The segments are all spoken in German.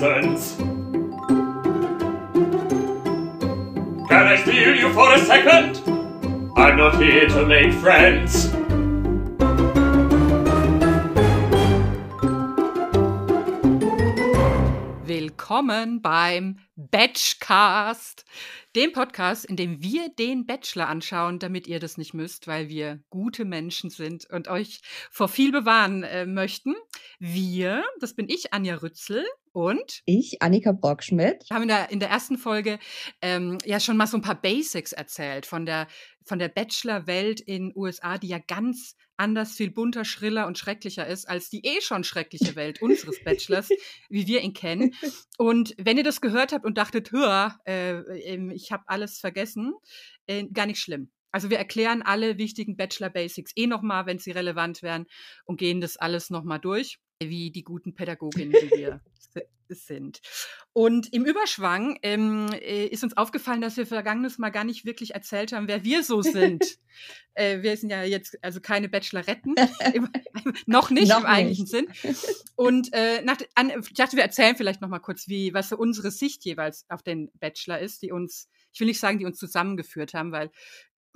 reasons. Can I steal you for a second? I'm not here to make friends. Willkommen beim Batchcast, dem Podcast, in dem wir den Bachelor anschauen, damit ihr das nicht müsst, weil wir gute Menschen sind und euch vor viel bewahren äh, möchten. Wir, das bin ich, Anja Rützel und ich, Annika Brockschmidt, haben in der, in der ersten Folge ähm, ja schon mal so ein paar Basics erzählt von der, von der Bachelor-Welt in USA, die ja ganz anders viel bunter, schriller und schrecklicher ist als die eh schon schreckliche Welt unseres Bachelors, wie wir ihn kennen. Und wenn ihr das gehört habt und dachtet, hör, äh, ähm, ich habe alles vergessen, äh, gar nicht schlimm. Also wir erklären alle wichtigen Bachelor Basics eh nochmal, wenn sie relevant wären und gehen das alles nochmal durch wie die guten Pädagoginnen, die wir sind. Und im Überschwang ähm, äh, ist uns aufgefallen, dass wir vergangenes Mal gar nicht wirklich erzählt haben, wer wir so sind. äh, wir sind ja jetzt also keine Bacheloretten, noch nicht noch im eigentlichen Sinn. Und äh, nach, an, ich dachte, wir erzählen vielleicht noch mal kurz, wie was so unsere Sicht jeweils auf den Bachelor ist, die uns, ich will nicht sagen, die uns zusammengeführt haben, weil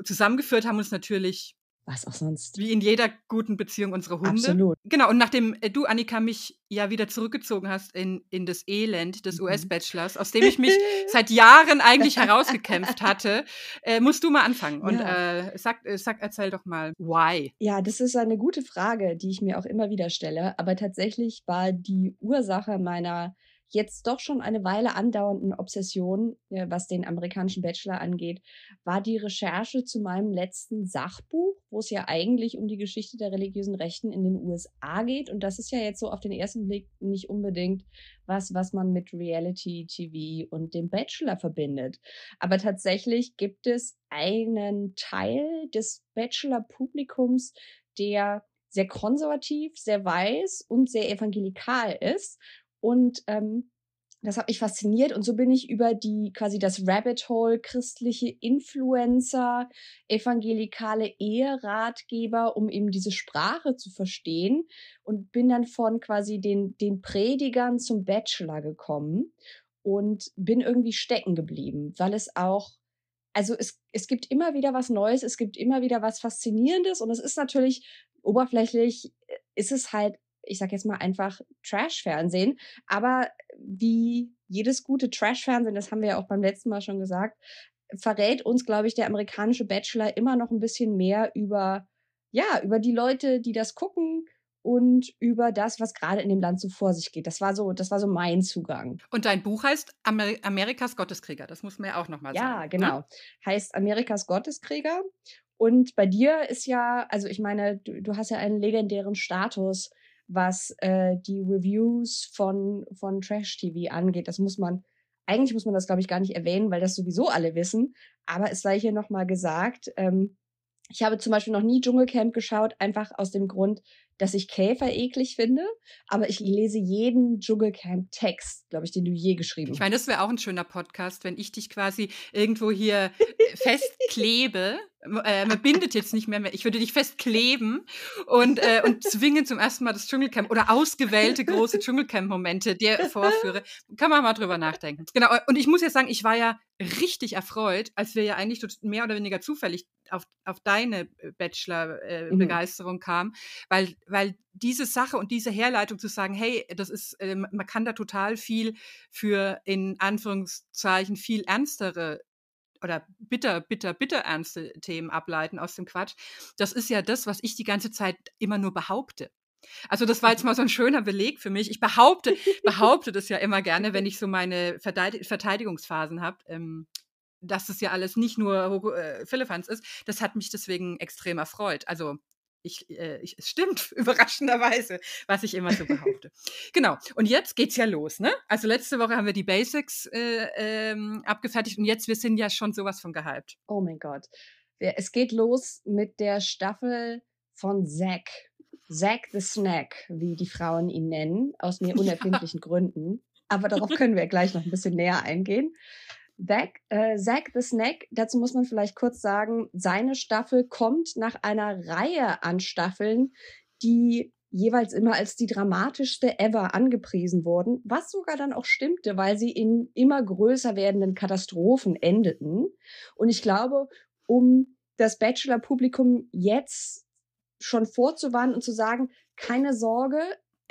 zusammengeführt haben uns natürlich was auch sonst. Wie in jeder guten Beziehung unsere Hunde. Absolut. Genau, und nachdem äh, du, Annika, mich ja wieder zurückgezogen hast in, in das Elend des mhm. US-Bachelors, aus dem ich mich seit Jahren eigentlich herausgekämpft hatte, äh, musst du mal anfangen. Und ja. äh, sag, äh, sag, erzähl doch mal, why? Ja, das ist eine gute Frage, die ich mir auch immer wieder stelle. Aber tatsächlich war die Ursache meiner jetzt doch schon eine Weile andauernden Obsession, äh, was den amerikanischen Bachelor angeht, war die Recherche zu meinem letzten Sachbuch, wo es ja eigentlich um die Geschichte der religiösen Rechten in den USA geht. Und das ist ja jetzt so auf den ersten Blick nicht unbedingt was, was man mit Reality TV und dem Bachelor verbindet. Aber tatsächlich gibt es einen Teil des Bachelor-Publikums, der sehr konservativ, sehr weiß und sehr evangelikal ist und ähm, das hat mich fasziniert und so bin ich über die quasi das Rabbit Hole christliche Influencer, evangelikale Eheratgeber, um eben diese Sprache zu verstehen und bin dann von quasi den den Predigern zum Bachelor gekommen und bin irgendwie stecken geblieben, weil es auch also es es gibt immer wieder was Neues, es gibt immer wieder was faszinierendes und es ist natürlich oberflächlich äh, ist es halt ich sag jetzt mal einfach Trash-Fernsehen. Aber wie jedes gute Trash-Fernsehen, das haben wir ja auch beim letzten Mal schon gesagt, verrät uns, glaube ich, der amerikanische Bachelor immer noch ein bisschen mehr über, ja, über die Leute, die das gucken und über das, was gerade in dem Land so vor sich geht. Das war so, das war so mein Zugang. Und dein Buch heißt Amer Amerikas Gotteskrieger. Das muss man ja auch nochmal sagen. Ja, ne? genau. Ne? Heißt Amerikas Gotteskrieger. Und bei dir ist ja, also ich meine, du, du hast ja einen legendären Status was äh, die Reviews von, von Trash TV angeht. Das muss man, eigentlich muss man das, glaube ich, gar nicht erwähnen, weil das sowieso alle wissen. Aber es sei hier nochmal gesagt, ähm, ich habe zum Beispiel noch nie Dschungelcamp geschaut, einfach aus dem Grund, dass ich Käfer eklig finde, aber ich lese jeden Dschungelcamp-Text, glaube ich, den du je geschrieben hast. Ich meine, das wäre auch ein schöner Podcast, wenn ich dich quasi irgendwo hier festklebe äh, man bindet jetzt nicht mehr, mehr. Ich würde dich festkleben und, äh, und zwingen zum ersten Mal das Dschungelcamp oder ausgewählte große Dschungelcamp-Momente dir vorführe. Kann man mal drüber nachdenken. Genau. Und ich muss ja sagen, ich war ja richtig erfreut, als wir ja eigentlich mehr oder weniger zufällig auf, auf deine äh, Bachelor-Begeisterung äh, mhm. kamen, weil, weil diese Sache und diese Herleitung zu sagen, hey, das ist, äh, man kann da total viel für in Anführungszeichen viel ernstere oder bitter, bitter, bitter ernste Themen ableiten aus dem Quatsch. Das ist ja das, was ich die ganze Zeit immer nur behaupte. Also das war jetzt mal so ein schöner Beleg für mich. Ich behaupte, behaupte das ja immer gerne, wenn ich so meine Verteidigungsphasen habe, ähm, dass das ja alles nicht nur äh, Philippans ist. Das hat mich deswegen extrem erfreut. Also ich, äh, ich, es stimmt überraschenderweise, was ich immer so behaupte. genau. Und jetzt geht's ja los, ne? Also letzte Woche haben wir die Basics äh, ähm, abgefertigt und jetzt wir sind ja schon sowas von gehypt. Oh mein Gott. Es geht los mit der Staffel von Zack. Zack the Snack, wie die Frauen ihn nennen, aus mir unerfindlichen ja. Gründen. Aber darauf können wir gleich noch ein bisschen näher eingehen. Zack, äh, Zack the Snack, dazu muss man vielleicht kurz sagen, seine Staffel kommt nach einer Reihe an Staffeln, die jeweils immer als die dramatischste ever angepriesen wurden, was sogar dann auch stimmte, weil sie in immer größer werdenden Katastrophen endeten. Und ich glaube, um das Bachelor-Publikum jetzt schon vorzuwarnen und zu sagen, keine Sorge,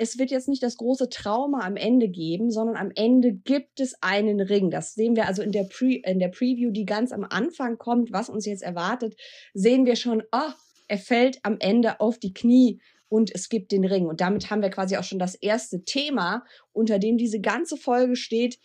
es wird jetzt nicht das große Trauma am Ende geben, sondern am Ende gibt es einen Ring. Das sehen wir also in der, Pre in der Preview, die ganz am Anfang kommt, was uns jetzt erwartet, sehen wir schon, oh, er fällt am Ende auf die Knie und es gibt den Ring. Und damit haben wir quasi auch schon das erste Thema, unter dem diese ganze Folge steht,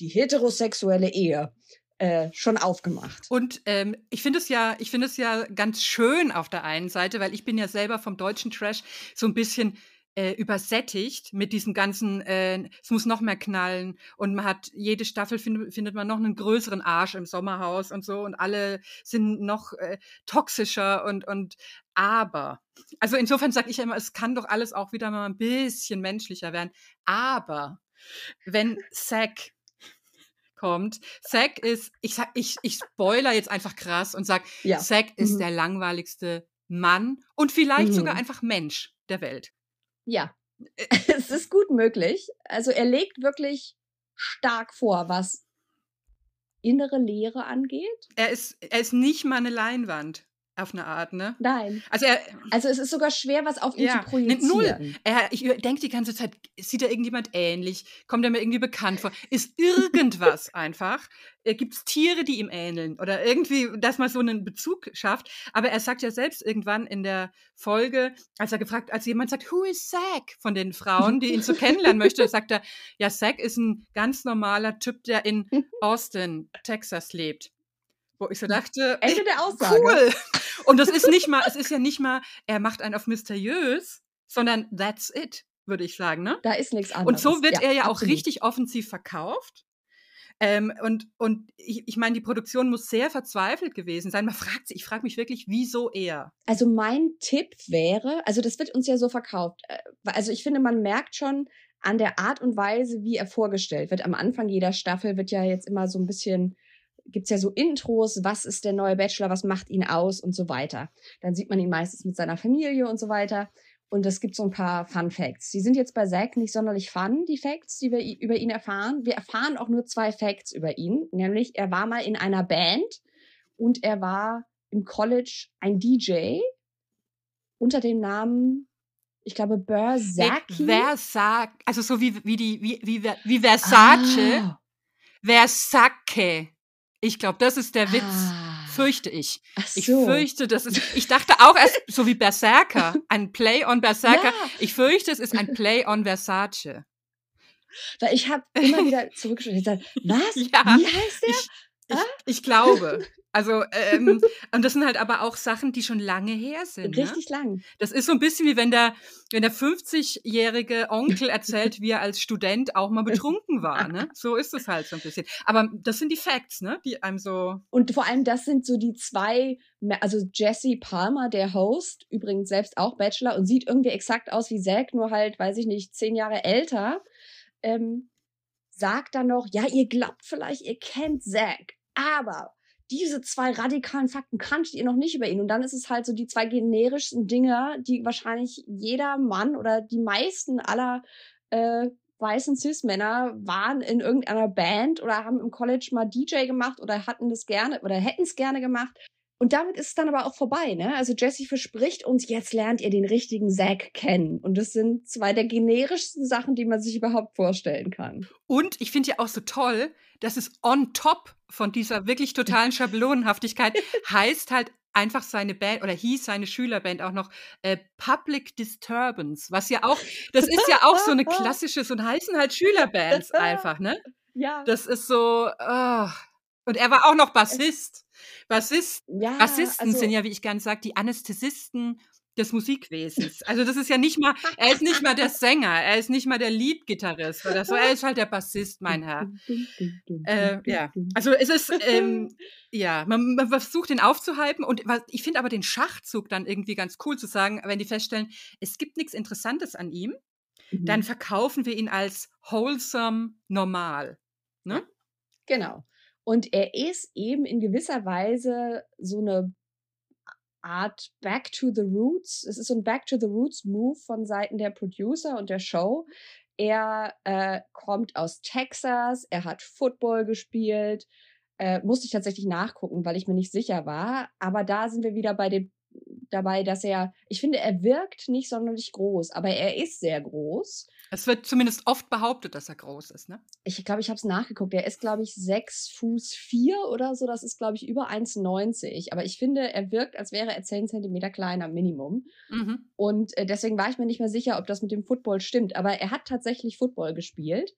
die heterosexuelle Ehe. Äh, schon aufgemacht. Und ähm, ich finde es ja, ich finde es ja ganz schön auf der einen Seite, weil ich bin ja selber vom deutschen Trash so ein bisschen äh, übersättigt mit diesem ganzen, äh, es muss noch mehr knallen und man hat, jede Staffel find, findet man noch einen größeren Arsch im Sommerhaus und so und alle sind noch äh, toxischer und, und aber, also insofern sage ich ja immer, es kann doch alles auch wieder mal ein bisschen menschlicher werden, aber wenn Zack kommt. Zack ist, ich sag, ich, ich spoiler jetzt einfach krass und sag, ja. Zack ist mhm. der langweiligste Mann und vielleicht mhm. sogar einfach Mensch der Welt. Ja, es ist gut möglich. Also er legt wirklich stark vor, was innere Leere angeht. Er ist, er ist nicht mal eine Leinwand auf eine Art, ne? Nein. Also, er, also es ist sogar schwer, was auf ihn ja, zu projizieren. Null. Er, ich denke die ganze Zeit, sieht er irgendjemand ähnlich? Kommt er mir irgendwie bekannt vor? Ist irgendwas einfach? Äh, Gibt es Tiere, die ihm ähneln? Oder irgendwie, dass man so einen Bezug schafft. Aber er sagt ja selbst irgendwann in der Folge, als er gefragt, als jemand sagt, who is Zack? Von den Frauen, die ihn so kennenlernen möchte, sagt er, ja, Zack ist ein ganz normaler Typ, der in Austin, Texas lebt wo ich so dachte, Ende der Aussage. Cool. Und das ist nicht mal, es ist ja nicht mal, er macht einen auf mysteriös, sondern that's it, würde ich sagen, ne? Da ist nichts anderes. Und so wird ja, er ja absolut. auch richtig offensiv verkauft. Ähm, und und ich, ich meine, die Produktion muss sehr verzweifelt gewesen sein. Man fragt sich, ich frage mich wirklich, wieso er? Also mein Tipp wäre, also das wird uns ja so verkauft. Äh, also ich finde, man merkt schon an der Art und Weise, wie er vorgestellt wird. Am Anfang jeder Staffel wird ja jetzt immer so ein bisschen gibt's ja so Intros, was ist der neue Bachelor, was macht ihn aus und so weiter. Dann sieht man ihn meistens mit seiner Familie und so weiter. Und es gibt so ein paar Fun Facts. Die sind jetzt bei Zack nicht sonderlich fun, die Facts, die wir über ihn erfahren. Wir erfahren auch nur zwei Facts über ihn, nämlich er war mal in einer Band und er war im College ein DJ unter dem Namen, ich glaube, Bersaki. Versace, also so wie, wie die, wie, wie, wie Versace. Ah. Versacke. Ich glaube, das ist der Witz. Ah. Fürchte ich. So. Ich fürchte, das ist. Ich dachte auch erst, so wie Berserker, ein Play on Berserker. Ja. Ich fürchte, es ist ein Play on Versace. Weil ich habe immer wieder zurückgeschaut und gesagt, was? Ja, wie heißt der? Ich, ich, ich glaube. Also, ähm, und das sind halt aber auch Sachen, die schon lange her sind. Ne? Richtig ne? lang. Das ist so ein bisschen wie wenn der, wenn der 50-jährige Onkel erzählt, wie er als Student auch mal betrunken war. Ne? So ist es halt so ein bisschen. Aber das sind die Facts, ne? Die einem so. Und vor allem, das sind so die zwei, also Jesse Palmer, der Host, übrigens selbst auch Bachelor und sieht irgendwie exakt aus wie Zack, nur halt, weiß ich nicht, zehn Jahre älter. Ähm, sagt dann noch, ja, ihr glaubt vielleicht, ihr kennt Zack, aber diese zwei radikalen Fakten kanntet ihr noch nicht über ihn. Und dann ist es halt so die zwei generischsten Dinge, die wahrscheinlich jeder Mann oder die meisten aller äh, weißen Cis-Männer waren in irgendeiner Band oder haben im College mal DJ gemacht oder hatten das gerne oder hätten es gerne gemacht. Und damit ist es dann aber auch vorbei, ne? Also Jesse verspricht uns, jetzt lernt ihr den richtigen Zack kennen. Und das sind zwei der generischsten Sachen, die man sich überhaupt vorstellen kann. Und ich finde ja auch so toll, dass es on top von dieser wirklich totalen Schablonenhaftigkeit heißt halt einfach seine Band oder hieß seine Schülerband auch noch äh, Public Disturbance, was ja auch, das ist ja auch so eine klassische, so heißen halt Schülerbands einfach, ne? Ja. Das ist so, oh. Und er war auch noch Bassist. Bassist, ja, Bassisten also, sind ja, wie ich gerne sage, die Anästhesisten des Musikwesens. Also das ist ja nicht mal, er ist nicht mal der Sänger, er ist nicht mal der Leadgitarrist oder so, er ist halt der Bassist, mein Herr. Äh, ja, also es ist, ähm, ja, man, man, versucht ihn aufzuhypen und was, ich finde aber den Schachzug dann irgendwie ganz cool zu sagen, wenn die feststellen, es gibt nichts Interessantes an ihm, mhm. dann verkaufen wir ihn als wholesome normal. Ne? Genau. Und er ist eben in gewisser Weise so eine Art Back to the Roots. Es ist so ein Back to the Roots Move von Seiten der Producer und der Show. Er äh, kommt aus Texas, er hat Football gespielt, äh, musste ich tatsächlich nachgucken, weil ich mir nicht sicher war. Aber da sind wir wieder bei dem dabei, dass er, ich finde, er wirkt nicht sonderlich groß, aber er ist sehr groß. Es wird zumindest oft behauptet, dass er groß ist, ne? Ich glaube, ich habe es nachgeguckt. Er ist, glaube ich, sechs Fuß vier oder so. Das ist, glaube ich, über 1,90. Aber ich finde, er wirkt, als wäre er zehn Zentimeter kleiner, Minimum. Mhm. Und äh, deswegen war ich mir nicht mehr sicher, ob das mit dem Football stimmt. Aber er hat tatsächlich Football gespielt.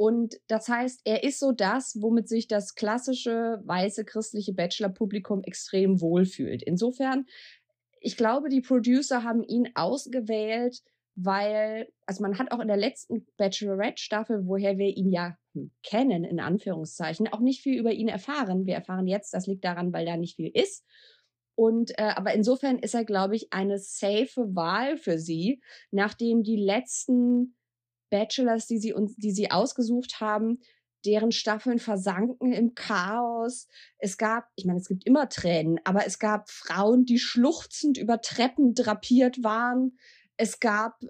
Und das heißt, er ist so das, womit sich das klassische weiße christliche Bachelor-Publikum extrem wohlfühlt. Insofern, ich glaube, die Producer haben ihn ausgewählt, weil, also man hat auch in der letzten Bachelorette-Staffel, woher wir ihn ja kennen, in Anführungszeichen, auch nicht viel über ihn erfahren. Wir erfahren jetzt, das liegt daran, weil da nicht viel ist. Und äh, aber insofern ist er, glaube ich, eine safe Wahl für sie, nachdem die letzten Bachelors, die sie uns, die sie ausgesucht haben, deren Staffeln versanken im Chaos. Es gab, ich meine, es gibt immer Tränen, aber es gab Frauen, die schluchzend über Treppen drapiert waren. Es gab,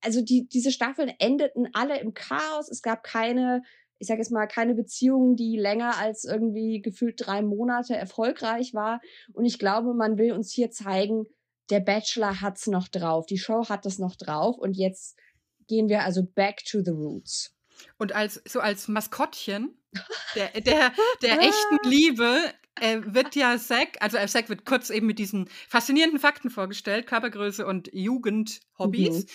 also die, diese Staffeln endeten alle im Chaos. Es gab keine, ich sage jetzt mal, keine Beziehung, die länger als irgendwie gefühlt drei Monate erfolgreich war. Und ich glaube, man will uns hier zeigen, der Bachelor hat's noch drauf, die Show hat es noch drauf und jetzt gehen wir also back to the roots. Und als so als Maskottchen der, der, der echten Liebe äh, wird ja Zack, also äh, Zack wird kurz eben mit diesen faszinierenden Fakten vorgestellt, Körpergröße und Jugendhobbys. Mhm.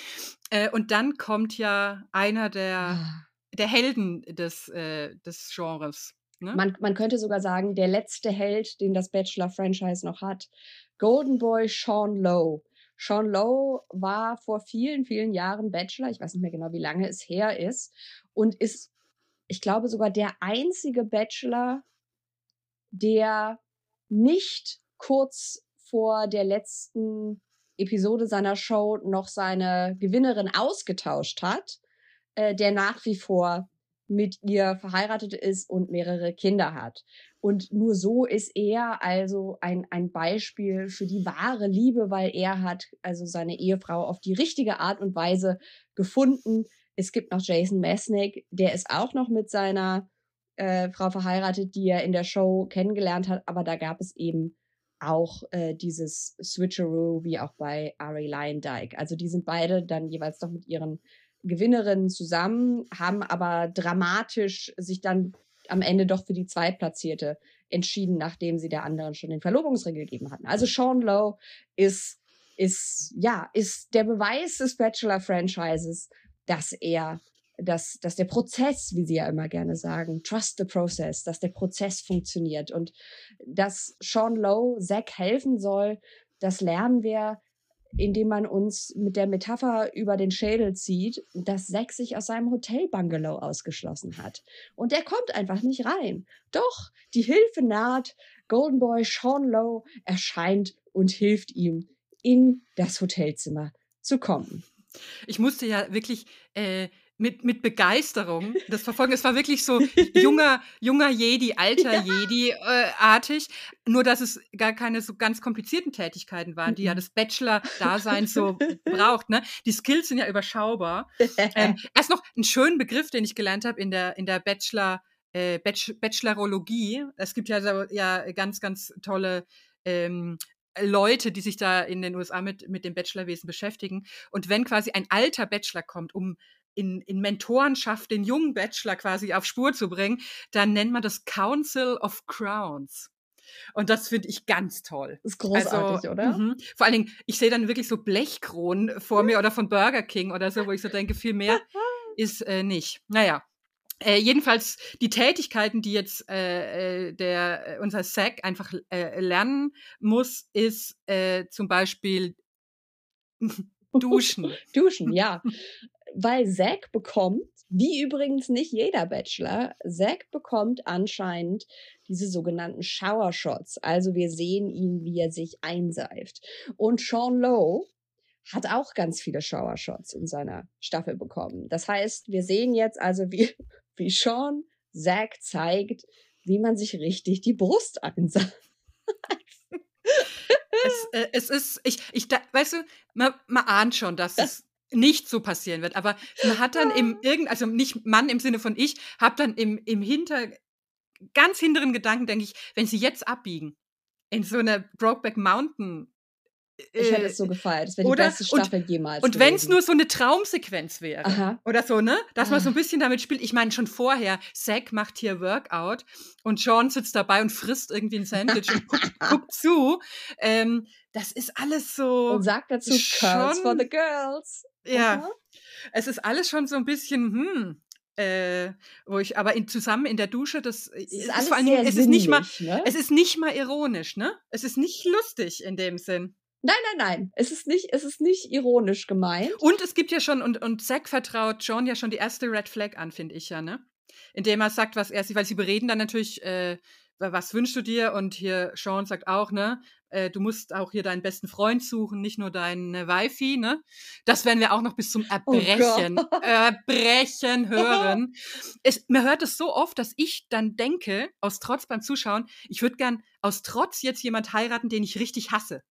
Äh, und dann kommt ja einer der, ah. der Helden des, äh, des Genres. Ne? Man, man könnte sogar sagen, der letzte Held, den das Bachelor-Franchise noch hat. Golden Boy Sean Lowe. Sean Lowe war vor vielen, vielen Jahren Bachelor. Ich weiß nicht mehr genau, wie lange es her ist. Und ist, ich glaube, sogar der einzige Bachelor, der nicht kurz vor der letzten Episode seiner Show noch seine Gewinnerin ausgetauscht hat, äh, der nach wie vor mit ihr verheiratet ist und mehrere Kinder hat. Und nur so ist er also ein, ein Beispiel für die wahre Liebe, weil er hat also seine Ehefrau auf die richtige Art und Weise gefunden. Es gibt noch Jason Mesnick, der ist auch noch mit seiner äh, Frau verheiratet, die er in der Show kennengelernt hat, aber da gab es eben auch äh, dieses Switcheroo wie auch bei Ari Lyondike. Also die sind beide dann jeweils doch mit ihren Gewinnerinnen zusammen, haben aber dramatisch sich dann am Ende doch für die Zweitplatzierte entschieden, nachdem sie der anderen schon den Verlobungsring gegeben hatten. Also Sean Lowe ist, ist, ja, ist der Beweis des Bachelor-Franchises, dass er, dass, dass der Prozess, wie sie ja immer gerne sagen, trust the process, dass der Prozess funktioniert und dass Sean Lowe Zack helfen soll, das lernen wir indem man uns mit der Metapher über den Schädel zieht, dass Zack sich aus seinem Hotelbungalow ausgeschlossen hat. Und der kommt einfach nicht rein. Doch, die Hilfe naht. Golden Boy Sean Lowe erscheint und hilft ihm, in das Hotelzimmer zu kommen. Ich musste ja wirklich äh, mit, mit Begeisterung das verfolgen. Es war wirklich so junger, junger Jedi, alter ja. Jedi-artig. Äh, nur, dass es gar keine so ganz komplizierten Tätigkeiten waren, die ja mhm. das Bachelor-Dasein so braucht. Ne? Die Skills sind ja überschaubar. ähm, erst noch einen schönen Begriff, den ich gelernt habe in der, in der Bachelor- äh, Bachelorologie. Es gibt ja, ja ganz, ganz tolle ähm, Leute, die sich da in den USA mit, mit dem Bachelorwesen beschäftigen. Und wenn quasi ein alter Bachelor kommt, um in, in Mentorenschaft den jungen Bachelor quasi auf Spur zu bringen, dann nennt man das Council of Crowns. Und das finde ich ganz toll. Das ist großartig, also, oder? Mh. Vor allen Dingen, ich sehe dann wirklich so Blechkronen vor mir oder von Burger King oder so, wo ich so denke, viel mehr ist äh, nicht. Naja. Äh, jedenfalls die Tätigkeiten, die jetzt äh, äh der äh, unser Sack einfach äh, lernen muss, ist zum Beispiel Duschen. Duschen, ja weil Zack bekommt, wie übrigens nicht jeder Bachelor, Zack bekommt anscheinend diese sogenannten Shower Shots. Also wir sehen ihn, wie er sich einseift. Und Sean Lowe hat auch ganz viele Shower Shots in seiner Staffel bekommen. Das heißt, wir sehen jetzt also, wie, wie Sean Zack zeigt, wie man sich richtig die Brust einseift. Es, äh, es ist, ich, ich, da, weißt du, man, man ahnt schon, dass es nicht so passieren wird, aber man hat dann im irgend, also nicht Mann im Sinne von ich, hab dann im, im Hinter, ganz hinteren Gedanken denke ich, wenn sie jetzt abbiegen in so eine Brokeback Mountain ich hätte es so gefeiert. Das wäre die oder- beste Staffel und, jemals. Und wenn es nur so eine Traumsequenz wäre. Aha. Oder so, ne? Dass man so ein Ah. bisschen damit spielt. Ich meine, schon vorher, Zack macht hier Workout und Sean sitzt dabei und frisst irgendwie ein Sandwich und guckt, guckt zu. Ähm, das ist alles so. Und sagt dazu Curls for the Girls. Ja, Aha. es ist alles schon so ein bisschen, hm. Äh, wo ich aber in, zusammen in der Dusche, das Es ist ist vor Dingen, es ist nicht mal, ne? es ist nicht mal ironisch, ne? Es ist nicht lustig in dem Sinn. Nein, nein, nein. Es ist nicht, es ist nicht ironisch gemeint. Und es gibt ja schon, und, und Zack vertraut John ja schon die erste Red Flag an, finde ich ja, ne? Indem er sagt, was er, weil sie bereden dann natürlich, äh, was wünschst du dir? Und hier Sean sagt auch, ne? Äh, du musst auch hier deinen besten Freund suchen, nicht nur deine Wifi, ne? Das werden wir auch noch bis zum Erbrechen, Oh. Erbrechen hören. Es, man hört es so oft, dass ich dann denke, aus Trotz beim Zuschauen, ich würde gern aus Trotz jetzt jemand heiraten, den ich richtig hasse.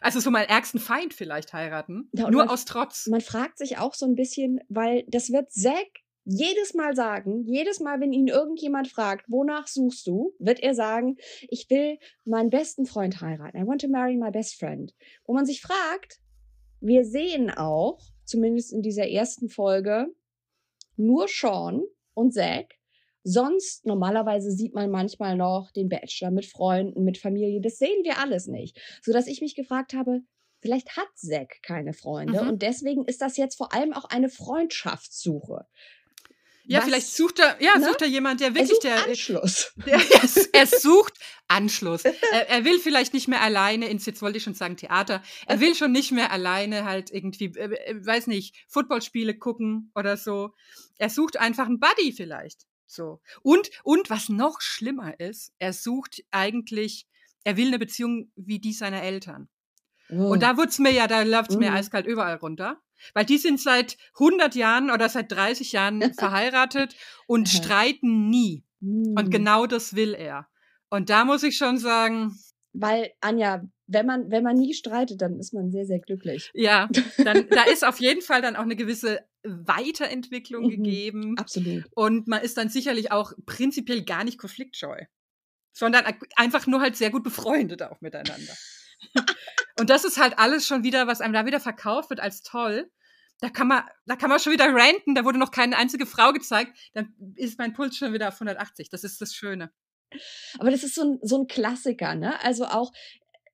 Also so meinen ärgsten Feind vielleicht heiraten. Ja, nur man- aus Trotz. Man fragt sich auch so ein bisschen, weil das wird Zack jedes Mal sagen, jedes Mal, wenn ihn irgendjemand fragt, wonach suchst du, wird er sagen, ich will meinen besten Freund heiraten. I want to marry my best friend. Wo man sich fragt, wir sehen auch, zumindest in dieser ersten Folge, nur Sean und Zack. Sonst, normalerweise sieht man manchmal noch den Bachelor mit Freunden, mit Familie. Das sehen wir alles nicht. Sodass ich mich gefragt habe, vielleicht hat Zack keine Freunde Mhm. und deswegen ist das jetzt vor allem auch eine Freundschaftssuche. Ja, Was- vielleicht sucht er, ja, ne? sucht er jemand, der Er wirklich der, Anschluss. der er, er sucht Anschluss. Er, er will vielleicht nicht mehr alleine ins, jetzt wollte ich schon sagen Theater, er will schon nicht mehr alleine halt irgendwie, äh, äh, weiß nicht, Footballspiele gucken oder so. Er sucht einfach einen Buddy vielleicht. So. Und, und was noch schlimmer ist, er sucht eigentlich, er will eine Beziehung wie die seiner Eltern. Und da wird's mir ja, da läuft's mir Mhm. eiskalt überall runter. Weil die sind seit 100 Jahren oder seit 30 Jahren verheiratet und streiten nie. Und genau das will er. Und da muss ich schon sagen, Weil, Anja, wenn man, wenn man nie streitet, dann ist man sehr, sehr glücklich. ja, dann, da ist auf jeden Fall dann auch eine gewisse Weiterentwicklung Mhm. gegeben. Absolut. Und man ist dann sicherlich auch prinzipiell gar nicht konfliktscheu. Sondern einfach nur halt sehr gut befreundet auch miteinander. Und das ist halt alles schon wieder, was einem da wieder verkauft wird als toll. Da kann man, da kann man schon wieder ranten. Da wurde noch keine einzige Frau gezeigt. Dann ist mein Puls schon wieder auf 180. Das ist das Schöne. Aber das ist so ein, so ein Klassiker, ne? Also auch,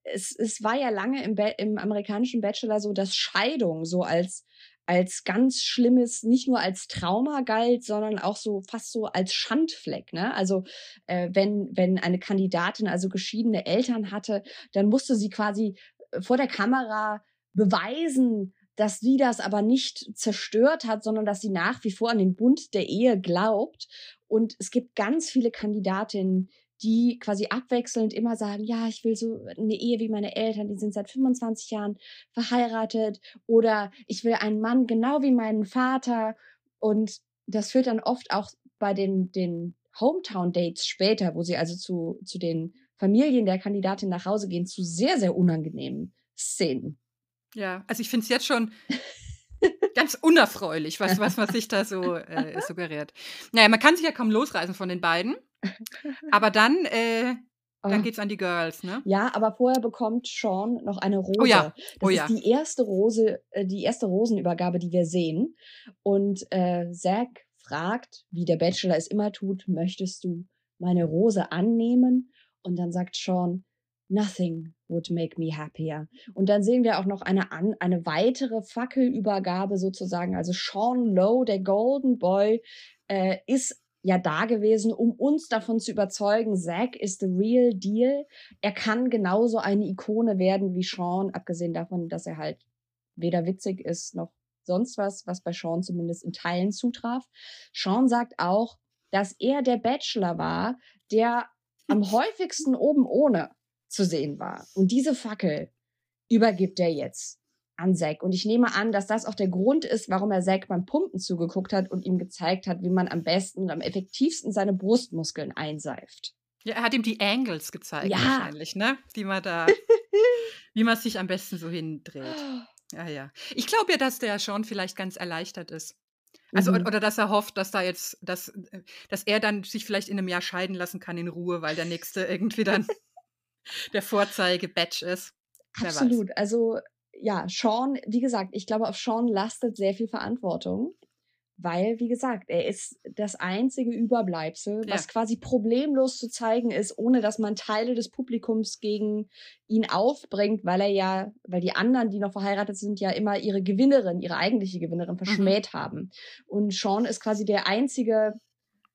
es, es war ja lange im, im amerikanischen Bachelor so, dass Scheidung so als, als ganz schlimmes, nicht nur als Trauma galt, sondern auch so fast so als Schandfleck, ne? Also äh, wenn, wenn eine Kandidatin also geschiedene Eltern hatte, dann musste sie quasi vor der Kamera beweisen, dass sie das aber nicht zerstört hat, sondern dass sie nach wie vor an den Bund der Ehe glaubt. Und es gibt ganz viele Kandidatinnen, die quasi abwechselnd immer sagen, ja, ich will so eine Ehe wie meine Eltern, die sind seit 25 Jahren verheiratet oder ich will einen Mann genau wie meinen Vater und das führt dann oft auch bei den, den Hometown-Dates später, wo sie also zu, zu den Familien der Kandidatin nach Hause gehen, zu sehr, sehr unangenehmen Szenen. Ja, also ich finde es jetzt schon ganz unerfreulich, was, was man sich da so äh, suggeriert. Naja, man kann sich ja kaum losreißen von den beiden. Aber dann, äh, dann Ah. geht's an die Girls, ne? Ja, aber vorher bekommt Sean noch eine Rose. Oh ja, Das oh ist ja. die erste Rose, äh, die erste Rosenübergabe, die wir sehen. Und äh, Zack fragt, wie der Bachelor es immer tut, möchtest du meine Rose annehmen? Und dann sagt Sean, nothing would make me happier. Und dann sehen wir auch noch eine, eine weitere Fackelübergabe sozusagen. Also Sean Lowe, der Golden Boy, äh, ist ja da gewesen, um uns davon zu überzeugen, Zack ist the real deal. Er kann genauso eine Ikone werden wie Sean, abgesehen davon, dass er halt weder witzig ist noch sonst was, was bei Sean zumindest in Teilen zutraf. Sean sagt auch, dass er der Bachelor war, der am häufigsten oben ohne zu sehen war. Und diese Fackel übergibt er jetzt an Zack. Und ich nehme an, dass das auch der Grund ist, warum er Zack beim Pumpen zugeguckt hat und ihm gezeigt hat, wie man am besten und am effektivsten seine Brustmuskeln einseift. Ja, er hat ihm die Angles gezeigt Ja. wahrscheinlich, ne? Die man da. wie man sich am besten so hindreht. Ja, ja. Ich glaube ja, dass der Sean vielleicht ganz erleichtert ist. Also, Mhm. oder dass er hofft, dass da jetzt, dass, äh, dass er dann sich vielleicht in einem Jahr scheiden lassen kann in Ruhe, weil der nächste irgendwie dann der Vorzeige-Batch ist. Wer weiß. Absolut. Also ja, Sean, wie gesagt, ich glaube, auf Sean lastet sehr viel Verantwortung, weil, wie gesagt, er ist das einzige Überbleibsel, Ja. was quasi problemlos zu zeigen ist, ohne dass man Teile des Publikums gegen ihn aufbringt, weil er ja, weil die anderen, die noch verheiratet sind, ja immer ihre Gewinnerin, ihre eigentliche Gewinnerin verschmäht haben. Und Sean ist quasi der einzige,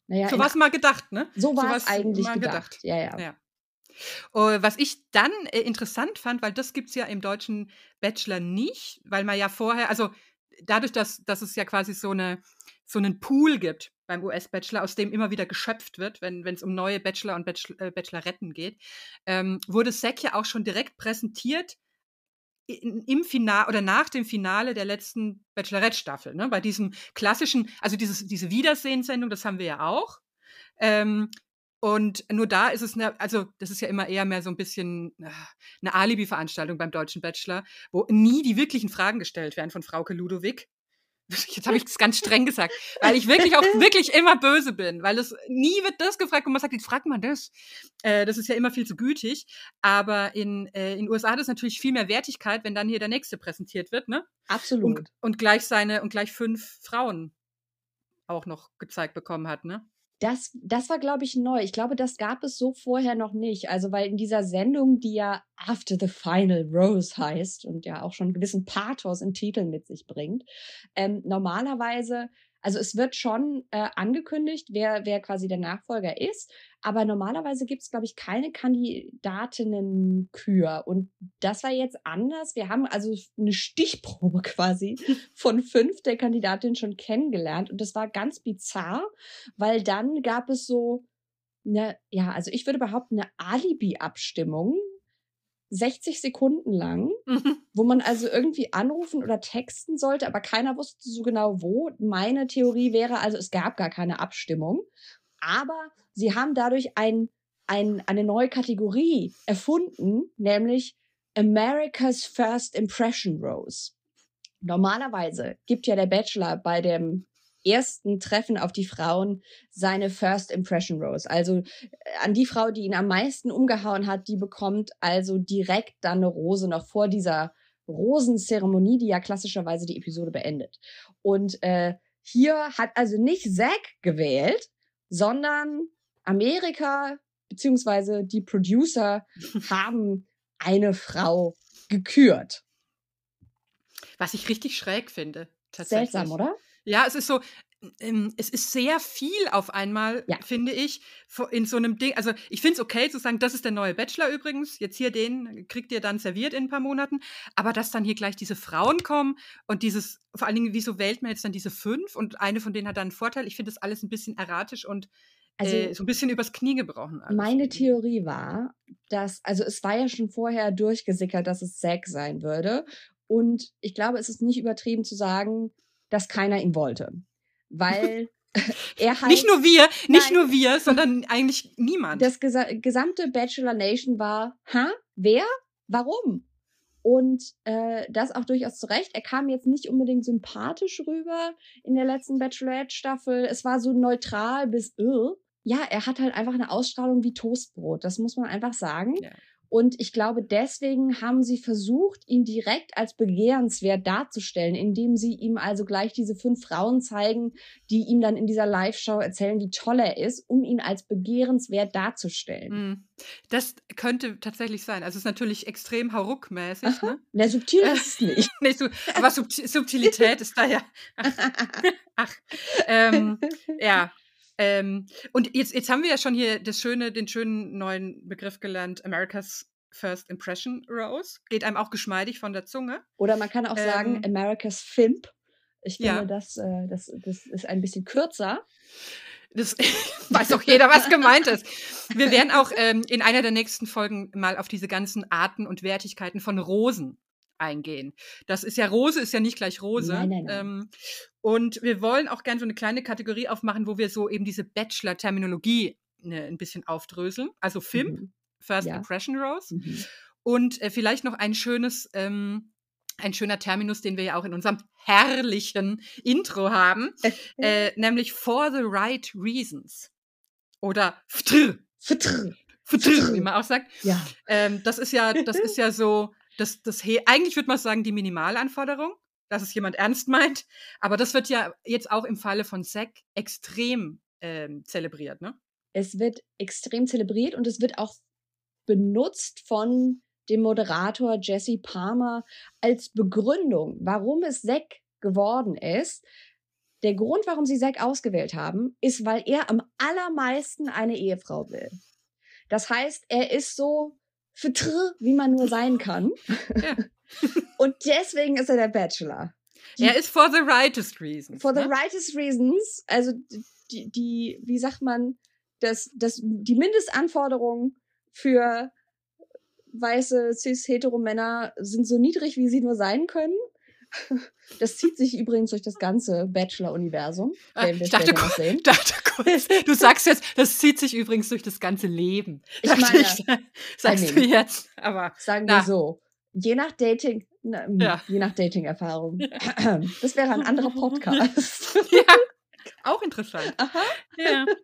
naja, So war es mal gedacht, ne? so war es eigentlich mal gedacht. Ja, ja. Ja. Äh, Was ich dann äh, interessant fand, weil das gibt es ja im deutschen Bachelor nicht, weil man ja vorher, also dadurch, dass, dass es ja quasi so, eine, so einen Pool gibt beim US-Bachelor, aus dem immer wieder geschöpft wird, wenn es um neue Bachelor und Bachelor, äh, Bacheloretten geht, ähm, wurde Zack ja auch schon direkt präsentiert in, im Finale oder nach dem Finale der letzten Bachelorette-Staffel. Ne? Bei diesem klassischen, also dieses, diese Wiedersehenssendung, das haben wir ja auch. Ähm, und nur da ist es, eine, also das ist ja immer eher mehr so ein bisschen äh, eine Alibi-Veranstaltung beim Deutschen Bachelor, wo nie die wirklichen Fragen gestellt werden von Frauke Ludowig. Jetzt habe ich es ganz streng gesagt, weil ich wirklich auch wirklich immer böse bin, weil es nie wird das gefragt und man sagt, jetzt fragt man das. Äh, das ist ja immer viel zu gütig. Aber in äh, in USA hat es natürlich viel mehr Wertigkeit, wenn dann hier der nächste präsentiert wird, ne? Absolut. Und, und gleich seine und gleich fünf Frauen auch noch gezeigt bekommen hat, ne? Das, das war, glaube ich, neu. Ich glaube, das gab es so vorher noch nicht. Also, weil in dieser Sendung, die ja After the Final Rose heißt und ja auch schon einen gewissen Pathos im Titel mit sich bringt, ähm, normalerweise, also es wird schon äh, angekündigt, wer, wer quasi der Nachfolger ist, aber normalerweise gibt es, glaube ich, keine Kandidatinnen-Kür. Und das war jetzt anders. Wir haben also eine Stichprobe quasi von fünf der Kandidatinnen schon kennengelernt. Und das war ganz bizarr, weil dann gab es so eine, ja, also ich würde behaupten, eine Alibi-Abstimmung, 60 Sekunden lang, wo man also irgendwie anrufen oder texten sollte, aber keiner wusste so genau wo. Meine Theorie wäre also, es gab gar keine Abstimmung, aber sie haben dadurch ein, ein, eine neue Kategorie erfunden, nämlich America's First Impression Rose. Normalerweise gibt ja der Bachelor bei dem ersten Treffen auf die Frauen seine First Impression Rose. Also äh, an die Frau, die ihn am meisten umgehauen hat, die bekommt also direkt dann eine Rose noch vor dieser Rosenzeremonie, die ja klassischerweise die Episode beendet. Und äh, hier hat also nicht Zack gewählt, sondern Amerika beziehungsweise die Producer haben eine Frau gekürt. Was ich richtig schräg finde. Tatsächlich. Seltsam, oder? Ja, es ist so, ähm, es ist sehr viel auf einmal, Ja. finde ich, in so einem Ding. Also ich finde es okay zu sagen, das ist der neue Bachelor übrigens, jetzt hier den kriegt ihr dann serviert in ein paar Monaten, aber dass dann hier gleich diese Frauen kommen und dieses, vor allen Dingen, wieso wählt man jetzt dann diese fünf und eine von denen hat dann einen Vorteil? Ich finde das alles ein bisschen erratisch und Also äh, so ein bisschen übers Knie gebrochen. alles Meine. Theorie war, dass, also es war ja schon vorher durchgesickert, dass es Zack sein würde. Und ich glaube, es ist nicht übertrieben zu sagen, dass keiner ihn wollte. Weil er halt. Nicht nur wir, nicht Nein. nur wir, sondern eigentlich niemand. das gesa gesamte Bachelor Nation war, hä? Wer? Warum? Und äh, das auch durchaus zu Recht. Er kam jetzt nicht unbedingt sympathisch rüber in der letzten Bachelorette-Staffel. Es war so neutral bis irr. Ja, er hat halt einfach eine Ausstrahlung wie Toastbrot. Das muss man einfach sagen. Ja. Und ich glaube, deswegen haben sie versucht, ihn direkt als begehrenswert darzustellen, indem sie ihm also gleich diese fünf Frauen zeigen, die ihm dann in dieser Live-Show erzählen, wie toll er ist, um ihn als begehrenswert darzustellen. Hm. Das könnte tatsächlich sein. Also es ist natürlich extrem hauruck-mäßig, ne? Na, subtil ist es nicht. Nicht so, aber Subti Subtilität ist da ja. Ach, ähm, ja. Ähm, und jetzt, jetzt haben wir ja schon hier das schöne, den schönen neuen Begriff gelernt, America's First Impression Rose. Geht einem auch geschmeidig von der Zunge. Oder man kann auch sagen, Ähm, America's Fimp. Ich finde, ja. das, äh, das, das ist ein bisschen kürzer. Das weiß auch jeder, was gemeint ist. Wir werden auch ähm, in einer der nächsten Folgen mal auf diese ganzen Arten und Wertigkeiten von Rosen eingehen. Das ist ja Rose, ist ja nicht gleich Rose. Nein, nein, nein. Ähm, und wir wollen auch gerne so eine kleine Kategorie aufmachen, wo wir so eben diese Bachelor-Terminologie ne, ein bisschen aufdröseln. Also FIMP, Mhm. First Ja. Impression Rose. Mhm. Und äh, vielleicht noch ein schönes, ähm, ein schöner Terminus, den wir ja auch in unserem herrlichen Intro haben, äh, nämlich for the right reasons. Oder ftr. Ftr. Ftr, wie man auch sagt. Ja. Ähm, das ist ja, das ist ja so, das, das eigentlich würde man sagen, die Minimalanforderung, dass es jemand ernst meint. Aber das wird ja jetzt auch im Falle von Zack extrem ähm, zelebriert, ne? Es wird extrem zelebriert und es wird auch benutzt von dem Moderator Jesse Palmer als Begründung, warum es Zack geworden ist. Der Grund, warum sie Zack ausgewählt haben, ist, weil er am allermeisten eine Ehefrau will. Das heißt, er ist so vertr, wie man nur sein kann. Ja. Und deswegen ist er der Bachelor. Die- er ist for the rightest reasons. For the ne? rightest reasons, also die, die wie sagt man, das, das, die Mindestanforderungen für weiße cis-hetero-Männer sind so niedrig, wie sie nur sein können. Das zieht sich übrigens durch das ganze Bachelor-Universum. Ah, ich dachte, sehen. dachte kurz, du sagst jetzt, das zieht sich übrigens durch das ganze Leben. Ich meine, ich, sagst I du jetzt. Aber Sagen Na. wir so. Je nach Dating, na, Ja. je nach Dating-Erfahrung. Das wäre ein anderer Podcast. ja, auch interessant. Aha. Ja.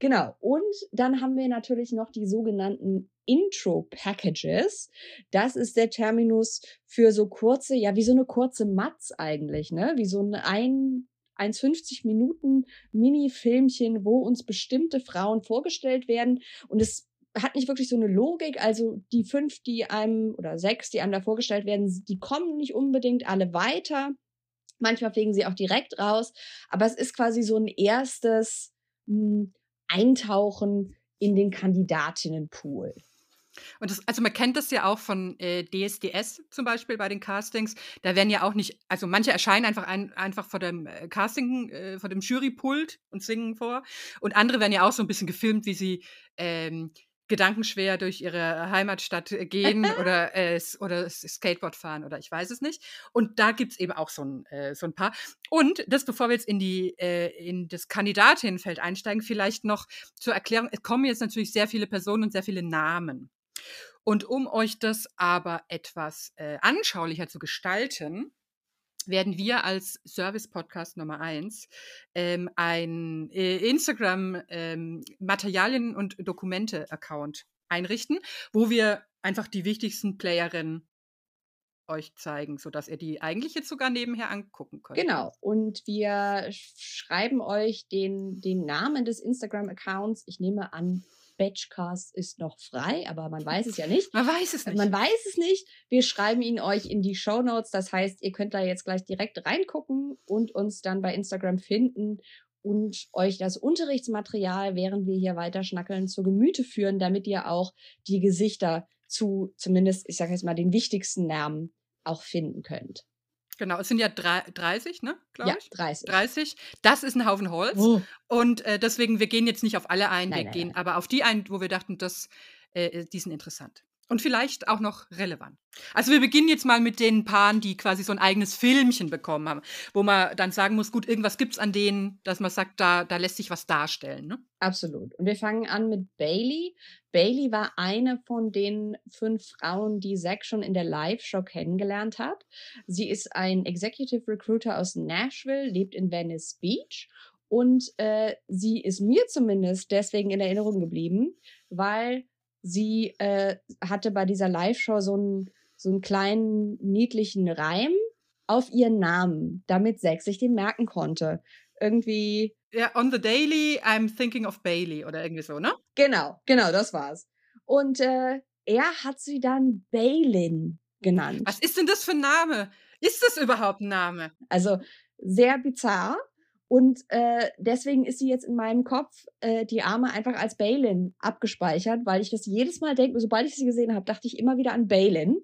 Genau. Und dann haben wir natürlich noch die sogenannten Intro-Packages. Das ist der Terminus für so kurze, ja, wie so eine kurze Matz eigentlich, ne? Wie so ein ein 1,50 Minuten Mini-Filmchen, wo uns bestimmte Frauen vorgestellt werden. Und es hat nicht wirklich so eine Logik. Also die fünf, die einem oder sechs, die einem da vorgestellt werden, die kommen nicht unbedingt alle weiter. Manchmal fliegen sie auch direkt raus. Aber es ist quasi so ein erstes mh, Eintauchen in den Kandidatinnenpool. Und das, also man kennt das ja auch von äh, DSDS zum Beispiel bei den Castings. Da werden ja auch nicht, also manche erscheinen einfach ein, einfach vor dem äh, Casting, äh, vor dem Jurypult und singen vor. Und andere werden ja auch so ein bisschen gefilmt, wie sie ähm, gedankenschwer durch ihre Heimatstadt äh, gehen oder, äh, oder Skateboard fahren oder ich weiß es nicht. Und da gibt's eben auch so ein, äh, so ein paar. Und das, bevor wir jetzt in, die, äh, in das Kandidatinnenfeld einsteigen, vielleicht noch zur Erklärung. Es kommen jetzt natürlich sehr viele Personen und sehr viele Namen. Und um euch das aber etwas äh, anschaulicher zu gestalten, werden wir als Service-Podcast Nummer eins ähm, ein äh, Instagram-Materialien- ähm, und Dokumente-Account einrichten, wo wir einfach die wichtigsten Playerinnen euch zeigen, sodass ihr die eigentlich jetzt sogar nebenher angucken könnt. Genau. Und wir sch- schreiben euch den, den Namen des Instagram-Accounts. Ich nehme an, Batchcast ist noch frei, aber man weiß es ja nicht. Man weiß es nicht. Man weiß es nicht. Wir schreiben ihn euch in die Show Notes. Das heißt, ihr könnt da jetzt gleich direkt reingucken und uns dann bei Instagram finden und euch das Unterrichtsmaterial, während wir hier weiter schnackeln, zu Gemüte führen, damit ihr auch die Gesichter zu zumindest, ich sage jetzt mal, den wichtigsten Namen auch finden könnt. Genau, es sind ja drei, 30, ne, glaube Ja, ich. 30. 30. Das ist ein Haufen Holz. Oh. Und äh, deswegen, wir gehen jetzt nicht auf alle ein, Nein, wir nein, gehen nein. aber auf die ein, wo wir dachten, das, äh, die sind interessant. Und vielleicht auch noch relevant. Also wir beginnen jetzt mal mit den Paaren, die quasi so ein eigenes Filmchen bekommen haben, wo man dann sagen muss, gut, irgendwas gibt's an denen, dass man sagt, da, da lässt sich was darstellen. Ne? Absolut. Und wir fangen an mit Bailey. Bailey war eine von den fünf Frauen, die Zack schon in der Live-Show kennengelernt hat. Sie ist ein Executive Recruiter aus Nashville, lebt in Venice Beach. Und äh, sie ist mir zumindest deswegen in Erinnerung geblieben, weil sie äh, hatte bei dieser Live-Show so einen, so einen kleinen niedlichen Reim auf ihren Namen, damit Zack sich den merken konnte. Irgendwie Ja, on the daily, I'm thinking of Bailey oder irgendwie so, ne? Genau, genau, das war's. Und äh, er hat sie dann Balin genannt. Was ist denn das für ein Name? Ist das überhaupt ein Name? Also sehr bizarr. Und äh, deswegen ist sie jetzt in meinem Kopf äh, die Arme einfach als Balin abgespeichert, weil ich das jedes Mal denke, sobald ich sie gesehen habe, dachte ich immer wieder an Balin.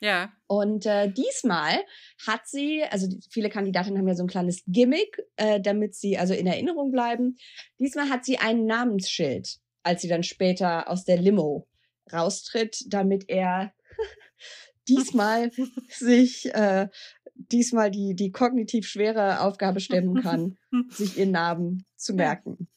Ja. Und äh, diesmal hat sie, also viele Kandidatinnen haben ja so ein kleines Gimmick, äh, damit sie also in Erinnerung bleiben. Diesmal hat sie ein Namensschild, als sie dann später aus der Limo raustritt, damit er diesmal sich äh, diesmal die, die kognitiv schwere Aufgabe stemmen kann, sich ihren Namen zu merken.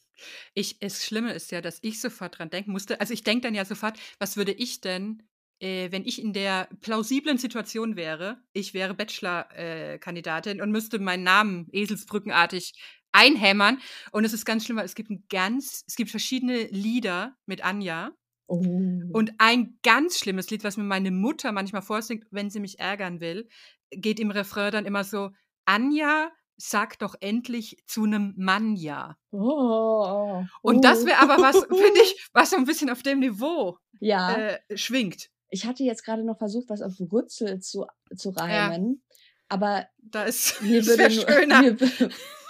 Ich, das Schlimme ist ja, dass ich sofort dran denken musste. Also ich denke dann ja sofort, was würde ich denn äh, wenn ich in der plausiblen Situation wäre, ich wäre Bachelor-Kandidatin äh, und müsste meinen Namen eselsbrückenartig einhämmern. Und es ist ganz schlimm, weil es gibt ein ganz, es gibt verschiedene Lieder mit Anja. Oh. Und ein ganz schlimmes Lied, was mir meine Mutter manchmal vorsingt, wenn sie mich ärgern will, geht im Refrain dann immer so: Anja, sag doch endlich zu einem Mann ja. Oh. Und das wäre aber was, finde ich, was so ein bisschen auf dem Niveau Ja. äh, schwingt. Ich hatte jetzt gerade noch versucht, was auf Rützel zu, zu reimen. Aber Da ist mir würde, nur, schöner. mir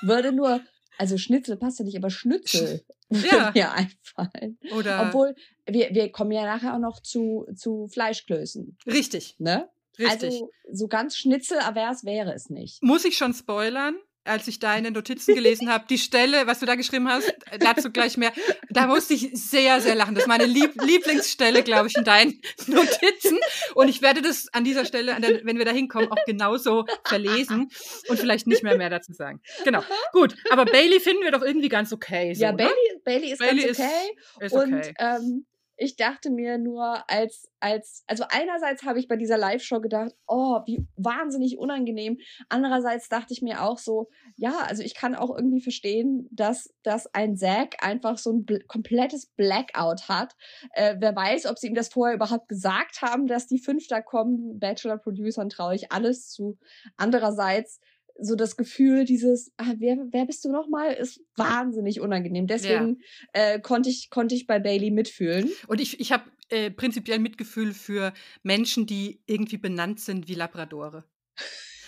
würde nur, also Schnitzel passt ja nicht, aber Schnitzel Ja. würde mir einfallen. Oder Obwohl, wir, wir kommen ja nachher auch noch zu, zu Fleischklößen, richtig, ne? Richtig. Also so ganz schnitzelavers wäre es nicht. Muss ich schon spoilern? Als ich deine Notizen gelesen habe, die Stelle, was du da geschrieben hast, dazu gleich mehr. Da musste ich sehr, sehr lachen. Das ist meine Lieb Lieblingsstelle, glaube ich, in deinen Notizen. Und ich werde das an dieser Stelle, wenn wir da hinkommen, auch genauso verlesen und vielleicht nicht mehr mehr dazu sagen. Genau. Gut. Aber Bailey finden wir doch irgendwie ganz okay. So, ja? Bailey, Bailey ist Bailey ganz okay. ist Und okay. ähm, ich dachte mir nur, als, als, also einerseits habe ich bei dieser Live-Show gedacht, oh, wie wahnsinnig unangenehm. Andererseits dachte ich mir auch so, ja, also ich kann auch irgendwie verstehen, dass, dass ein Zack einfach so ein bl komplettes Blackout hat. Äh, wer weiß, ob sie ihm das vorher überhaupt gesagt haben, dass die fünf da kommen. Bachelor-Producern traue ich alles zu. Andererseits so das Gefühl, dieses, ah, wer, wer bist du nochmal, ist wahnsinnig unangenehm. Deswegen äh, konnte ich, konnte ich bei Bailey mitfühlen. Und ich, ich habe äh, prinzipiell Mitgefühl für Menschen, die irgendwie benannt sind wie Labradore.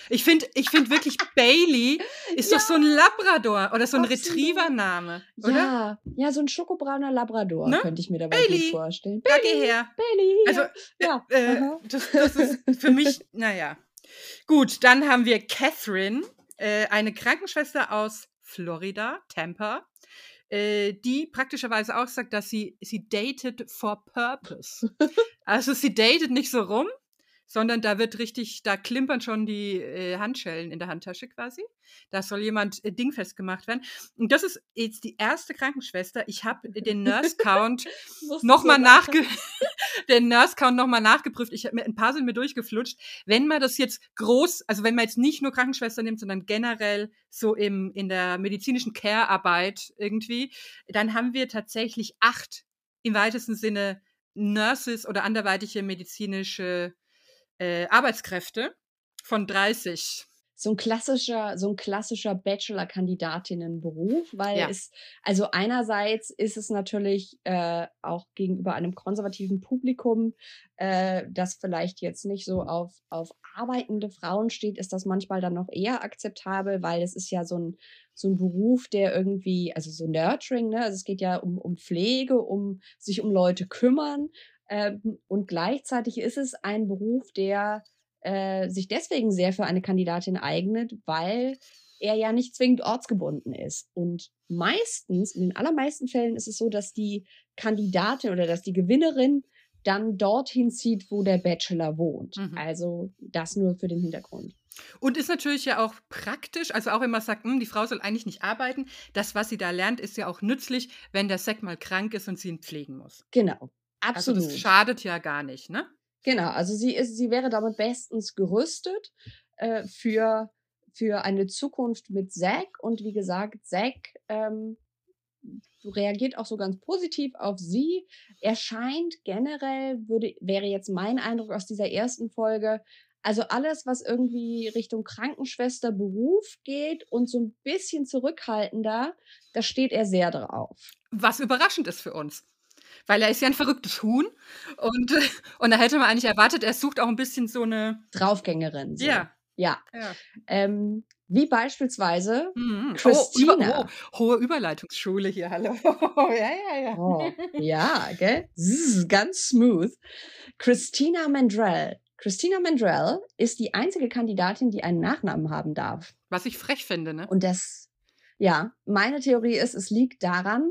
Ich finde ich find wirklich, Bailey ist doch so ein Labrador oder so ein. Retriever-Name, oder? Ja, ja, so ein schokobrauner Labrador Ne? könnte ich mir dabei Bailey. gut vorstellen. Da geh her. Bailey. Also, ja. äh, aha. das, das ist für mich, naja. Gut, dann haben wir Catherine, äh, eine Krankenschwester aus Florida, Tampa, äh, die praktischerweise auch sagt, dass sie, sie datet for purpose. also sie datet nicht so rum, sondern da wird richtig, da klimpern schon die äh, Handschellen in der Handtasche quasi. Da soll jemand äh, dingfest gemacht werden. Und das ist jetzt die erste Krankenschwester. Ich habe den Nurse Count nochmal nachge den Nurse Count nochmal nachgeprüft. Ich habe mir ein paar sind mir durchgeflutscht. Wenn man das jetzt groß, also wenn man jetzt nicht nur Krankenschwester nimmt, sondern generell so im in der medizinischen Care-Arbeit irgendwie, dann haben wir tatsächlich acht im weitesten Sinne Nurses oder anderweitige medizinische äh, Arbeitskräfte von 30. so ein klassischer, so ein klassischer Bachelor-Kandidatinnenberuf, weil Ja. es, also einerseits ist es natürlich äh, auch gegenüber einem konservativen Publikum, äh, das vielleicht jetzt nicht so auf, auf arbeitende Frauen steht, ist das manchmal dann noch eher akzeptabel, weil es ist ja so ein, so ein Beruf, der irgendwie, also so Nurturing, ne? Also es geht ja um, um Pflege, um sich um Leute kümmern. Ähm, und gleichzeitig ist es ein Beruf, der äh, sich deswegen sehr für eine Kandidatin eignet, weil er ja nicht zwingend ortsgebunden ist. Und meistens, in den allermeisten Fällen ist es so, dass die Kandidatin oder dass die Gewinnerin dann dorthin zieht, wo der Bachelor wohnt. Mhm. Also das nur für den Hintergrund. Und ist natürlich ja auch praktisch, also auch wenn man sagt, hm, die Frau soll eigentlich nicht arbeiten, das, was sie da lernt, ist ja auch nützlich, wenn der Sack mal krank ist und sie ihn pflegen muss. Genau. Also Absolut. das schadet ja gar nicht, ne? Genau, also sie ist, sie wäre damit bestens gerüstet äh, für, für eine Zukunft mit Zack. Und wie gesagt, Zack ähm, reagiert auch so ganz positiv auf sie. Er scheint generell, würde, wäre jetzt mein Eindruck aus dieser ersten Folge, also alles, was irgendwie Richtung Krankenschwester Beruf geht und so ein bisschen zurückhaltender, da steht er sehr drauf. Was überraschend ist für uns. Weil er ist ja ein verrücktes Huhn. Und, und da hätte man eigentlich erwartet, er sucht auch ein bisschen so eine. Draufgängerin. So. Ja. Ja. ja. Ähm, wie beispielsweise Mhm. Christina. Oh, über, oh, hohe Überleitungsschule hier, hallo. ja, ja, ja. Oh, ja, gell? Zzz, ganz smooth. Christina Mandrell. Christina Mandrell ist die einzige Kandidatin, die einen Nachnamen haben darf. Was ich frech finde, ne? Und das, ja, meine Theorie ist, es liegt daran,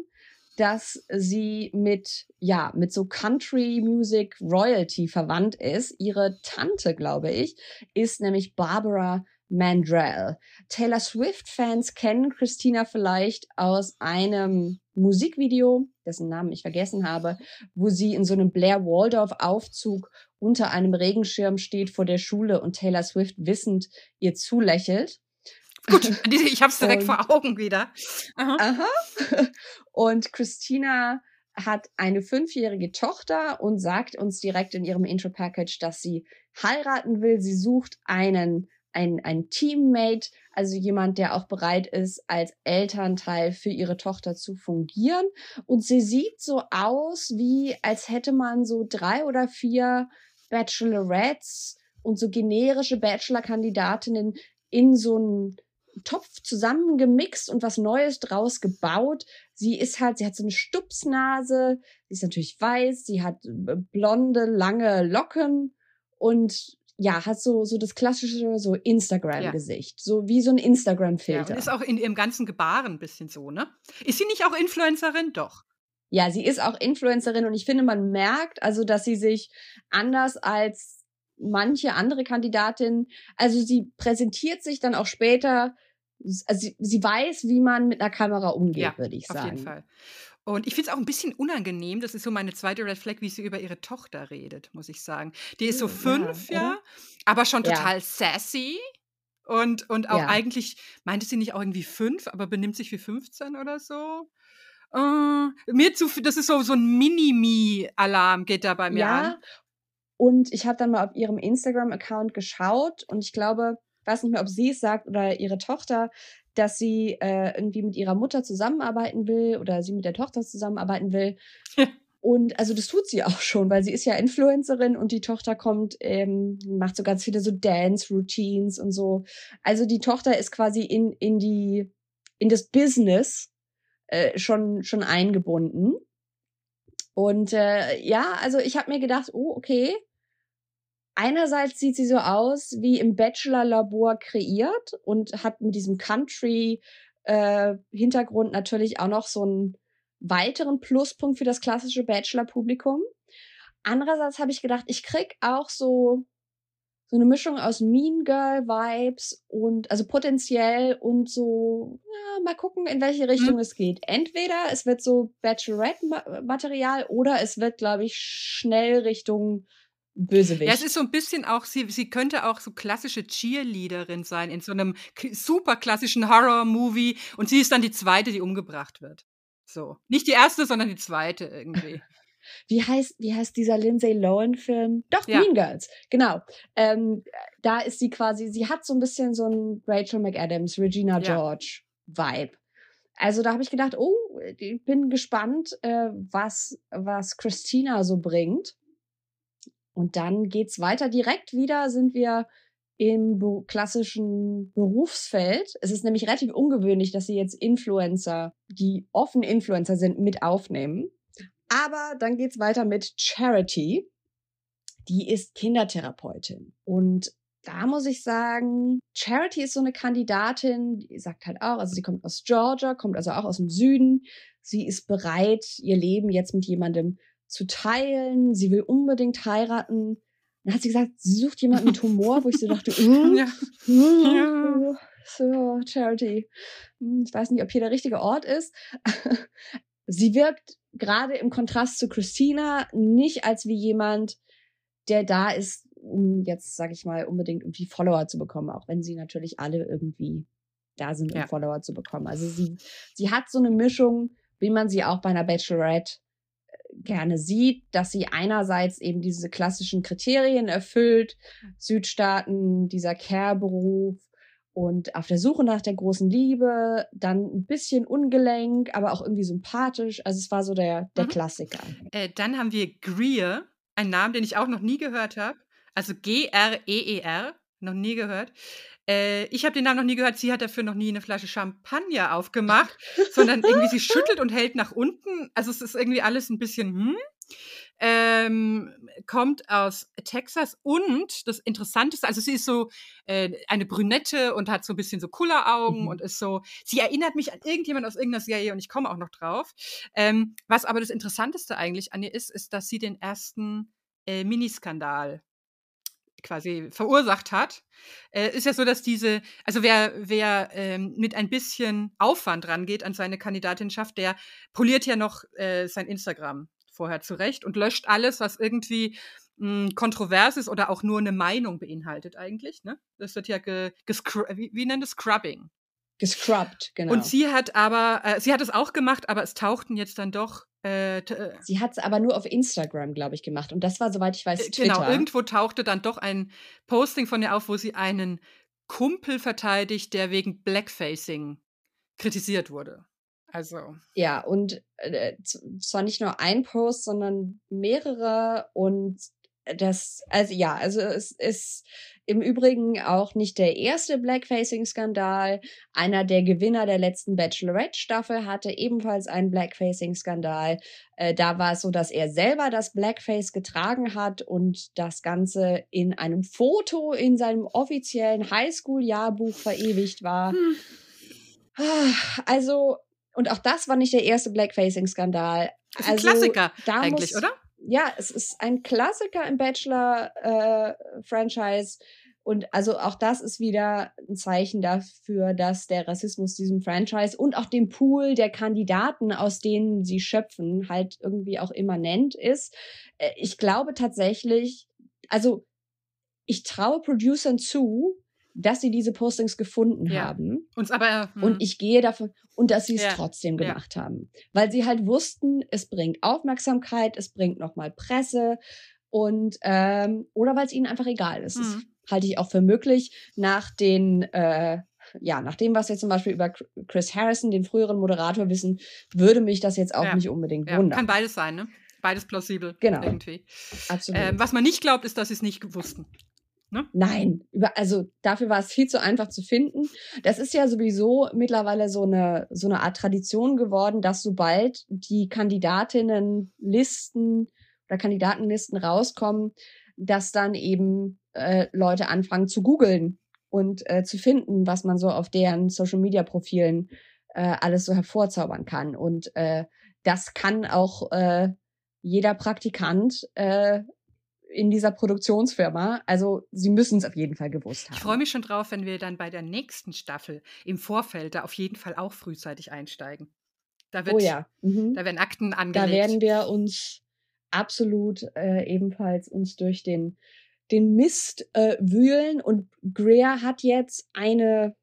dass sie mit, ja, mit so Country Music Royalty verwandt ist. Ihre Tante, glaube ich, ist nämlich Barbara Mandrell. Taylor Swift-Fans kennen Christina vielleicht aus einem Musikvideo, dessen Namen ich vergessen habe, wo sie in so einem Blair Waldorf Aufzug unter einem Regenschirm steht vor der Schule und Taylor Swift wissend ihr zulächelt. Gut, ich habe es direkt und, vor Augen wieder. Aha. aha. Und Christina hat eine fünfjährige Tochter und sagt uns direkt in ihrem Intro-Package, dass sie heiraten will. Sie sucht einen ein, ein Teammate, also jemand, der auch bereit ist, als Elternteil für ihre Tochter zu fungieren. Und sie sieht so aus, wie als hätte man so drei oder vier Bachelorettes und so generische Bachelor-Kandidatinnen in so einen Topf zusammengemixt und was Neues draus gebaut. Sie ist halt, sie hat so eine Stupsnase, sie ist natürlich weiß, sie hat äh, blonde, lange Locken und ja, hat so, so das klassische so Instagram-Gesicht. Ja. So wie so ein Instagram-Filter. Ja, und ist auch in ihrem ganzen Gebaren ein bisschen so, ne? Ist sie nicht auch Influencerin? Doch. Ja, sie ist auch Influencerin und ich finde, man merkt also, dass sie sich anders als manche andere Kandidatin, also sie präsentiert sich dann auch später, also sie, sie weiß, wie man mit einer Kamera umgeht, ja, würde ich sagen. Auf jeden Fall. Und ich finde es auch ein bisschen unangenehm, das ist so meine zweite Red Flag, wie sie über ihre Tochter redet, muss ich sagen. Die ist so hm, fünf, ja, ja aber schon total ja. sassy. Und, und auch eigentlich, meinte sie nicht auch irgendwie fünf, aber benimmt sich wie 15 oder so? Uh, mir zu, das ist so, so ein Mini-Me-Alarm geht da bei mir ja. an. Und ich habe dann mal auf ihrem Instagram-Account geschaut und ich glaube, weiß nicht mehr, ob sie es sagt oder ihre Tochter, dass sie äh, irgendwie mit ihrer Mutter zusammenarbeiten will oder sie mit der Tochter zusammenarbeiten will. Und also das tut sie auch schon, weil sie ist ja Influencerin und die Tochter kommt, ähm, macht so ganz viele so Dance-Routines und so. Also die Tochter ist quasi in, in die, in das Business äh, schon, schon eingebunden. Und äh, ja, also ich habe mir gedacht, oh, okay, einerseits sieht sie so aus wie im Bachelor-Labor kreiert und hat mit diesem Country-Hintergrund äh, natürlich auch noch so einen weiteren Pluspunkt für das klassische Bachelor-Publikum. Andererseits habe ich gedacht, ich krieg auch so so eine Mischung aus Mean Girl Vibes und also potenziell und so ja, mal gucken in welche Richtung mhm. es geht. Entweder es wird so Bachelorette Material oder es wird glaube ich schnell Richtung Bösewicht. Ja, es ist so ein bisschen auch, sie, sie könnte auch so klassische Cheerleaderin sein in so einem super klassischen Horror-Movie und sie ist dann die zweite, die umgebracht wird. So. Nicht die erste, sondern die zweite irgendwie. Wie heißt, wie heißt dieser Lindsay Lohan-Film? Doch, ja. Mean Girls, genau. Ähm, da ist sie quasi, sie hat so ein bisschen so ein Rachel McAdams, Regina George Vibe. Also da habe ich gedacht, oh, ich bin gespannt, äh, was, was Christina so bringt. Und dann geht's weiter. Direkt wieder sind wir im klassischen Berufsfeld. Es ist nämlich relativ ungewöhnlich, dass sie jetzt Influencer, die offen Influencer sind, mit aufnehmen. Aber dann geht's weiter mit Charity. Die ist Kindertherapeutin. Und da muss ich sagen, Charity ist so eine Kandidatin, die sagt halt auch, also sie kommt aus Georgia, kommt also auch aus dem Süden. Sie ist bereit, ihr Leben jetzt mit jemandem zu teilen. Sie will unbedingt heiraten. Dann hat sie gesagt, sie sucht jemanden mit Humor, wo ich so dachte, mm, ja. Mm, ja. so, Charity. Hm, ich weiß nicht, ob hier der richtige Ort ist. sie wirkt gerade im Kontrast zu Christina nicht als wie jemand, der da ist, um jetzt, sag ich mal, unbedingt irgendwie Follower zu bekommen, auch wenn sie natürlich alle irgendwie da sind, um ja. Follower zu bekommen. Also sie, sie hat so eine Mischung, wie man sie auch bei einer Bachelorette gerne sieht, dass sie einerseits eben diese klassischen Kriterien erfüllt, Südstaaten, dieser Care-Beruf und auf der Suche nach der großen Liebe, dann ein bisschen ungelenk, aber auch irgendwie sympathisch. Also es war so der, der mhm. Klassiker. Äh, dann haben wir Greer, ein Name, den ich auch noch nie gehört habe. Also G-R-E-E-R, -E -E noch nie gehört. Äh, ich habe den Namen noch nie gehört. Sie hat dafür noch nie eine Flasche Champagner aufgemacht, sondern irgendwie sie schüttelt und hält nach unten. Also es ist irgendwie alles ein bisschen, hm. Ähm, kommt aus Texas und das Interessanteste, also sie ist so äh, eine Brünette und hat so ein bisschen so Kulleraugen mhm. und ist so, sie erinnert mich an irgendjemand aus irgendeiner Serie und ich komme auch noch drauf. Ähm, was aber das Interessanteste eigentlich an ihr ist, ist, dass sie den ersten äh, Miniskandal quasi verursacht hat, äh, ist ja so, dass diese, also wer, wer ähm, mit ein bisschen Aufwand rangeht an seine Kandidatinschaft, der poliert ja noch äh, sein Instagram vorher zurecht und löscht alles, was irgendwie mh, hm, kontrovers ist oder auch nur eine Meinung beinhaltet eigentlich. Ne? Das wird ja ge, wie, wie nennt es Scrubbing? Gescrubbt, genau. Und sie hat aber, äh, sie hat es auch gemacht, aber es tauchten jetzt dann doch äh, äh sie hat es aber nur auf Instagram, glaube ich, gemacht. Und das war, soweit ich weiß, äh, Twitter. Genau, irgendwo tauchte dann doch ein Posting von ihr auf, wo sie einen Kumpel verteidigt, der wegen Blackfacing kritisiert wurde. Also. Ja, und äh, zwar nicht nur ein Post, sondern mehrere und das, also ja, also es ist im Übrigen auch nicht der erste Blackfacing-Skandal. Einer der Gewinner der letzten Bachelorette-Staffel hatte ebenfalls einen Blackfacing-Skandal. Äh, da war es so, dass er selber das Blackface getragen hat und das Ganze in einem Foto in seinem offiziellen Highschool-Jahrbuch verewigt war. Hm. Ah, also, und auch das war nicht der erste Blackfacing-Skandal. Ist ein also, Klassiker eigentlich, muss, oder? ja, es ist ein Klassiker im Bachelor-Franchise. Äh, und also auch das ist wieder ein Zeichen dafür, dass der Rassismus diesem Franchise und auch dem Pool der Kandidaten, aus denen sie schöpfen, halt irgendwie auch immanent ist. Äh, ich glaube tatsächlich, also ich traue Producern zu, dass sie diese Postings gefunden ja. haben. Uns aber. Hm. Und ich gehe davon, und dass sie es ja. trotzdem gemacht ja. haben. Weil sie halt wussten, es bringt Aufmerksamkeit, es bringt nochmal Presse und ähm, oder weil es ihnen einfach egal ist. Hm. Halte ich auch für möglich. Nach den äh, ja, nach dem, was wir zum Beispiel über Chris Harrison, den früheren Moderator, wissen, würde mich das jetzt auch ja. nicht unbedingt ja. wundern. Kann beides sein, ne? Beides plausibel. Genau. Irgendwie. Absolut. Ähm, was man nicht glaubt, ist, dass sie es nicht wussten. Ne? Nein, über, also dafür war es viel zu einfach zu finden. Das ist ja sowieso mittlerweile so eine, so eine Art Tradition geworden, dass sobald die Kandidatinnenlisten oder Kandidatenlisten rauskommen, dass dann eben äh, Leute anfangen zu googeln und äh, zu finden, was man so auf deren Social-Media-Profilen äh, alles so hervorzaubern kann. Und äh, das kann auch äh, jeder Praktikant äh, in dieser Produktionsfirma. Also sie müssen es auf jeden Fall gewusst haben. Ich freue mich schon drauf, wenn wir dann bei der nächsten Staffel im Vorfeld da auf jeden Fall auch frühzeitig einsteigen. Da wird, oh ja. Mhm. Da werden Akten angelegt. Da werden wir uns absolut äh, ebenfalls uns durch den, den Mist äh, wühlen. Und Greer hat jetzt eine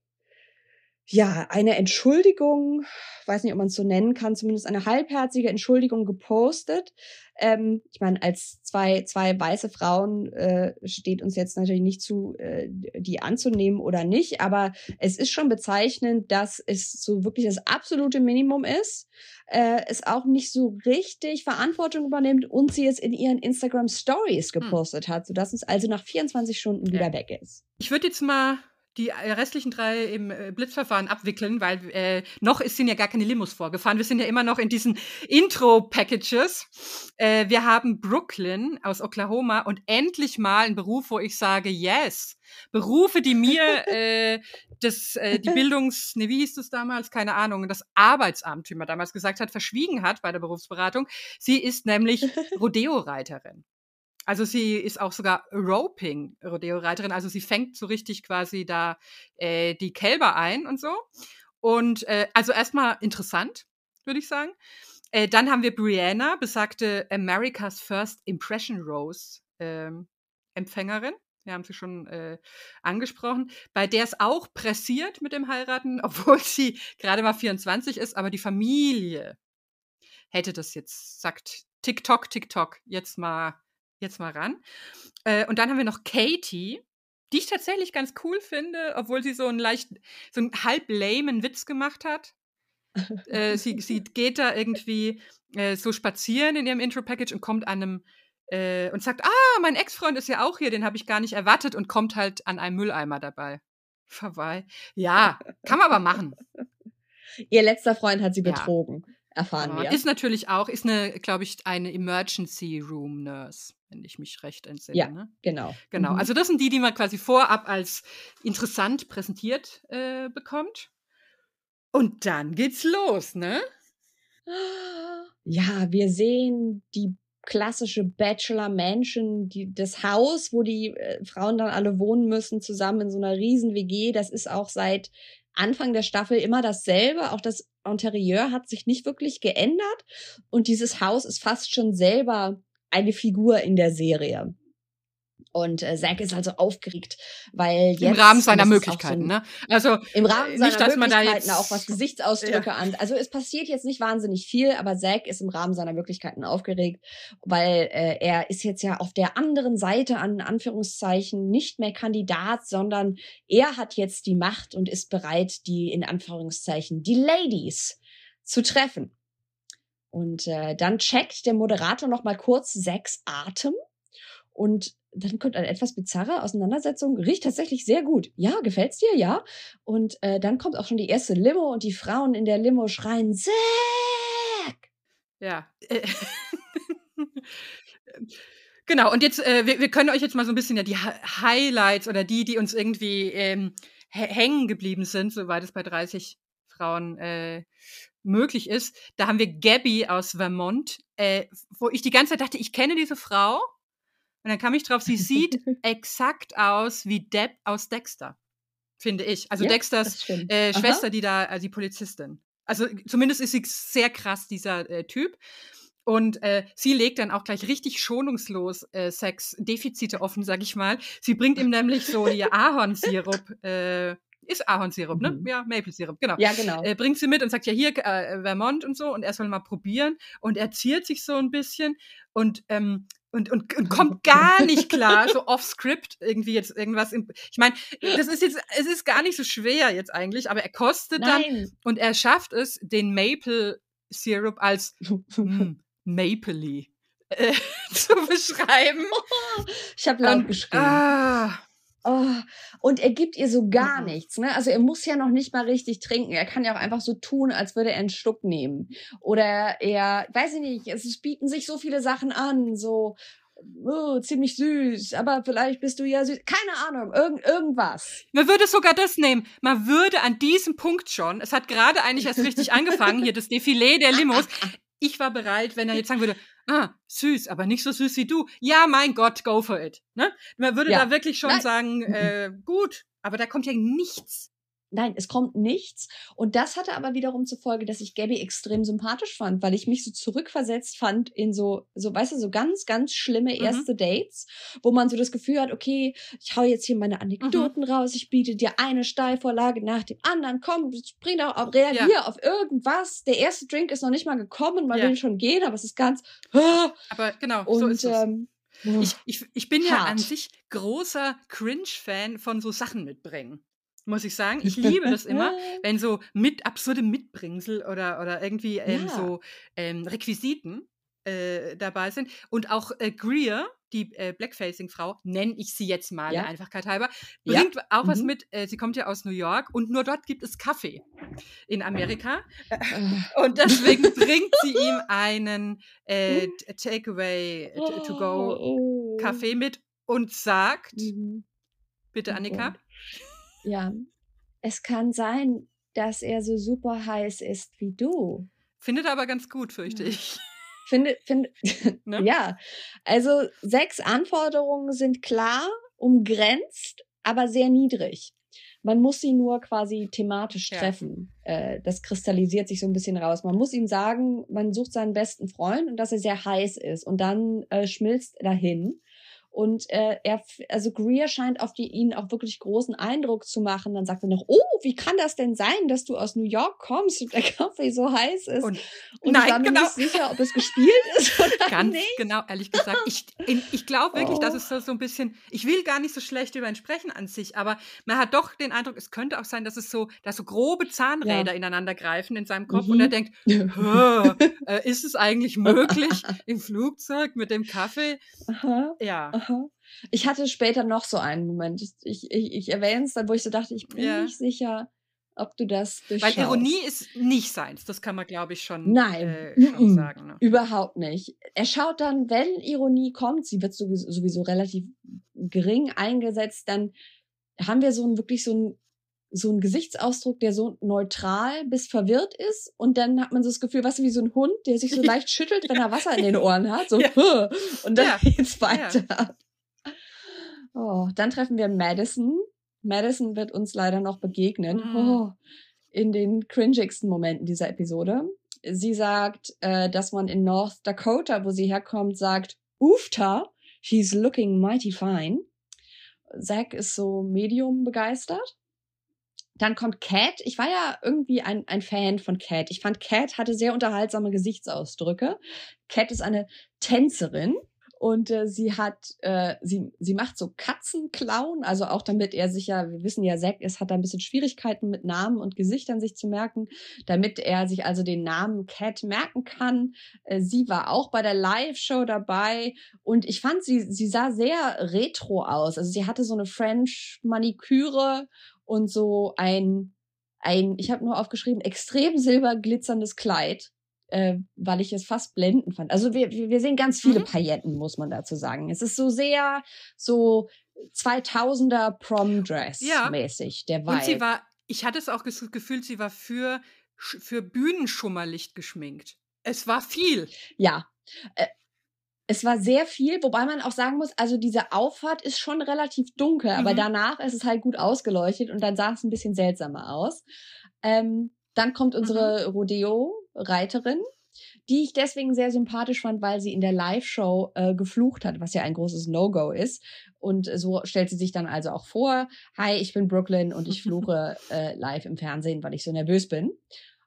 ja, eine Entschuldigung, weiß nicht, ob man es so nennen kann, zumindest eine halbherzige Entschuldigung gepostet. Ähm, ich meine, als zwei, zwei weiße Frauen äh, steht uns jetzt natürlich nicht zu, äh, die anzunehmen oder nicht, aber es ist schon bezeichnend, dass es so wirklich das absolute Minimum ist, äh, es auch nicht so richtig Verantwortung übernimmt und sie es in ihren Instagram Stories hm. gepostet hm. hat, sodass es also nach 24 Stunden wieder weg ist. Ich würde jetzt mal die äh, restlichen drei im äh, Blitzverfahren abwickeln, weil äh, noch ist sind ja gar keine Limos vorgefahren. Wir sind ja immer noch in diesen Intro-Packages. Äh, wir haben Brooklyn aus Oklahoma und endlich mal ein Beruf, wo ich sage, yes. Berufe, die mir äh, das, äh, die Bildungs, ne, wie hieß das damals? Keine Ahnung, das Arbeitsamt, wie man damals gesagt hat, verschwiegen hat bei der Berufsberatung. Sie ist nämlich Rodeo-Reiterin. Also sie ist auch sogar Roping-Rodeo-Reiterin, also sie fängt so richtig quasi da äh, die Kälber ein und so. Und äh, also erstmal interessant, würde ich sagen. Äh, dann haben wir Brianna, besagte America's First Impression Rose ähm, Empfängerin. Wir haben sie schon äh, angesprochen, bei der es auch pressiert mit dem Heiraten, obwohl sie gerade mal 24 ist, aber die Familie hätte das jetzt, sagt TikTok, TikTok, jetzt mal jetzt mal ran. Äh, und dann haben wir noch Katie, die ich tatsächlich ganz cool finde, obwohl sie so einen leicht, so einen halb lamen Witz gemacht hat. äh, sie, sie geht da irgendwie äh, so spazieren in ihrem Intro-Package und kommt an einem äh, und sagt, ah, mein Ex-Freund ist ja auch hier, den habe ich gar nicht erwartet und kommt halt an einem Mülleimer dabei. Vorbei. Ja, kann man aber machen. Ihr letzter Freund hat sie betrogen, ja. Erfahren ja, wir. Ist natürlich auch, ist eine, glaube ich, eine Emergency Room Nurse wenn ich mich recht entsinne. Ja, ne? genau. Genau. Mhm. Also das sind die, die man quasi vorab als interessant präsentiert äh, bekommt. Und dann geht's los, ne? Ja, wir sehen die klassische Bachelor-Mansion, die, das Haus, wo die äh, Frauen dann alle wohnen müssen, zusammen in so einer riesen WG. Das ist auch seit Anfang der Staffel immer dasselbe. Auch das Interieur hat sich nicht wirklich geändert. Und dieses Haus ist fast schon selber eine Figur in der Serie. Und äh, Zack ist also aufgeregt, weil jetzt im Rahmen seiner Möglichkeiten, so, ne? Also im Rahmen äh, seiner nicht, dass Möglichkeiten man da jetzt, auch was Gesichtsausdrücke ja. an. Also es passiert jetzt nicht wahnsinnig viel, aber Zack ist im Rahmen seiner Möglichkeiten aufgeregt, weil äh, er ist jetzt ja auf der anderen Seite an Anführungszeichen nicht mehr Kandidat, sondern er hat jetzt die Macht und ist bereit, die in Anführungszeichen die Ladies zu treffen. Und äh, dann checkt der Moderator noch mal kurz Zacks Atem und dann kommt eine etwas bizarre Auseinandersetzung. Riecht tatsächlich sehr gut. Ja, gefällt's dir? Ja. Und äh, dann kommt auch schon die erste Limo und die Frauen in der Limo schreien Zack. Ja. genau. Und jetzt, äh, wir, wir, können euch jetzt mal so ein bisschen ja die Highlights oder die, die uns irgendwie ähm, hängen geblieben sind, soweit es bei 30 Frauen äh, möglich ist. Da haben wir Gabby aus Vermont, äh, wo ich die ganze Zeit dachte, ich kenne diese Frau und dann kam ich drauf, sie sieht exakt aus wie Deb aus Dexter, finde ich. Also ja, Dexters äh, Schwester, die da, also die Polizistin. Also zumindest ist sie sehr krass, dieser äh, Typ. Und äh, sie legt dann auch gleich richtig schonungslos äh, Sexdefizite offen, sag ich mal. Sie bringt ihm nämlich so ihr Ahornsirup. Äh, ist Ahornsirup, ne? Mhm. Ja, Maple Sirup, genau. Ja, genau. Äh, bringt sie mit und sagt, ja, hier, äh, Vermont und so. Und er soll mal probieren. Und er ziert sich so ein bisschen. Und ähm, und, und, und kommt gar nicht klar, so off-script irgendwie jetzt irgendwas. Im, ich meine, das ist jetzt, es ist gar nicht so schwer jetzt eigentlich, aber er kostet Nein. dann und er schafft es, den Maple Syrup als hm, Mapley äh, zu beschreiben. ich habe laut und, geschrieben. Ah, Oh, und er gibt ihr so gar mhm. nichts. Ne? Also er muss ja noch nicht mal richtig trinken. Er kann ja auch einfach so tun, als würde er einen Schluck nehmen. Oder er, weiß ich nicht, es bieten sich so viele Sachen an, so oh, ziemlich süß, aber vielleicht bist du ja süß. Keine Ahnung, irgend, irgendwas. Man würde sogar das nehmen. Man würde an diesem Punkt schon, es hat gerade eigentlich erst richtig angefangen, hier das Defilé der Limos. Ich war bereit, wenn er jetzt sagen würde, ah, süß, aber nicht so süß wie du. Ja, mein Gott, go for it. Ne? Man würde ja. da wirklich schon Nein. sagen, äh, gut, aber da kommt ja nichts. Nein, es kommt nichts. Und das hatte aber wiederum zur Folge, dass ich Gabby extrem sympathisch fand, weil ich mich so zurückversetzt fand in so, so, weißt du, so ganz, ganz schlimme mhm. erste mhm. Dates, wo man so das Gefühl hat, okay, ich hau jetzt hier meine Anekdoten mhm. raus, ich biete dir eine Steilvorlage nach dem anderen, komm, spring da auf, reagier ja. auf irgendwas. Der erste Drink ist noch nicht mal gekommen, man ja. will schon gehen, aber es ist ganz, aber genau, und, so ist es. Ähm, ich, ich, ich bin ja an sich großer Cringe-Fan von so Sachen mitbringen muss ich sagen. Ich liebe das immer, wenn so mit absurde Mitbringsel oder, oder irgendwie ähm, ja. so ähm, Requisiten äh, dabei sind. Und auch äh, Greer, die äh, Blackfacing-Frau, nenne ich sie jetzt mal ja. der Einfachkeit halber, bringt ja. auch mhm. was mit. Äh, sie kommt ja aus New York und nur dort gibt es Kaffee in Amerika. Äh, und deswegen bringt sie ihm einen äh, Takeaway to go oh. Kaffee mit und sagt, mhm. bitte Annika. Ja, es kann sein, dass er so super heiß ist wie du. Findet er aber ganz gut, fürchte ich. Finde, finde, ne? ja. Also sechs Anforderungen sind klar, umgrenzt, aber sehr niedrig. Man muss sie nur quasi thematisch treffen. Äh, das kristallisiert sich so ein bisschen raus. Man muss ihm sagen, man sucht seinen besten Freund und dass er sehr heiß ist. Und dann äh, schmilzt er dahin. Und äh, er, also Greer scheint auf die, ihn auch wirklich großen Eindruck zu machen. Dann sagt er noch, oh, wie kann das denn sein, dass du aus New York kommst und der Kaffee so heiß ist? Und, und nein, ich war mir genau. nicht sicher, ob es gespielt ist oder Ganz nicht. genau, ehrlich gesagt. Ich, ich glaube wirklich, oh. dass es so, so ein bisschen, ich will gar nicht so schlecht über ihn sprechen an sich, aber man hat doch den Eindruck, es könnte auch sein, dass es so, dass so grobe Zahnräder ja. ineinander greifen in seinem Kopf mhm. und er denkt, äh, ist es eigentlich möglich im Flugzeug mit dem Kaffee? Aha. Ja. Aha. Ich hatte später noch so einen Moment. Ich, ich, ich erwähne es dann, wo ich so dachte, ich bin ja. nicht sicher, ob du das durchschaust. Weil Ironie ist nicht seins, das kann man, glaube ich, schon, Nein, äh, schon sagen. Ne? Überhaupt nicht. Er schaut dann, wenn Ironie kommt, sie wird sowieso, sowieso relativ gering eingesetzt, dann haben wir so ein wirklich so ein so ein Gesichtsausdruck, der so neutral bis verwirrt ist. Und dann hat man so das Gefühl, was wie so ein Hund, der sich so leicht schüttelt, wenn er Wasser in den Ohren hat. So, Ja. und dann Ja. geht's weiter. Oh, dann treffen wir Madison. Madison wird uns leider noch begegnen. Mhm. Oh, in den cringigsten Momenten dieser Episode. Sie sagt, äh, dass man in North Dakota, wo sie herkommt, sagt, Ufta, she's looking mighty fine. Zack ist so medium begeistert. Dann kommt Cat. Ich war ja irgendwie ein, ein Fan von Cat. Ich fand, Cat hatte sehr unterhaltsame Gesichtsausdrücke. Cat ist eine Tänzerin und äh, sie hat, äh, sie, sie macht so Katzenklauen, also auch damit er sich ja, wir wissen ja, Zack ist, hat da ein bisschen Schwierigkeiten mit Namen und Gesichtern sich zu merken, damit er sich also den Namen Cat merken kann. Äh, sie war auch bei der Live-Show dabei und ich fand, sie, sie sah sehr retro aus. Also sie hatte so eine French-Maniküre und so ein, ein ich habe nur aufgeschrieben, extrem silberglitzerndes Kleid äh, weil ich es fast blendend fand. Also wir, wir sehen ganz viele Mhm. Pailletten, muss man dazu sagen. Es ist so sehr so 2000er Prom Dress Ja. mäßig, der Vibe. Und sie war, ich hatte es auch gefühlt, sie war für, für Bühnenschummerlicht geschminkt. Es war viel. ja. Es war sehr viel, wobei man auch sagen muss, also diese Auffahrt ist schon relativ dunkel, aber Mhm. danach ist es halt gut ausgeleuchtet und dann sah es ein bisschen seltsamer aus. Ähm, dann kommt unsere Rodeo-Reiterin, die ich deswegen sehr sympathisch fand, weil sie in der Live-Show äh, geflucht hat, was ja ein großes No-Go ist. Und so stellt sie sich dann also auch vor, hi, ich bin Brooklyn und ich fluche äh, live im Fernsehen, weil ich so nervös bin.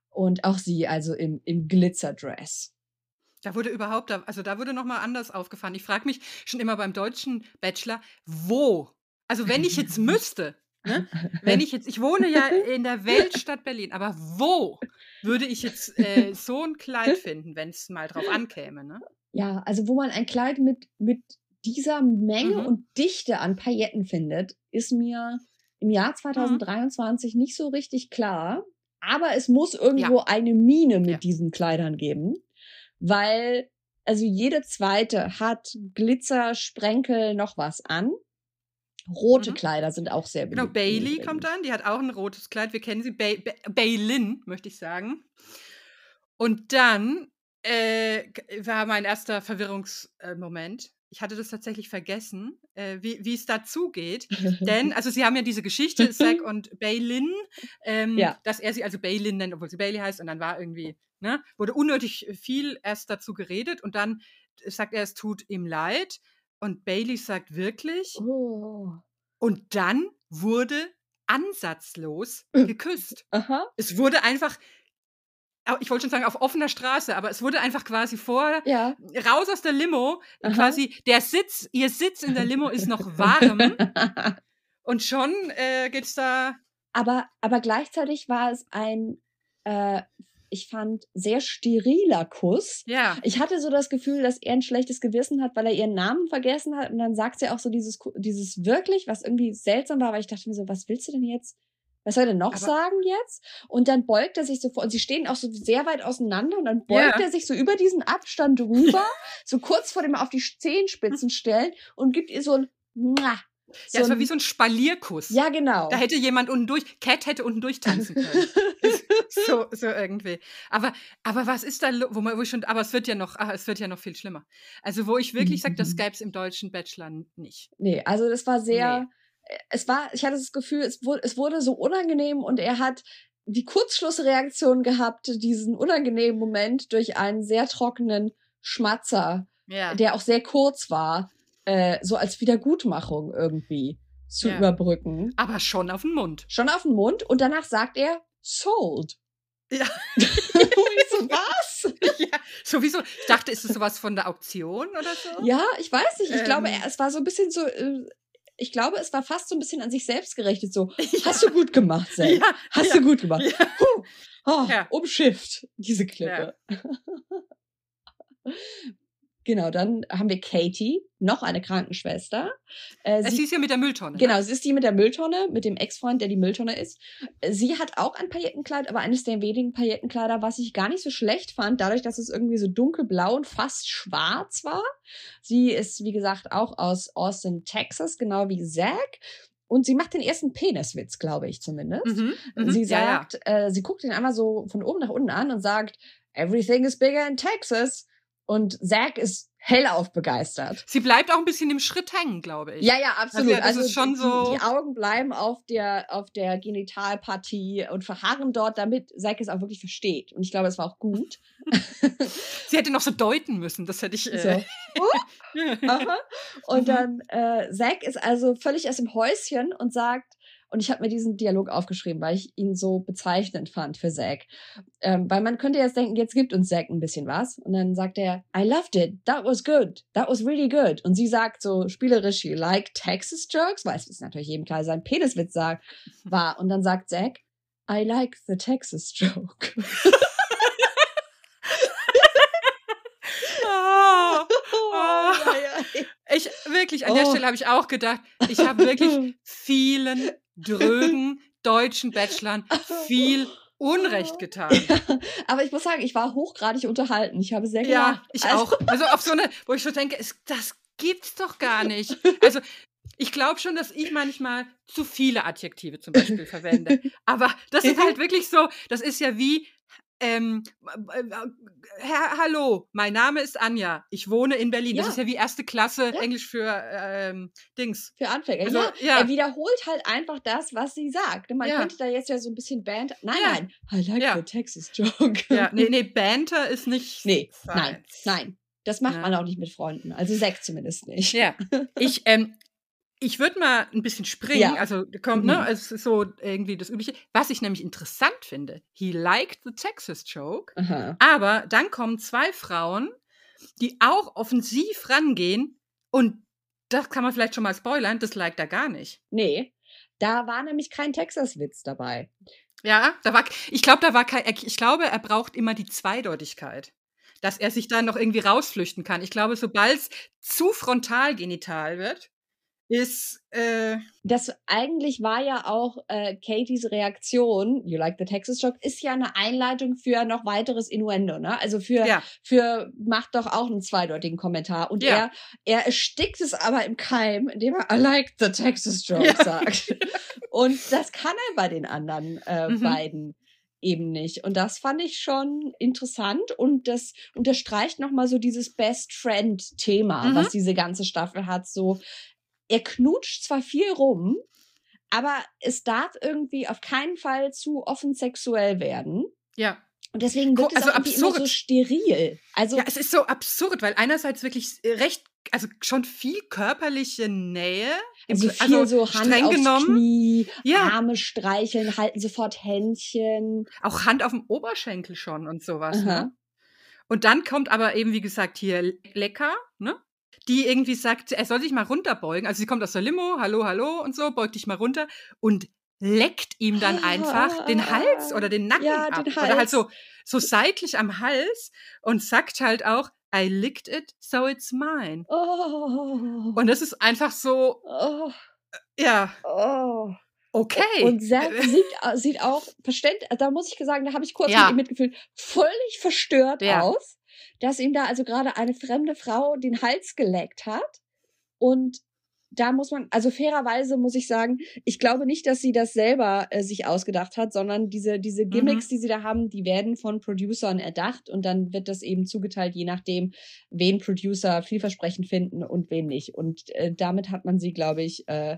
Und auch sie also im, im Glitzerdress. Da wurde überhaupt, also da wurde nochmal anders aufgefahren. Ich frage mich schon immer beim deutschen Bachelor, wo? Also wenn ich jetzt müsste, ne? wenn ich jetzt, ich wohne ja in der Weltstadt Berlin, aber wo würde ich jetzt äh, so ein Kleid finden, wenn es mal drauf ankäme? Ne? Ja, also wo man ein Kleid mit, mit dieser Menge Mhm. und Dichte an Pailletten findet, ist mir im Mhm. Jahr 2023 nicht so richtig klar. Aber es muss irgendwo eine Mine mit Ja. diesen Kleidern geben, weil also jede zweite hat Glitzer, Sprenkel, noch was an. Rote Mhm. Kleider sind auch sehr Genau, beliebt. Bailey übrigens. kommt dann, die hat auch ein rotes Kleid, wir kennen sie, ba ba möchte ich sagen. Und dann äh, war mein erster Verwirrungsmoment. Ich hatte das tatsächlich vergessen, äh, wie wie es dazu geht. Denn, also sie haben ja diese Geschichte, Zack und Baylin, ähm, Ja. dass er sie also Baylin nennt, obwohl sie Bailey heißt. Und dann war irgendwie, ne, wurde unnötig viel erst dazu geredet. Und dann sagt er, es tut ihm leid. Und Bailey sagt wirklich, oh. und dann wurde ansatzlos Äh. geküsst. Aha. Es wurde einfach, ich wollte schon sagen, auf offener Straße, aber es wurde einfach quasi vor, Ja. raus aus der Limo, Aha. quasi der Sitz, ihr Sitz in der Limo ist noch warm und schon äh, geht's da. aber, aber gleichzeitig war es ein, äh, ich fand, sehr steriler Kuss. Ja. Ich hatte so das Gefühl, dass er ein schlechtes Gewissen hat, weil er ihren Namen vergessen hat. Und dann sagt sie auch so dieses, dieses wirklich, was irgendwie seltsam war, weil ich dachte mir so, was willst du denn jetzt? Was soll er denn noch Aber- sagen jetzt? Und dann beugt er sich so vor, und sie stehen auch so sehr weit auseinander, und dann beugt Ja. er sich so über diesen Abstand rüber, so kurz vor dem auf die Zehenspitzen stellen und gibt ihr so ein Mua. So Ja, es war wie so ein Spalierkuss. ja, genau. Da hätte jemand unten durch, Cat hätte unten durchtanzen können. so, so irgendwie. Aber, aber was ist da, wo, man, wo ich schon, aber es wird ja noch, ah, es wird ja noch viel schlimmer. Also, wo ich wirklich sage, das Mhm. gäbe es im deutschen Bachelor nicht. Nee, also das war sehr, Nee. äh, es war, ich hatte das Gefühl, es wurde, es wurde so unangenehm und er hat die Kurzschlussreaktion gehabt, diesen unangenehmen Moment durch einen sehr trockenen Schmatzer, Ja. der auch sehr kurz war, äh, so als Wiedergutmachung irgendwie zu Ja. überbrücken. aber schon auf den Mund. Schon auf den Mund und danach sagt er, sold. Ja. So, was? ja. Sowieso, ich dachte, ist es sowas von der Auktion oder so? Ja, ich weiß nicht. Ich glaube, Ähm. er- es war so ein bisschen so, äh, ich glaube, es war fast so ein bisschen an sich selbst gerichtet. So, hast du gut gemacht, Sam. Ja, Hast ja. du gut gemacht. Ja. Puh. Oh, Ja. Umschifft, diese Klippe. Genau, dann haben wir Katie, noch eine Krankenschwester. Äh, Sie sie, ist ja mit der Mülltonne. genau, sie ist die mit der Mülltonne, mit dem Ex-Freund, der die Mülltonne ist. Sie hat auch ein Paillettenkleid, aber eines der wenigen Paillettenkleider, was ich gar nicht so schlecht fand, dadurch, dass es irgendwie so dunkelblau und fast schwarz war. Sie ist, wie gesagt, auch aus Austin, Texas, genau wie Zack. und sie macht den ersten Peniswitz, glaube ich zumindest. Mhm, mhm, Sie ja, ja. sagt, Äh, sie guckt ihn einmal so von oben nach unten an und sagt, everything is bigger in Texas. Und Zack ist hellauf begeistert. Sie bleibt auch ein bisschen im Schritt hängen, glaube ich. Ja, ja, absolut. Also, das ist schon die, so- Die Augen bleiben auf der, auf der Genitalpartie und verharren dort, damit Zack es auch wirklich versteht. Und ich glaube, es war auch gut. Sie hätte noch so deuten müssen, das hätte ich. So. Äh, Aha. Und Mhm. dann, äh, Zack ist also völlig aus dem Häuschen und sagt, und ich habe mir diesen Dialog aufgeschrieben, weil ich ihn so bezeichnend fand für Zack. Ähm, weil man könnte jetzt denken, jetzt gibt uns Zack ein bisschen was. Und dann sagt er, I loved it. That was good. That was really good. Und sie sagt so spielerisch, you like Texas jokes? Weil es ist natürlich jedem klar, sein Peniswitz sagt, war. Und dann sagt Zack, I like the Texas joke. oh, Oh, ich wirklich, an der Oh. Stelle habe ich auch gedacht, ich habe wirklich vielen drögen deutschen Bachelorn viel Unrecht getan. Ja, aber ich muss sagen, ich war hochgradig unterhalten. Ich habe sehr Ja, gelacht. ich Also- auch. Also auf so eine, wo ich so denke, es, das gibt's doch gar nicht. Also ich glaube schon, dass ich manchmal zu viele Adjektive zum Beispiel verwende. Aber das ist halt wirklich so, das ist ja wie, ähm, äh, äh, Herr, hallo, mein Name ist Anja, ich wohne in Berlin. Das Ja. ist ja wie erste Klasse Ja. Englisch für ähm, Dings. Für Anfänger. Also, ja, er wiederholt halt einfach das, was sie sagt. Man könnte da jetzt ja so ein bisschen Band. Nein, nein. I like Ja. the Texas joke. Ja, nee, nee, Banter ist nicht. Nee, nein, seins. nein. Das macht man auch nicht mit Freunden. Also Zack zumindest nicht. Ja, ich, ähm, ich würde mal ein bisschen springen. Ja. Also kommt, ne, Mhm. es ist so irgendwie das Übliche. Was ich nämlich interessant finde, he liked the Texas joke, Aha. aber dann kommen zwei Frauen, die auch offensiv rangehen und das kann man vielleicht schon mal spoilern, das liked er gar nicht. Nee, da war nämlich kein Texas-Witz dabei. Ja, da war, ich glaube, da war kein, ich glaube, er braucht immer die Zweideutigkeit. Dass er sich da noch irgendwie rausflüchten kann. Ich glaube, sobald es zu frontalgenital wird, ist, äh, Das eigentlich war ja auch äh, Katies Reaktion, You like the Texas Joke, ist ja eine Einleitung für noch weiteres Innuendo, ne? Also für, ja. für macht doch auch einen zweideutigen Kommentar. Und Ja. er, er erstickt es aber im Keim, indem er I like the Texas Joke Ja. sagt. Und das kann er bei den anderen äh, Mhm. beiden eben nicht. Und das fand ich schon interessant und das unterstreicht nochmal so dieses Best Friend-Thema, Mhm. was diese ganze Staffel hat. So, er knutscht zwar viel rum, aber es darf irgendwie auf keinen Fall zu offen sexuell werden. Ja. Und deswegen wird es also auch irgendwie immer so absurd. steril. Also Ja, es ist so absurd, weil einerseits wirklich recht, also schon viel körperliche Nähe. Also viel so Hand aufs genommen. Knie, Ja. Arme streicheln, halten sofort Händchen. Auch Hand auf dem Oberschenkel schon und sowas. Ne? Und dann kommt aber eben, wie gesagt, hier Lecker, ne? Die irgendwie sagt, er soll sich mal runterbeugen. Also sie kommt aus der Limo, hallo, hallo und so, beugt dich mal runter und leckt ihm dann einfach den Hals oder den Nacken Ja, ab. den Oder halt so, so seitlich am Hals und sagt halt auch, I licked it, so it's mine. Oh, Und das ist einfach so, oh, ja, oh. okay. Und Zack sieht, sieht auch verständlich, da muss ich sagen, da habe ich kurz Ja. mit ihm mitgefühlt, völlig verstört Ja. aus, dass ihm da also gerade eine fremde Frau den Hals geleckt hat. Und da muss man, also fairerweise muss ich sagen, ich glaube nicht, dass sie das selber äh, sich ausgedacht hat, sondern diese, diese Gimmicks, die sie da haben, die werden von Producern erdacht und dann wird das eben zugeteilt, je nachdem, wen Producer vielversprechend finden und wen nicht. Und äh, damit hat man sie, glaube ich, äh,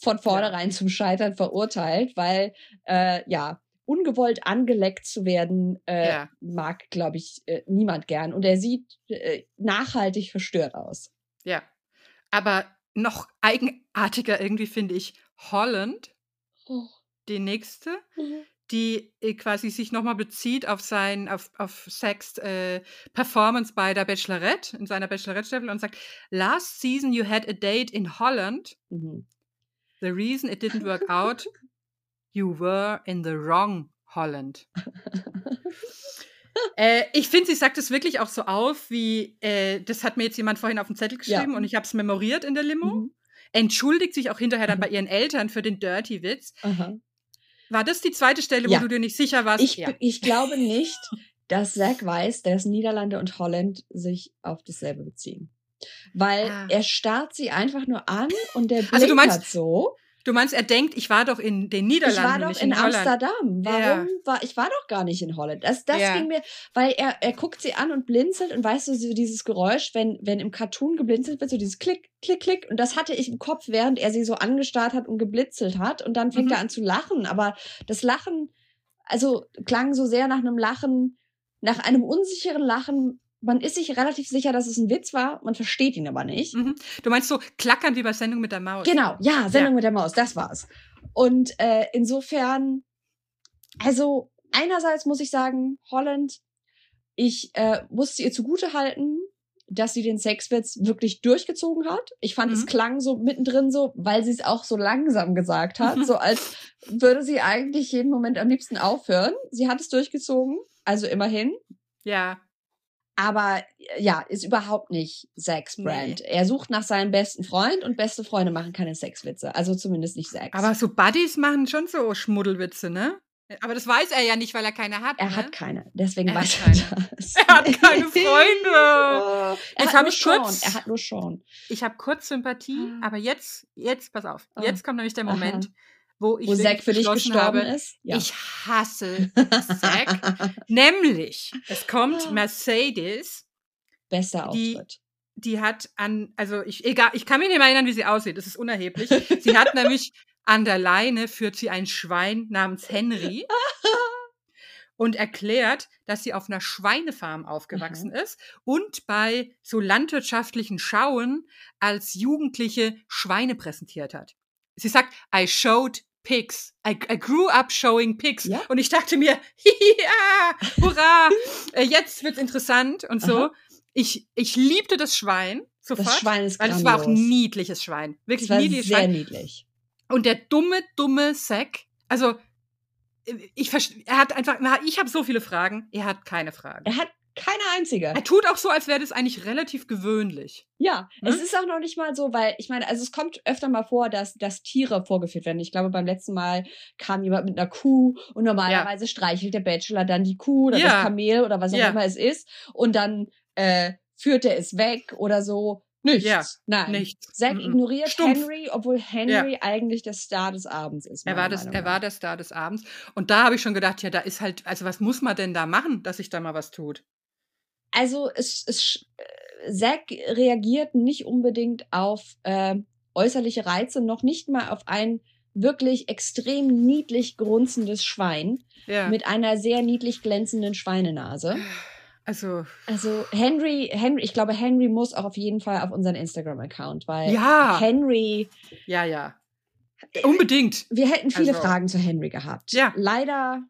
von vornherein zum Scheitern verurteilt, weil äh, ja ungewollt angeleckt zu werden äh, Ja. mag, glaube ich, äh, niemand gern. Und er sieht äh, nachhaltig verstört aus. Ja. Aber noch eigenartiger irgendwie finde ich Holland, Oh. die nächste, die äh, quasi sich nochmal bezieht auf sein, auf, auf Sex äh, Performance bei der Bachelorette, in seiner Bachelorette-Staffel und sagt, last season you had a date in Holland. Mhm. The reason it didn't work out, you were in the wrong Holland. Äh, ich finde, sie sagt es wirklich auch so auf, wie, äh, das hat mir jetzt jemand vorhin auf den Zettel Ja. geschrieben und ich habe es memoriert in der Limo. Mhm. Entschuldigt sich auch hinterher dann Mhm. bei ihren Eltern für den Dirty-Witz. Aha. War das die zweite Stelle, Ja. wo du dir nicht sicher warst? Ich, ich glaube nicht, dass Zack weiß, dass Niederlande und Holland sich auf dasselbe beziehen. Weil Ah. er starrt sie einfach nur an und der Blick Also du meinst- so. Du meinst, er denkt, ich war doch in den Niederlanden. Ich war doch in, in Amsterdam. Warum Ja. war ich war doch gar nicht in Holland? Das, das Ja. ging mir, weil er, er guckt sie an und blinzelt und weißt du, so dieses Geräusch, wenn, wenn im Cartoon geblinzelt wird, so dieses Klick, Klick, Klick. Und das hatte ich im Kopf, während er sie so angestarrt hat und geblitzelt hat. Und dann fängt Mhm. er an zu lachen. Aber das Lachen, also klang so sehr nach einem Lachen, nach einem unsicheren Lachen. Man ist sich relativ sicher, dass es ein Witz war, man versteht ihn aber nicht. Mhm. Du meinst so klackern wie bei Sendung mit der Maus. Genau, ja, Sendung mit der Maus, das war's. Und äh, insofern, also einerseits muss ich sagen, Holland, ich äh, musste ihr zugute halten, dass sie den Sexwitz wirklich durchgezogen hat. Ich fand, es Mhm. klang so mittendrin so, weil sie es auch so langsam gesagt hat, so als würde sie eigentlich jeden Moment am liebsten aufhören. Sie hat es durchgezogen, also immerhin. Ja. Aber äh, ja, ist überhaupt nicht Zack's Brand. Er sucht nach seinem besten Freund und beste Freunde machen keine Sexwitze. Also zumindest nicht Sex. Aber so Buddies machen schon so Schmuddelwitze, ne? Aber das weiß er ja nicht, weil er keine hat. er ne? hat keine. Deswegen Er weiß keine. er das. Er hat keine Freunde. Oh, er Jetzt hat hab nur ich Sean. kurz- Er hat nur Sean. Ich habe kurz Sympathie, Ah. aber jetzt, jetzt, pass auf, Ah. jetzt kommt nämlich der Aha. Wo ich Wo Zack für dich gestorben habe, ist. Ja. ich hasse Zack. Nämlich, es kommt Mercedes, Bester die- Auftritt. die hat an, also ich, egal, ich kann mich nicht mehr erinnern, wie sie aussieht, das ist unerheblich. Sie hat nämlich an der Leine führt sie ein Schwein namens Henry und erklärt, dass sie auf einer Schweinefarm aufgewachsen ist und bei so landwirtschaftlichen Schauen als Jugendliche Schweine präsentiert hat. Sie sagt, I showed pigs. I, I grew up showing pigs. Ja. Und ich dachte mir, ja, hurra, äh, jetzt wird's interessant und so. Aha. Ich, ich liebte das Schwein sofort. Das Schwein ist weil es war auch ein niedliches Schwein. Wirklich war niedliches sehr Schwein. niedlich. Und der dumme, dumme Zack, also ich verste- er hat einfach, ich habe so viele Fragen, er hat keine Fragen. Er hat keine einzige. Er tut auch so, als wäre das eigentlich relativ gewöhnlich. Ja, Ne? es ist auch noch nicht mal so, weil ich meine, also es kommt öfter mal vor, dass, dass Tiere vorgeführt werden. Ich glaube, beim letzten Mal kam jemand mit einer Kuh und normalerweise streichelt der Bachelor dann die Kuh oder Ja. das Kamel oder was auch Ja. immer es ist und dann äh, führt er es weg oder so. Nichts. Ja, Nein. Nichts. Zack ignoriert Stumpf. Henry, obwohl Henry eigentlich der Star des Abends ist. Er war, das, er war der Star des Abends. Und da habe ich schon gedacht, ja, da ist halt, also was muss man denn da machen, dass sich da mal was tut? Also es, es äh, Zack reagiert nicht unbedingt auf äh, äußerliche Reize, noch nicht mal auf ein wirklich extrem niedlich grunzendes Schwein Ja. mit einer sehr niedlich glänzenden Schweinenase. also, Also Henry, Henry, ich glaube, Henry muss auch auf jeden Fall auf unseren Instagram-Account, weil ja, Henry, ja, ja. Unbedingt. wir hätten viele Also- Fragen zu Henry gehabt. Ja. Leider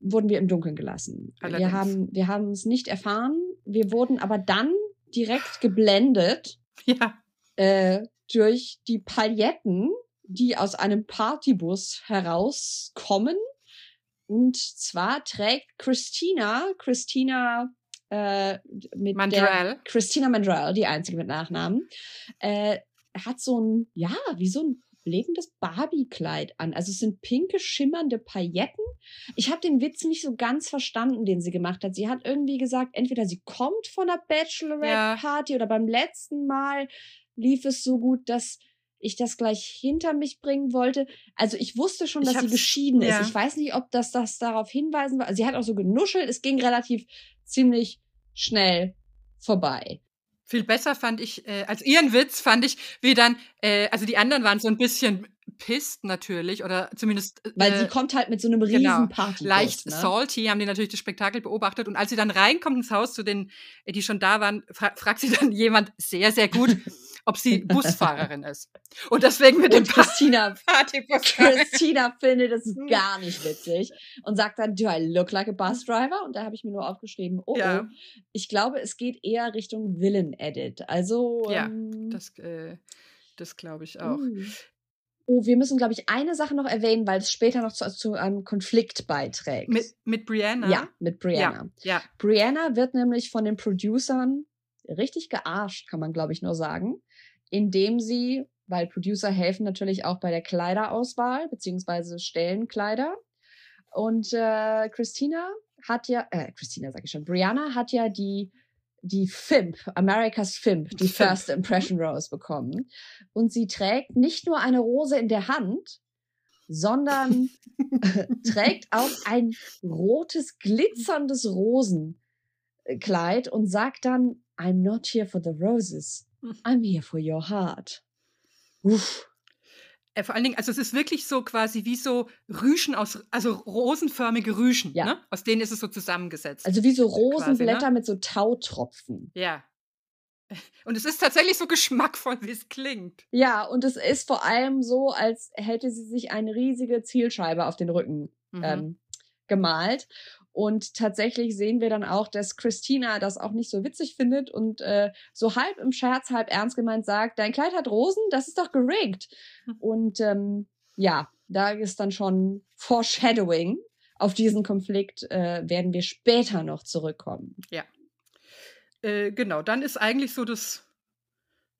wurden wir im Dunkeln gelassen. Allerdings. Wir haben, wir haben es nicht erfahren. Wir wurden aber dann direkt geblendet Ja. äh, durch die Pailletten, die aus einem Partybus herauskommen. Und zwar trägt Christina, Christina äh, mit der Mandrell. Christina Mandrell, die einzige mit Nachnamen, äh, hat so ein, ja, wie so ein lebendes Barbie-Kleid an. Also es sind pinke, schimmernde Pailletten. Ich habe den Witz nicht so ganz verstanden, den sie gemacht hat. Sie hat irgendwie gesagt, entweder sie kommt von einer Bachelorette-Party oder beim letzten Mal lief es so gut, dass ich das gleich hinter mich bringen wollte. Also ich wusste schon, dass sie geschieden ja. ist. Ich weiß nicht, ob das, das darauf hinweisen war. Sie hat auch so genuschelt. Es ging relativ ziemlich schnell vorbei. Viel besser fand ich, äh, als ihren Witz fand ich, wie dann, äh, also die anderen waren so ein bisschen pisst natürlich, oder zumindest Weil äh, sie kommt halt mit so einem riesen genau, Party. leicht ne? salty, haben die natürlich das Spektakel beobachtet. Und als sie dann reinkommt ins Haus zu den, äh, die schon da waren, fra fragt sie dann jemand sehr, sehr gut, ob sie Busfahrerin ist. Und deswegen mit dem Und Christina, Partybus. Christina findet es Hm. gar nicht witzig und sagt dann, do I look like a bus driver? Und da habe ich mir nur aufgeschrieben, oh, Ja. oh, ich glaube, es geht eher Richtung Villain-Edit. Also, Ja, ähm, Das, äh, das glaube ich auch. Mm. Oh, wir müssen, glaube ich, eine Sache noch erwähnen, weil es später noch zu, zu einem Konflikt beiträgt. Mit, mit Brianna? ja, mit Brianna. Ja. Brianna wird nämlich von den Producern richtig gearscht, kann man, glaube ich, nur sagen, indem sie, weil Producer helfen natürlich auch bei der Kleiderauswahl, beziehungsweise stellen Kleider. Und äh, Christina hat ja, äh, Christina sage ich schon, Brianna hat ja die die FIMP, America's FIMP, die FIMP. First Impression Rose bekommen. Und sie trägt nicht nur eine Rose in der Hand, sondern trägt auch ein rotes, glitzerndes Rosenkleid und sagt dann, I'm not here for the roses. I'm here for your heart. Uff. Äh, vor allen Dingen, also es ist wirklich so quasi wie so Rüschen aus, also rosenförmige Rüschen, Ja. ne? Aus denen ist es so zusammengesetzt. Also wie so Quasi, ne? Rosenblätter mit so Tautropfen. ja. Und es ist tatsächlich so geschmackvoll, wie es klingt. Ja, und es ist vor allem so, als hätte sie sich eine riesige Zielscheibe auf den Rücken Mhm. ähm, gemalt. Und tatsächlich sehen wir dann auch, dass Christina das auch nicht so witzig findet und äh, so halb im Scherz, halb ernst gemeint sagt, dein Kleid hat Rosen, das ist doch geriggt. Hm. Und ähm, ja, da ist dann schon Foreshadowing. Auf diesen Konflikt äh, werden wir später noch zurückkommen. Äh, genau, dann ist eigentlich so das.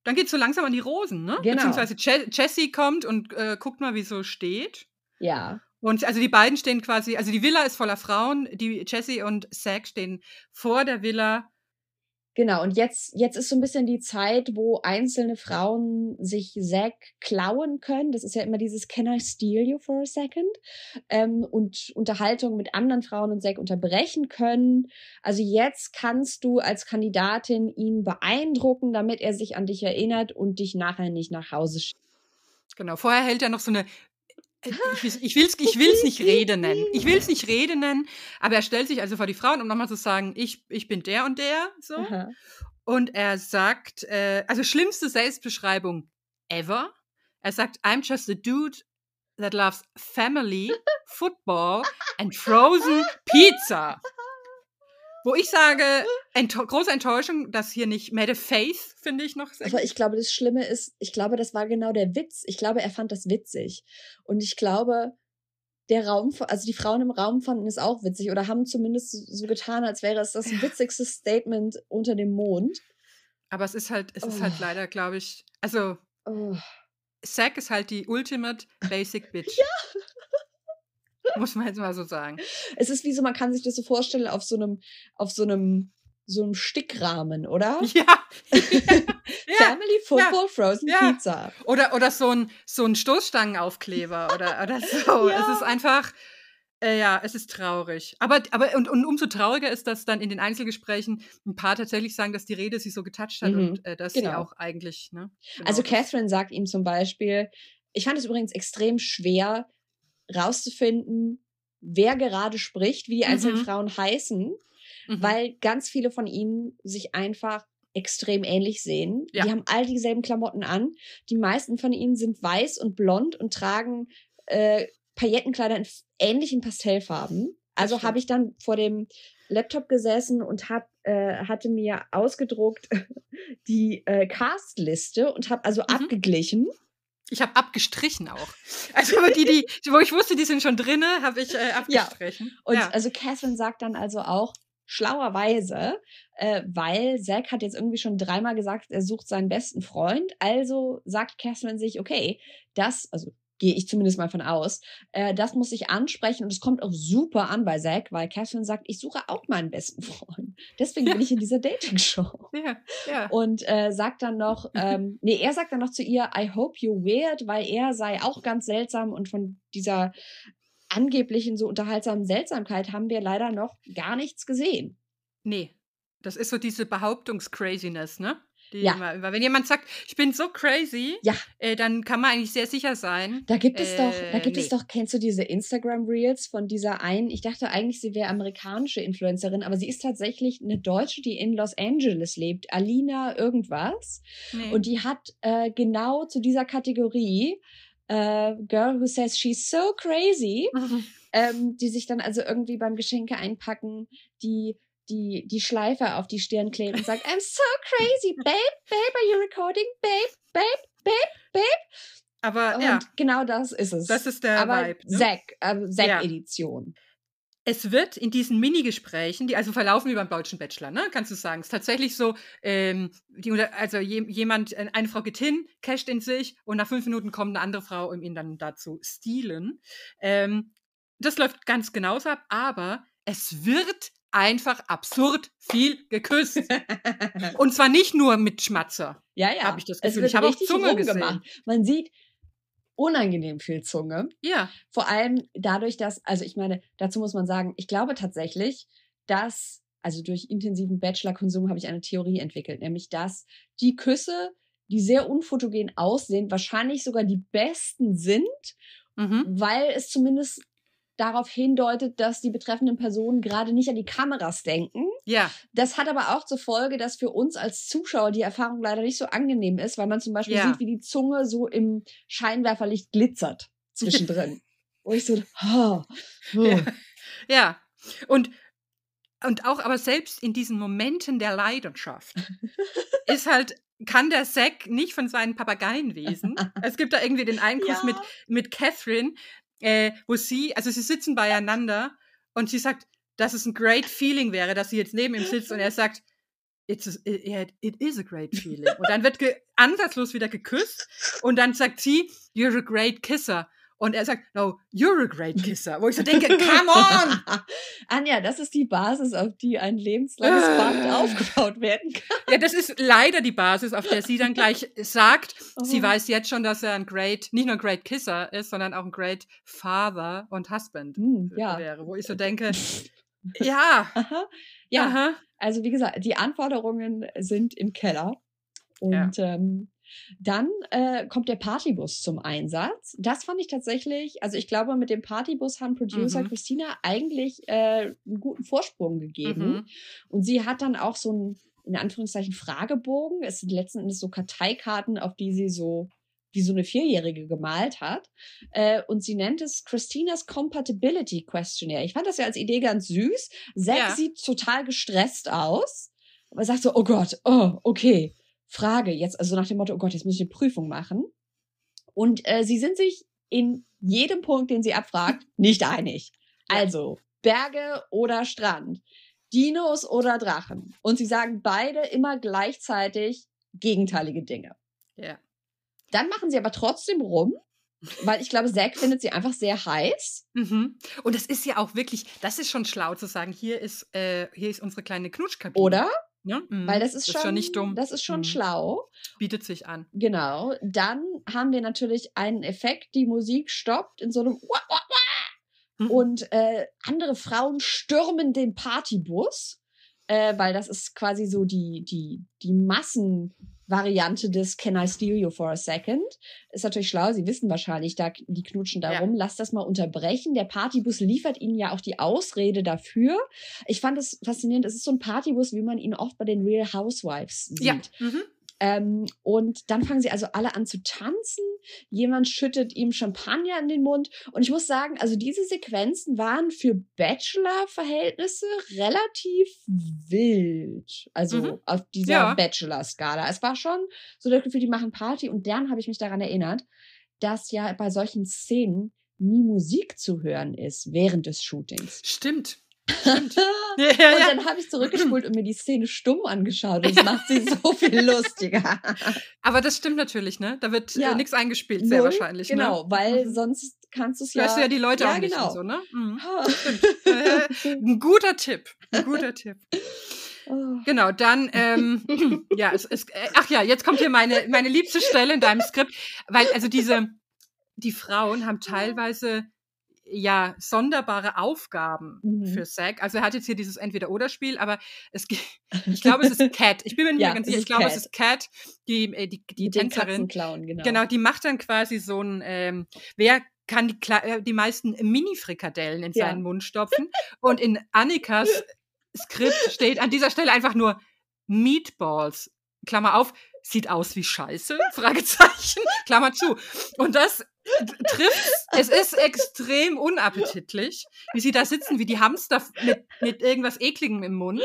Dann geht es so langsam an die Rosen, ne? Genau. Beziehungsweise Je Jessie kommt und äh, guckt mal, wie es so steht. Ja, Und also die beiden stehen quasi, also die Villa ist voller Frauen, die Jessie und Zack stehen vor der Villa. Genau, und jetzt, jetzt ist so ein bisschen die Zeit, wo einzelne Frauen sich Zack klauen können. Das ist ja immer dieses Can I steal you for a second? Ähm, und Unterhaltung mit anderen Frauen und Zack unterbrechen können. Also jetzt kannst du als Kandidatin ihn beeindrucken, damit er sich an dich erinnert und dich nachher nicht nach Hause schickt. Genau, vorher hält er noch so eine. Äh, Ich, will- ich will es ich will's nicht Rede nennen. Ich will es nicht Rede nennen, aber er stellt sich also vor die Frauen, um nochmal zu sagen, ich, ich bin der und der. So. Aha. Und er sagt, äh, also schlimmste Selbstbeschreibung ever. Er sagt, I'm just a dude that loves family, football and frozen pizza. Wo ich sage, ento große Enttäuschung, dass hier nicht Made Faith, finde ich noch. sehr Aber ich glaube, das Schlimme ist, ich glaube, das war genau der Witz. Ich glaube, er fand das witzig. Und ich glaube, der Raum, also die Frauen im Raum fanden es auch witzig oder haben zumindest so, getan, als wäre es das witzigste Statement unter dem Mond. Aber es ist halt, es ist Oh. halt leider, glaube ich, also Oh. Zack ist halt die ultimate basic bitch. Muss man jetzt mal so sagen. Es ist wie so, man kann sich das so vorstellen auf so einem, auf so einem, so einem Stickrahmen, oder? Ja. ja. Family Football Frozen Ja. Pizza. Oder, oder so ein, so ein Stoßstangenaufkleber oder, oder so. Ja. Es ist einfach, äh, ja, es ist traurig. Aber, aber und, und umso trauriger ist, dass dann in den Einzelgesprächen ein paar tatsächlich sagen, dass die Rede sie so getoucht hat Mhm. und äh, dass sie Genau. auch eigentlich, ne? Genau. Also Catherine sagt ihm zum Beispiel, ich fand es übrigens extrem schwer rauszufinden, wer gerade spricht, wie die einzelnen Mhm. Frauen heißen, Mhm. weil ganz viele von ihnen sich einfach extrem ähnlich sehen. Ja. Die haben all dieselben Klamotten an. Die meisten von ihnen sind weiß und blond und tragen äh, Paillettenkleider in ähnlichen Pastellfarben. Also habe ich dann vor dem Laptop gesessen und hab, äh, hatte mir ausgedruckt die äh, Castliste und habe also Mhm. abgeglichen. Ich habe abgestrichen auch. Also die, die, wo ich wusste, die sind schon drinne, habe ich äh, abgestrichen. Und ja. also Catherine sagt dann also auch schlauerweise, äh, weil Zack hat jetzt irgendwie schon dreimal gesagt, er sucht seinen besten Freund. Also sagt Catherine sich, okay, das, also gehe ich zumindest mal von aus, äh, das muss ich ansprechen und es kommt auch super an bei Zack, weil Catherine sagt, ich suche auch meinen besten Freund. Deswegen bin ich in dieser Dating-Show. ja, ja. Und äh, sagt dann noch, ähm, nee, er sagt dann noch zu ihr, I hope you're weird, weil er sei auch ganz seltsam und von dieser angeblichen so unterhaltsamen Seltsamkeit haben wir leider noch gar nichts gesehen. Nee, das ist so diese Behauptungs-Craziness, ne? Ja. weil wenn jemand sagt, ich bin so crazy, Ja. äh, dann kann man eigentlich sehr sicher sein. Da gibt es doch, da Äh, gibt es nee. doch, kennst du diese Instagram-Reels von dieser einen, ich dachte eigentlich, sie wäre amerikanische Influencerin, aber sie ist tatsächlich eine Deutsche, die in Los Angeles lebt, Alina irgendwas. Nee. Und die hat äh, genau zu dieser Kategorie äh, Girl Who Says She's So Crazy, ähm, die sich dann also irgendwie beim Geschenke einpacken, die die, die Schleife auf die Stirn kleben und sagt, I'm so crazy, babe, babe, are you recording? Babe, babe, babe, babe. Aber Und ja, genau das ist es. das ist der Aber Vibe. Ne? Zack, äh, Ja. Zack-Edition. Es wird in diesen Minigesprächen, die also verlaufen wie beim deutschen Bachelor, ne? Kannst du sagen. Es ist tatsächlich so, ähm, die, also je, jemand, äh, eine Frau geht hin, casht in sich und nach fünf Minuten kommt eine andere Frau, um ihn dann dazu stehlen. Ähm, das läuft ganz genauso ab, aber es wird einfach absurd viel geküsst. Und zwar nicht nur mit Schmatzer. Ja, ja. Hab ich das Gefühl. Ich habe auch Zunge rumgemacht. Man sieht unangenehm viel Zunge. Ja. Vor allem dadurch, dass, also ich meine, dazu muss man sagen, ich glaube tatsächlich, dass, also durch intensiven Bachelor-Konsum habe ich eine Theorie entwickelt, nämlich dass die Küsse, die sehr unfotogen aussehen, wahrscheinlich sogar die besten sind, Mhm. weil es zumindest darauf hindeutet, dass die betreffenden Personen gerade nicht an die Kameras denken. Ja. Das hat aber auch zur Folge, dass für uns als Zuschauer die Erfahrung leider nicht so angenehm ist, weil man zum Beispiel Ja. sieht, wie die Zunge so im Scheinwerferlicht glitzert zwischendrin. Wo ich so, oh, oh. Ja. Ja. Und, und auch aber selbst in diesen Momenten der Leidenschaft ist halt, kann der Zack nicht von seinen Papageien wesen. Es gibt da irgendwie den einen Kuss Ja. mit, mit Catherine, äh, wo sie, also sie sitzen beieinander und sie sagt, dass es ein great feeling wäre, dass sie jetzt neben ihm sitzt und er sagt, It's a, it, it is a great feeling. Und dann wird ansatzlos wieder geküsst und dann sagt sie, you're a great kisser. Und er sagt, no, you're a great kisser. Wo ich so denke, come on! Anja, das ist die Basis, auf die ein lebenslanges Band Äh. aufgebaut werden kann. Ja, das ist leider die Basis, auf der sie dann gleich sagt, sie Oh. weiß jetzt schon, dass er ein great, nicht nur ein great Kisser ist, sondern auch ein great Father und Husband Hm, ja. wäre. Wo ich so denke, ja, Aha. Ja, aha, also wie gesagt, die Anforderungen sind im Keller. Und ähm, dann äh, kommt der Partybus zum Einsatz. Das fand ich tatsächlich, also ich glaube, mit dem Partybus haben Producer Mhm. Christina eigentlich äh, einen guten Vorsprung gegeben. Mhm. Und sie hat dann auch so einen, in Anführungszeichen, Fragebogen. Es sind letzten Endes so Karteikarten, auf die sie so wie so eine Vierjährige gemalt hat. Äh, und sie nennt es Christinas Compatibility Questionnaire. Ich fand das ja als Idee ganz süß. Zack Ja. sieht total gestresst aus. Aber sagt so, oh Gott, oh, okay. Frage jetzt, also nach dem Motto, oh Gott, jetzt muss ich eine Prüfung machen. Und äh, sie sind sich in jedem Punkt, den sie abfragt, nicht einig. Also, Berge oder Strand, Dinos oder Drachen. Und sie sagen beide immer gleichzeitig gegenteilige Dinge. ja. Dann machen sie aber trotzdem rum, weil ich glaube, Zack findet sie einfach sehr heiß. Mhm. Und es ist ja auch wirklich, das ist schon schlau zu sagen, hier ist, äh, hier ist unsere kleine Knutschkabine. Oder? Ja? Mhm. Weil das ist, schon, nicht dumm. Das ist schon Mhm. schlau. Bietet sich an. Genau. Dann haben wir natürlich einen Effekt, die Musik stoppt in so einem. Mhm. und äh, andere Frauen stürmen den Partybus, äh, weil das ist quasi so die, die, die Massenvariante des Can I steal you for a second? Ist natürlich schlau, sie wissen wahrscheinlich, da, die knutschen da Ja. rum, lass das mal unterbrechen. Der Partybus liefert ihnen ja auch die Ausrede dafür. Ich fand es faszinierend, es ist so ein Partybus, wie man ihn oft bei den Real Housewives sieht. Ja. Mhm. Ähm, und dann fangen sie also alle an zu tanzen. Jemand schüttet ihm Champagner in den Mund. Und ich muss sagen, also diese Sequenzen waren für Bachelor-Verhältnisse relativ wild. Also Mhm. auf dieser Ja. Bachelor-Skala. Es war schon so das Gefühl, die machen Party. Und dann habe ich mich daran erinnert, dass ja bei solchen Szenen nie Musik zu hören ist während des Shootings. Stimmt. Stimmt. ja, Und ja, ja. dann habe ich zurückgespult und mir die Szene stumm angeschaut. Und es macht sie so viel lustiger. Aber das stimmt natürlich, ne? Da wird Ja. äh, nichts eingespielt, sehr Null, wahrscheinlich. Genau, ne? weil Mhm. sonst kannst du es ja. Hörst du ja die Leute ja, auch nicht genau. und so, ne? Mhm. Ah. Äh, ein guter Tipp. Ein guter Tipp. Oh. Genau, dann, ähm, ja, es, es, äh, ach ja, jetzt kommt hier meine, meine liebste Stelle in deinem Skript, weil also diese, die Frauen haben teilweise ja sonderbare Aufgaben Mhm. für Zack. Also er hat jetzt hier dieses Entweder-Oder-Spiel, aber es ich glaube, es ist Cat. Ich bin mir nicht Ja, mehr ganz es sicher. Ich glaube, es Cat. ist Cat, die, äh, die, die Tänzerin. Genau. Genau, die macht dann quasi so ein, ähm, wer kann die, äh, die meisten Mini-Frikadellen in Ja. seinen Mund stopfen? Und in Annikas Skript steht an dieser Stelle einfach nur Meatballs. Klammer auf, sieht aus wie Scheiße? Fragezeichen, Klammer zu. Und das trifft, es ist extrem unappetitlich, wie sie da sitzen, wie die Hamster mit, mit irgendwas Ekligem im Mund.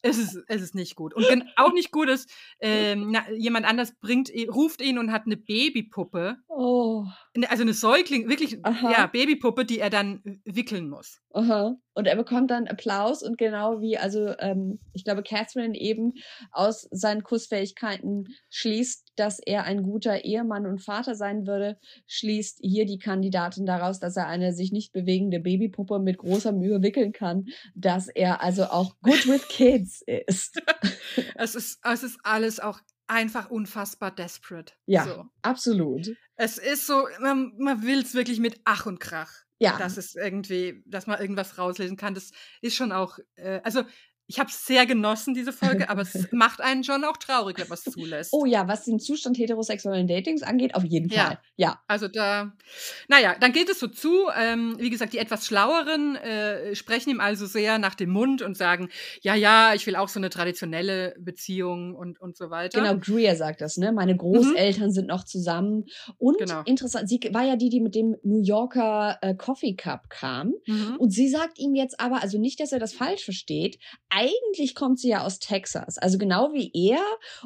Es ist, es ist nicht gut. Und gen- auch nicht gut ist, ähm, na, jemand anders bringt, ruft ihn und hat eine Babypuppe Oh. Ne, also eine Säugling, wirklich, Aha. ja, Babypuppe, die er dann wickeln muss. Aha. Und er bekommt dann Applaus und genau wie, also ähm, ich glaube, Catherine eben aus seinen Kussfähigkeiten schließt, dass er ein guter Ehemann und Vater sein würde, schließt hier die Kandidatin daraus, dass er eine sich nicht bewegende Babypuppe mit großer Mühe wickeln kann, dass er also auch good with kids ist. Es ist, es ist alles auch einfach unfassbar desperate. Ja. So. Absolut. Es ist so, man, man will es wirklich mit Ach und Krach. Ja. dass es irgendwie, dass man irgendwas rauslesen kann. Das ist schon auch, äh, also ich habe es sehr genossen, diese Folge, aber es macht einen schon auch traurig, wenn man es zulässt. Oh ja, was den Zustand heterosexuellen Datings angeht, auf jeden Ja. Fall. Ja. Also da, naja, dann geht es so zu. Ähm, wie gesagt, die etwas Schlaueren äh, sprechen ihm also sehr nach dem Mund und sagen, ja, ja, ich will auch so eine traditionelle Beziehung und, und so weiter. Genau, Greer sagt das, ne? Meine Großeltern sind noch zusammen. Und Mhm. Genau. interessant, sie war ja die, die mit dem New Yorker äh, Coffee Cup kam. Mhm. Und sie sagt ihm jetzt aber, also nicht, dass er das falsch versteht, eigentlich kommt sie ja aus Texas, also genau wie er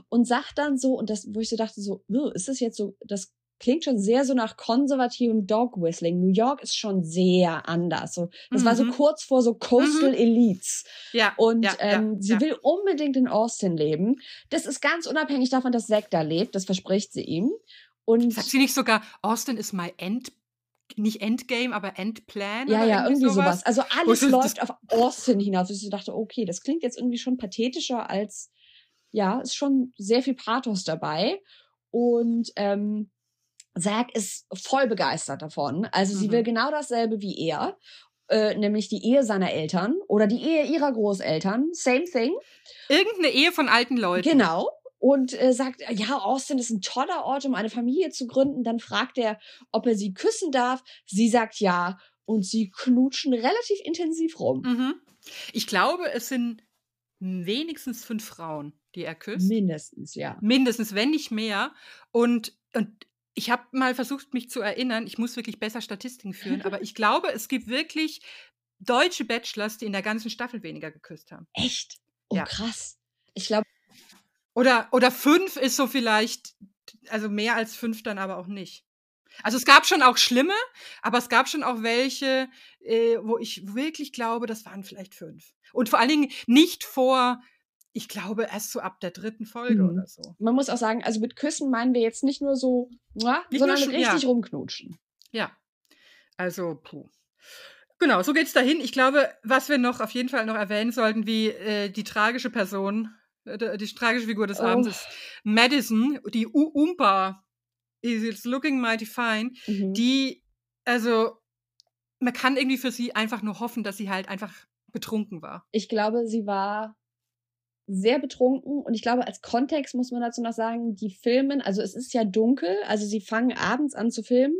und sagt dann so, und das, wo ich so dachte, so, "Ugh, ist das jetzt so, das klingt schon sehr so nach konservativem Dog Whistling. New York ist schon sehr anders. So, das war so Mhm. kurz vor so Coastal Elites. Ja, Und ja, ähm, ja, sie ja. will unbedingt in Austin leben. Das ist ganz unabhängig davon, dass Zack da lebt. Das verspricht sie ihm. Und Sagt sie nicht sogar, Austin ist my End, nicht Endgame, aber Endplan? ja, oder ja, irgendwie sowas. Also Wo alles läuft auf Austin hinaus. Und ich dachte, okay, das klingt jetzt irgendwie schon pathetischer als, ja, ist schon sehr viel Pathos dabei. Und ähm, Zack ist voll begeistert davon. Also sie Mhm. will genau dasselbe wie er. Äh, nämlich die Ehe seiner Eltern oder die Ehe ihrer Großeltern. Same thing. Irgendeine Ehe von alten Leuten. Genau. Und äh, sagt, ja, Austin ist ein toller Ort, um eine Familie zu gründen. Dann fragt er, ob er sie küssen darf. Sie sagt ja. Und sie knutschen relativ intensiv rum. Mhm. Ich glaube, es sind wenigstens fünf Frauen, die er küsst. Mindestens, ja. Mindestens, wenn nicht mehr. Und, und ich habe mal versucht, mich zu erinnern. Ich muss wirklich besser Statistiken führen, aber ich glaube, es gibt wirklich deutsche Bachelors, die in der ganzen Staffel weniger geküsst haben. Echt? Oh, Ja. krass. Ich glaube, Oder, oder fünf ist so vielleicht, also mehr als fünf dann aber auch nicht. Also es gab schon auch schlimme, aber es gab schon auch welche, äh, wo ich wirklich glaube, das waren vielleicht fünf. Und vor allen Dingen nicht vor, ich glaube, erst so ab der dritten Folge Mhm. oder so. man muss auch sagen, also mit Küssen meinen wir jetzt nicht nur so, mua, Nicht sondern nur schon- ja. richtig rumknutschen. Ja. Also, puh. Genau, so geht's dahin. Ich glaube, was wir noch auf jeden Fall noch erwähnen sollten, wie äh, die tragische Person, die, die tragische Figur des Oh. Abends ist Madison, die U Umpa, is looking mighty fine, Mhm. die, also, man kann irgendwie für sie einfach nur hoffen, dass sie halt einfach betrunken war. Ich glaube, sie war sehr betrunken und ich glaube, als Kontext muss man dazu noch sagen, die filmen, also es ist ja dunkel, also sie fangen abends an zu filmen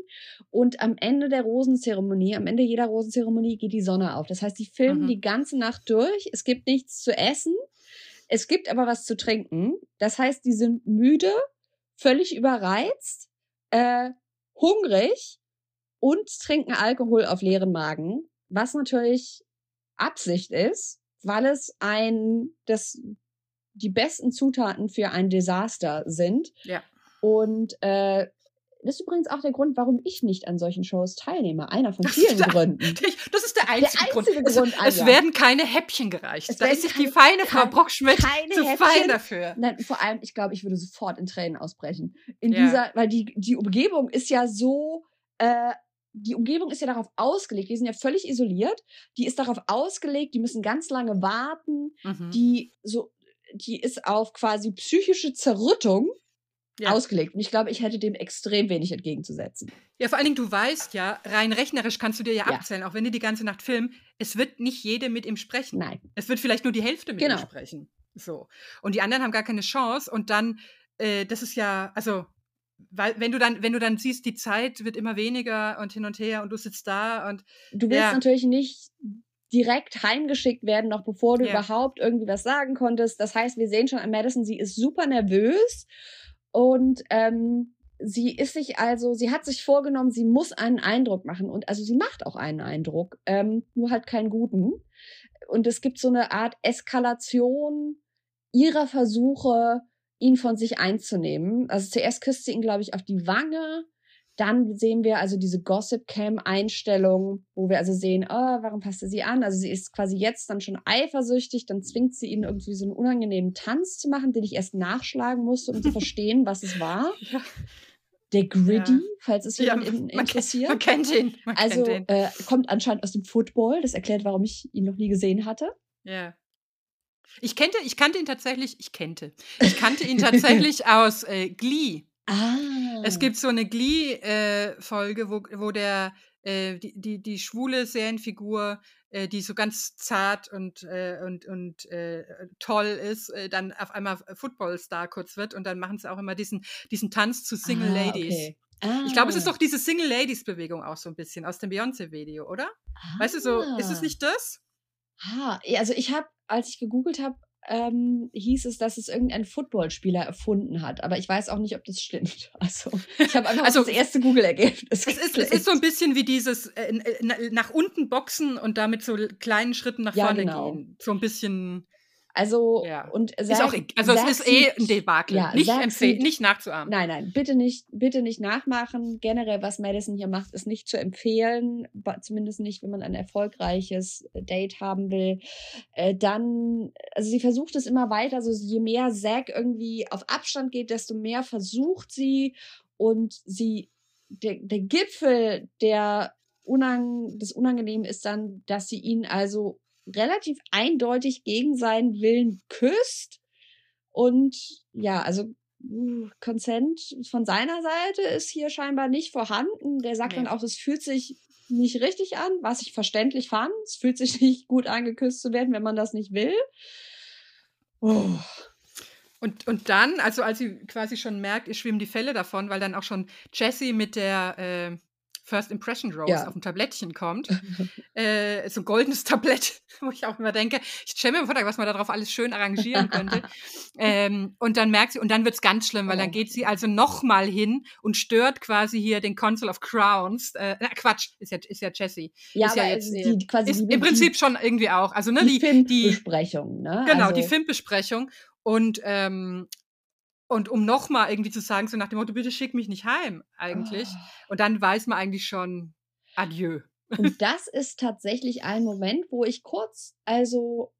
und am Ende der Rosenzeremonie, am Ende jeder Rosenzeremonie geht die Sonne auf. Das heißt, die filmen Mhm. die ganze Nacht durch. Es gibt nichts zu essen. Es gibt aber was zu trinken. Das heißt, die sind müde, völlig überreizt, äh, hungrig und trinken Alkohol auf leeren Magen, was natürlich Absicht ist, weil es ein, das, die besten Zutaten für ein Desaster sind. Ja. Und äh, das ist übrigens auch der Grund, warum ich nicht an solchen Shows teilnehme. Einer von vielen Ja. Gründen. Das ist der einzige, einzige Grund. Grund, es, es Anja. werden keine Häppchen gereicht. Es da ist sich die feine Frau Brockschmidt zu Häppchen. fein dafür. Nein, vor allem, ich glaube, ich würde sofort in Tränen ausbrechen. In Ja. dieser, weil die, die Umgebung ist ja so, äh, die Umgebung ist ja darauf ausgelegt, die sind ja völlig isoliert, die ist darauf ausgelegt, die müssen ganz lange warten, Mhm. die so, die ist auf quasi psychische Zerrüttung Ja. ausgelegt. Und ich glaube, ich hätte dem extrem wenig entgegenzusetzen. Ja, vor allen Dingen, du weißt ja, rein rechnerisch kannst du dir ja, Ja. abzählen, auch wenn die die ganze Nacht filmen, es wird nicht jede mit ihm sprechen. Nein. Es wird vielleicht nur die Hälfte mit Genau. ihm sprechen. So. Und die anderen haben gar keine Chance. Und dann, äh, das ist ja, also, weil, wenn du dann, wenn du dann siehst, die Zeit wird immer weniger und hin und her und du sitzt da und Du willst Ja. natürlich nicht direkt heimgeschickt werden, noch bevor du überhaupt irgendwie was sagen konntest. Das heißt, wir sehen schon an Madison, sie ist super nervös und ähm, sie ist sich also, sie hat sich vorgenommen, sie muss einen Eindruck machen und also sie macht auch einen Eindruck, ähm, nur halt keinen guten. Und es gibt so eine Art Eskalation ihrer Versuche, ihn von sich einzunehmen. Also zuerst küsst sie ihn, glaube ich, auf die Wange. Dann sehen wir also diese Gossip-Cam-Einstellung, wo wir also sehen, oh, warum passt er sie an? Also sie ist quasi jetzt dann schon eifersüchtig, dann zwingt sie ihn irgendwie so einen unangenehmen Tanz zu machen, den ich erst nachschlagen musste, um zu verstehen, was es war. Ja. Der Griddy, ja. falls es jemand ja, man interessiert. Man kennt ihn. Man also kennt ihn. Äh, kommt anscheinend aus dem Football. Das erklärt, warum ich ihn noch nie gesehen hatte. Ja. Ich kannte, ich kannte ihn tatsächlich, ich kannte, ich kannte ihn tatsächlich aus äh, Glee. Ah. Es gibt so eine Glee-Folge, äh, wo, wo der äh, die, die, die schwule Serienfigur, äh, die so ganz zart und, äh, und, und äh, toll ist, äh, dann auf einmal Footballstar kurz wird und dann machen sie auch immer diesen, diesen Tanz zu Single ah, Ladies. Okay. Ah. Ich glaube, es ist ah. doch diese Single Ladies Bewegung auch so ein bisschen aus dem Beyoncé-Video, oder? Ah. Weißt du so, ist es ah. nicht das? Ah, also ich habe, als ich gegoogelt habe, ähm, hieß es, dass es irgendein Footballspieler erfunden hat. Aber ich weiß auch nicht, ob das stimmt. Also ich habe einfach also, das erste Google-Ergebnis. Es ist, es ist so ein bisschen wie dieses äh, nach unten boxen und damit so kleinen Schritten nach ja, vorne genau. gehen. So ein bisschen also, ja. und ist auch, e, also es ist eh ein Debakel. Ja, nicht empfehlen, nicht nachzuahmen. Nein, nein, bitte nicht, bitte nicht nachmachen. Generell, was Madison hier macht, ist nicht zu empfehlen. Zumindest nicht, wenn man ein erfolgreiches Date haben will. Äh, dann, also sie versucht es immer weiter. Also je mehr Zack irgendwie auf Abstand geht, desto mehr versucht sie. Und sie, der, der Gipfel der Unang des Unangenehmen ist dann, dass sie ihn also relativ eindeutig gegen seinen Willen küsst. Und ja, also hm, Consent von seiner Seite ist hier scheinbar nicht vorhanden. Der sagt nee. dann auch, es fühlt sich nicht richtig an, was ich verständlich fand. Es fühlt sich nicht gut an, geküsst zu werden, wenn man das nicht will. Oh. Und, und dann, also als sie quasi schon merkt, ihr schwimmen die Fälle davon, weil dann auch schon Jessie mit der äh, First Impression Rose ja. auf dem Tablettchen kommt. äh, so ein goldenes Tablett, wo ich auch immer denke, ich stelle mir vor, was man darauf alles schön arrangieren könnte. ähm, und dann merkt sie, und dann wird es ganz schlimm, weil oh. dann geht sie also nochmal hin und stört quasi hier den Consul of Crowns. Äh, na, Quatsch, ist ja, ist ja Jessie. Ja, ist ja jetzt, die, quasi ist die, im Prinzip schon irgendwie auch. Also, ne, die, die, die Filmbesprechung, ne? Genau, also. die Filmbesprechung. Und ähm, und um nochmal irgendwie zu sagen, so nach dem Motto, bitte schick mich nicht heim, eigentlich. Oh. Und dann weiß man eigentlich schon, adieu. Und das ist tatsächlich ein Moment, wo ich kurz, also,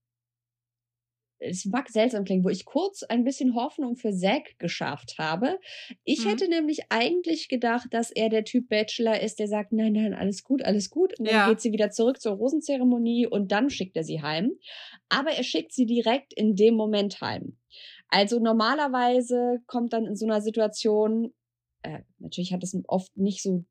es mag seltsam klingen, wo ich kurz ein bisschen Hoffnung für Zack geschafft habe. Ich mhm. hätte nämlich eigentlich gedacht, dass er der Typ Bachelor ist, der sagt, nein, nein, alles gut, alles gut. Und dann ja. geht sie wieder zurück zur Rosenzeremonie und dann schickt er sie heim. Aber er schickt sie direkt in dem Moment heim. Also normalerweise kommt dann in so einer Situation, äh, natürlich hat es oft nicht so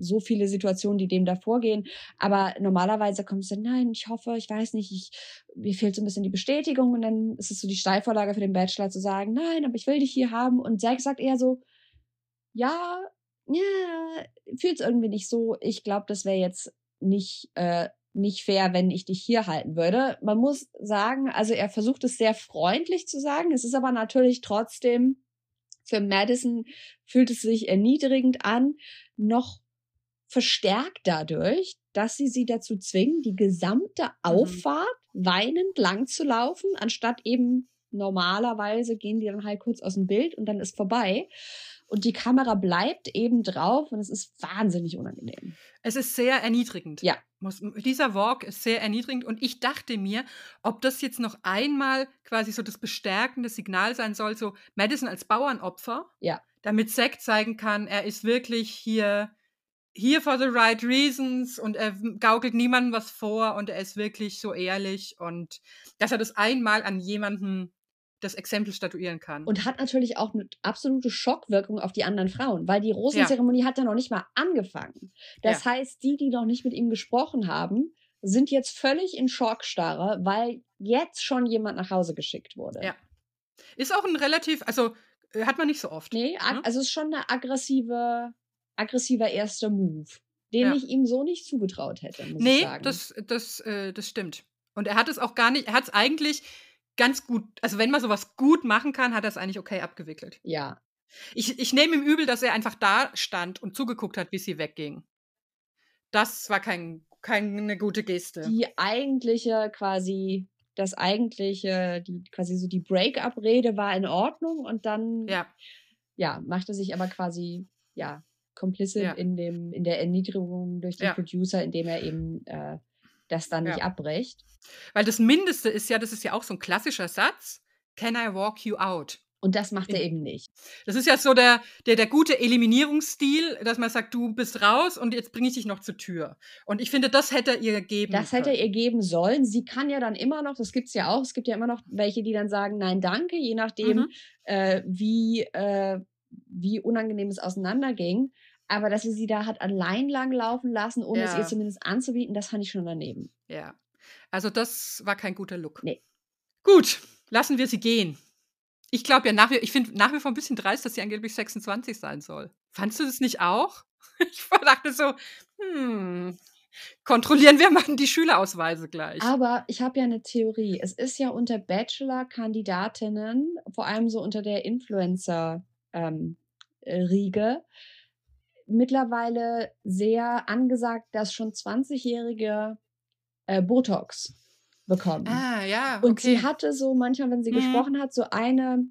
so viele Situationen, die dem davor gehen. Aber normalerweise kommt es dann, nein, ich hoffe, ich weiß nicht, ich, mir fehlt so ein bisschen die Bestätigung und dann ist es so die Steilvorlage für den Bachelor zu sagen, nein, aber ich will dich hier haben. Und Zack sagt eher so, ja, ja, fühlt es irgendwie nicht so. Ich glaube, das wäre jetzt nicht äh, nicht fair, wenn ich dich hier halten würde. Man muss sagen, also er versucht es sehr freundlich zu sagen. Es ist aber natürlich trotzdem für Madison fühlt es sich erniedrigend an, noch verstärkt dadurch, dass sie sie dazu zwingen, die gesamte mhm. Auffahrt mhm. weinend lang zu laufen, anstatt eben normalerweise gehen die dann halt kurz aus dem Bild und dann ist vorbei. Und die Kamera bleibt eben drauf und es ist wahnsinnig unangenehm. Es ist sehr erniedrigend. Ja. Muss, dieser Walk ist sehr erniedrigend und ich dachte mir, ob das jetzt noch einmal quasi so das bestärkende Signal sein soll, so Madison als Bauernopfer, ja. damit Zack zeigen kann, er ist wirklich hier hier for the right reasons und er gaukelt niemandem was vor und er ist wirklich so ehrlich und dass er das einmal an jemanden das Exempel statuieren kann. Und hat natürlich auch eine absolute Schockwirkung auf die anderen Frauen, weil die Rosenzeremonie ja. hat ja noch nicht mal angefangen. Das ja. heißt, die, die noch nicht mit ihm gesprochen haben, sind jetzt völlig in Schockstarre, weil jetzt schon jemand nach Hause geschickt wurde. Ja. Ist auch ein relativ, also äh, hat man nicht so oft. Nee, ne? also ist schon eine aggressive, aggressiver erster Move, den ja. ich ihm so nicht zugetraut hätte. Muss nee, ich sagen. das, das, äh, das stimmt. Und er hat es auch gar nicht, er hat es eigentlich ganz gut, also wenn man sowas gut machen kann, hat er es eigentlich okay abgewickelt. Ja. Ich, ich nehme ihm übel, dass er einfach da stand und zugeguckt hat, wie sie wegging. Das war kein, keine gute Geste. Die eigentliche quasi, das eigentliche, die quasi so die Break-up-Rede war in Ordnung und dann ja. ja, machte sich aber quasi, ja, complicit Ja. in, dem, in der Erniedrigung durch den Ja. Producer, indem er eben äh, das dann nicht Ja. abbricht. Weil das Mindeste ist ja, das ist ja auch so ein klassischer Satz, can I walk you out? Und das macht er eben nicht. Das ist ja so der, der, der gute Eliminierungsstil, dass man sagt, du bist raus und jetzt bringe ich dich noch zur Tür. Und ich finde, das hätte er ihr geben Das hätte er ihr geben sollen. Sie kann ja dann immer noch, das gibt es ja auch, es gibt ja immer noch welche, die dann sagen, nein, danke, je nachdem, Mhm. äh, wie, äh, wie unangenehm es auseinanderging. Aber dass sie sie da hat allein lang laufen lassen, ohne es Ja. ihr zumindest anzubieten, das fand ich schon daneben. Ja. Also das war kein guter Look. Nee. Gut, lassen wir sie gehen. Ich glaube ja nach wie, ich finde nach wie vor ein bisschen dreist, dass sie angeblich 26 sein soll. Fandst du das nicht auch? Ich dachte so, hm, kontrollieren wir mal die Schülerausweise gleich. Aber ich habe ja eine Theorie. Es ist ja unter Bachelor-Kandidatinnen, vor allem so unter der Influencer-Riege, mittlerweile sehr angesagt, dass schon 20-Jährige äh, Botox bekommen. Ah, ja, Und okay. sie hatte so manchmal, wenn sie Mhm. gesprochen hat, so eine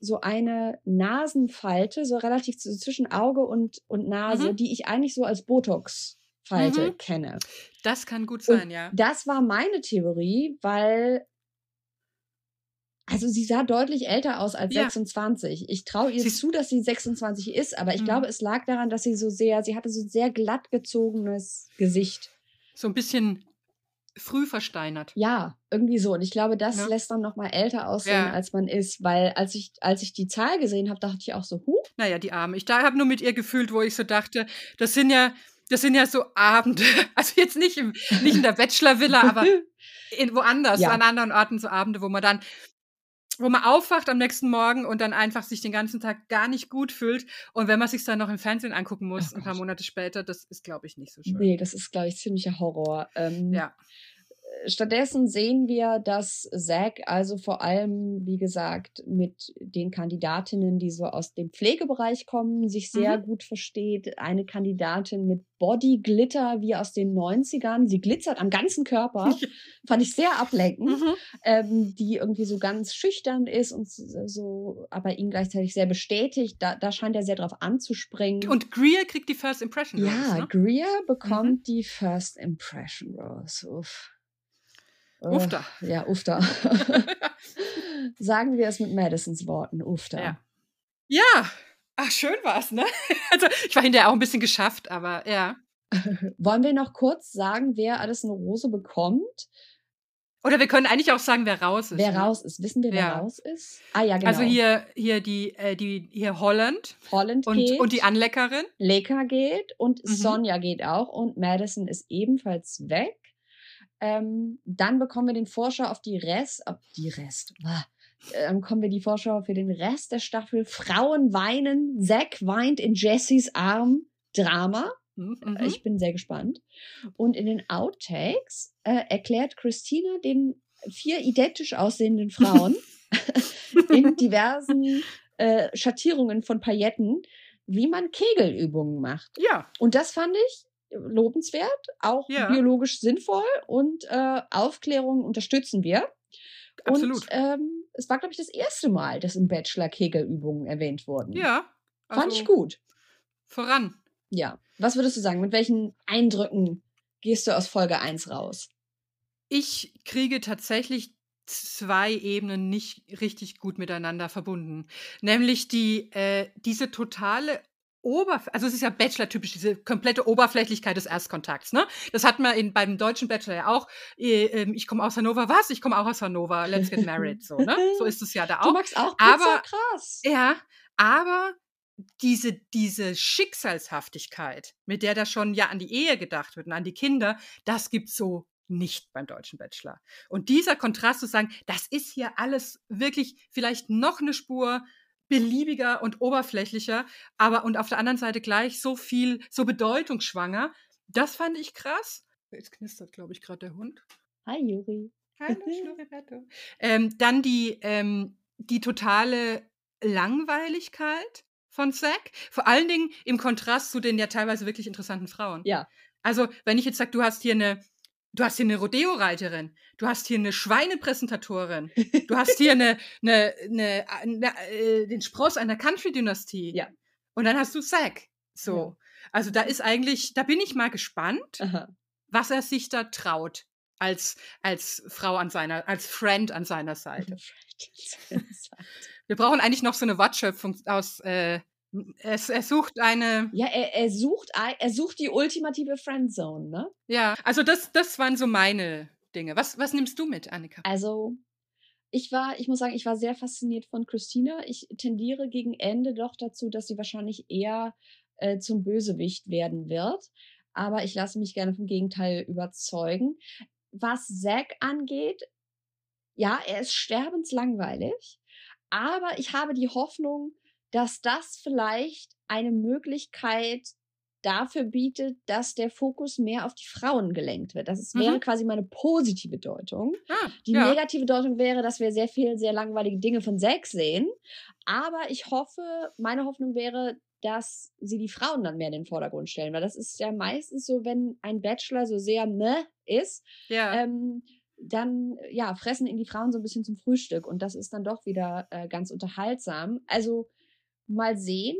so eine Nasenfalte, so relativ zwischen Auge und, und Nase, Mhm. die ich eigentlich so als Botox-Falte Mhm. kenne. das kann gut Und sein, ja. Das war meine Theorie, weil also sie sah deutlich älter aus als Ja. 26. Ich traue ihr Sie- zu, dass sie 26 ist, aber ich Mhm. glaube, es lag daran, dass sie so sehr, sie hatte so ein sehr glatt gezogenes Gesicht. So ein bisschen früh versteinert. Ja, irgendwie so. Und ich glaube, das Ne? lässt dann noch mal älter aussehen, Ja. als man ist, weil als ich als ich die Zahl gesehen habe, dachte ich auch so, huh, Naja, die Arme. Ich da habe nur mit ihr gefühlt, wo ich so dachte, das sind ja, das sind ja so Abende. Also jetzt nicht, im, nicht in der Bachelor-Villa, aber in, woanders, Ja. an anderen Orten so Abende, wo man dann, wo man aufwacht am nächsten Morgen und dann einfach sich den ganzen Tag gar nicht gut fühlt. Und wenn man sich dann noch im Fernsehen angucken muss, Oh ein paar. Monate später, das ist, glaube ich, nicht so schön. nee, das ist glaube ich ziemlicher Horror. Ähm, Ja. Stattdessen sehen wir, dass Zack also vor allem, wie gesagt, mit den Kandidatinnen, die so aus dem Pflegebereich kommen, sich sehr Mhm. gut versteht. Eine Kandidatin mit Body Glitter wie aus den 90ern. Sie glitzert am ganzen Körper. Fand ich sehr ablenkend. Mhm. ähm, die irgendwie so ganz schüchtern ist und so, aber ihn gleichzeitig sehr bestätigt. Da, da scheint er sehr drauf anzuspringen. Und Greer kriegt die First Impression. ja, Rose, ne? Greer bekommt die First Impression Rose. Uff. Uff Äh. Ja, da. Sagen wir es mit Madisons Worten. Da. Ja. Ja. Ach, schön war's, ne? Also, ich war hinterher auch ein bisschen geschafft, aber ja. Wollen wir noch kurz sagen, wer alles eine Rose bekommt? Oder wir können eigentlich auch sagen, wer raus ist. wer ne? raus ist. Wissen wir, wer Ja. raus ist? Ah ja, genau. Also hier, hier die, äh, die, hier Holland Holland und, geht. und die Anleckerin. Leka geht und Mhm. Sonja geht auch und Madison ist ebenfalls weg. Ähm, dann bekommen wir den Vorschau auf die Rest, auf die Rest. Äh, Dann bekommen wir die Vorschau für den Rest der Staffel. Frauen weinen, Zack weint in Jessys Arm. Drama. Mhm. Ich bin sehr gespannt. Und in den Outtakes äh, erklärt Christina den vier identisch aussehenden Frauen in diversen äh, Schattierungen von Pailletten, wie man Kegelübungen macht. Ja, Und das fand ich lobenswert, auch Ja. biologisch sinnvoll und äh, Aufklärung unterstützen wir. absolut. Und ähm, es war, glaube ich, das erste Mal, dass im Bachelor Kegelübungen erwähnt wurden. ja. Fand also ich gut. Voran. Ja. Was würdest du sagen? Mit welchen Eindrücken gehst du aus Folge 1 raus? Ich kriege tatsächlich zwei Ebenen nicht richtig gut miteinander verbunden. Nämlich die, äh, diese totale Oberf also es ist ja Bachelor-typisch, diese komplette Oberflächlichkeit des Erstkontakts. Ne? Das hat man in, beim deutschen Bachelor ja auch. Äh, ähm, ich komme aus Hannover, was? Ich komme auch aus Hannover, let's get married. So, ne? so ist es ja da Du auch. magst auch Pizza? aber- krass. Ja, aber diese, diese Schicksalshaftigkeit, mit der da schon ja an die Ehe gedacht wird und an die Kinder, das gibt's so nicht beim deutschen Bachelor. Und dieser Kontrast zu sagen, das ist hier alles wirklich vielleicht noch eine Spur beliebiger und oberflächlicher, aber und auf der anderen Seite gleich so viel, so bedeutungsschwanger, das fand ich krass. Jetzt knistert, glaube ich, gerade der Hund. Hi, Juri. Hallo, Schnurriberto. ähm, dann die, ähm, die totale Langweiligkeit von Zack. Vor allen Dingen im Kontrast zu den ja teilweise wirklich interessanten Frauen. Ja. Also, wenn ich jetzt sage, du hast hier eine, du hast hier eine Rodeo-Reiterin, du hast hier eine Schweinepräsentatorin, du hast hier eine, eine, eine, eine äh, den Spross einer Country-Dynastie. Ja. Und dann hast du Zack. So. Ja. Also da ist eigentlich, da bin ich mal gespannt, Aha. was er sich da traut als, als Frau an seiner, als Friend an seiner Seite. Wir brauchen eigentlich noch so eine Wortschöpfung aus, äh, er, er sucht eine. Ja, er, er, sucht, er sucht die ultimative Friendzone, ne? Ja, also das, das waren so meine Dinge. Was, was nimmst du mit, Annika? Also, ich war, ich muss sagen, ich war sehr fasziniert von Christina. Ich tendiere gegen Ende doch dazu, dass sie wahrscheinlich eher äh, zum Bösewicht werden wird. Aber ich lasse mich gerne vom Gegenteil überzeugen. Was Zack angeht, ja, er ist sterbenslangweilig. Aber ich habe die Hoffnung, dass das vielleicht eine Möglichkeit dafür bietet, dass der Fokus mehr auf die Frauen gelenkt wird. Das ist, mhm. wäre quasi meine positive Deutung. Ah, die ja. negative Deutung wäre, dass wir sehr viel, sehr langweilige Dinge von Sex sehen. Aber ich hoffe, meine Hoffnung wäre, dass sie die Frauen dann mehr in den Vordergrund stellen, weil das ist ja meistens so, wenn ein Bachelor so sehr ne ist, ja. ähm, dann ja fressen ihn die Frauen so ein bisschen zum Frühstück und das ist dann doch wieder äh, ganz unterhaltsam. Also mal sehen.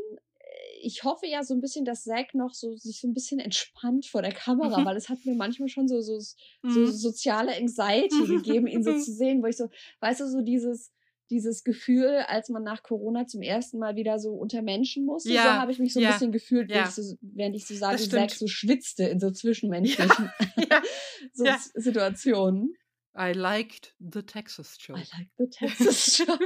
Ich hoffe ja so ein bisschen, dass Zack noch so sich so ein bisschen entspannt vor der Kamera, mhm. weil es hat mir manchmal schon so, so, so mhm. soziale Anxiety gegeben, ihn so zu sehen, wo ich so, weißt du, so dieses, dieses Gefühl, als man nach Corona zum ersten Mal wieder so unter Menschen musste, ja, so habe ich mich so ein bisschen gefühlt, ja. ich so, während ich so sage, Zack so schwitzte in so zwischenmenschlichen ja. so Situationen. I liked the Texas show. I liked the Texas show.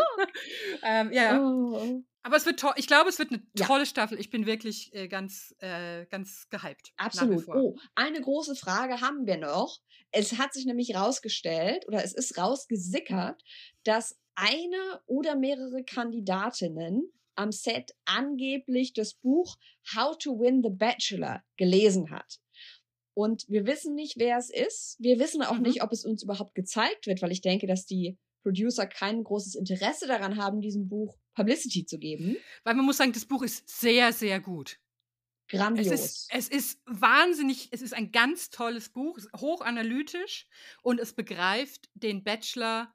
ähm, ja. Oh. Aber es wird toll. Ich glaube, es wird eine tolle ja. Staffel. Ich bin wirklich äh, ganz, äh, ganz gehypt. Absolut. Oh, eine große Frage haben wir noch. Es hat sich nämlich rausgestellt oder es ist rausgesickert, dass eine oder mehrere Kandidatinnen am Set angeblich das Buch How to Win the Bachelor gelesen hat. Und wir wissen nicht, wer es ist. Wir wissen auch mhm. nicht, ob es uns überhaupt gezeigt wird, weil ich denke, dass die Producer kein großes Interesse daran haben, diesem Buch Publicity zu geben. Weil man muss sagen, das Buch ist sehr, sehr gut. Grandios. Es ist, es ist wahnsinnig, es ist ein ganz tolles Buch, hochanalytisch und es begreift den Bachelor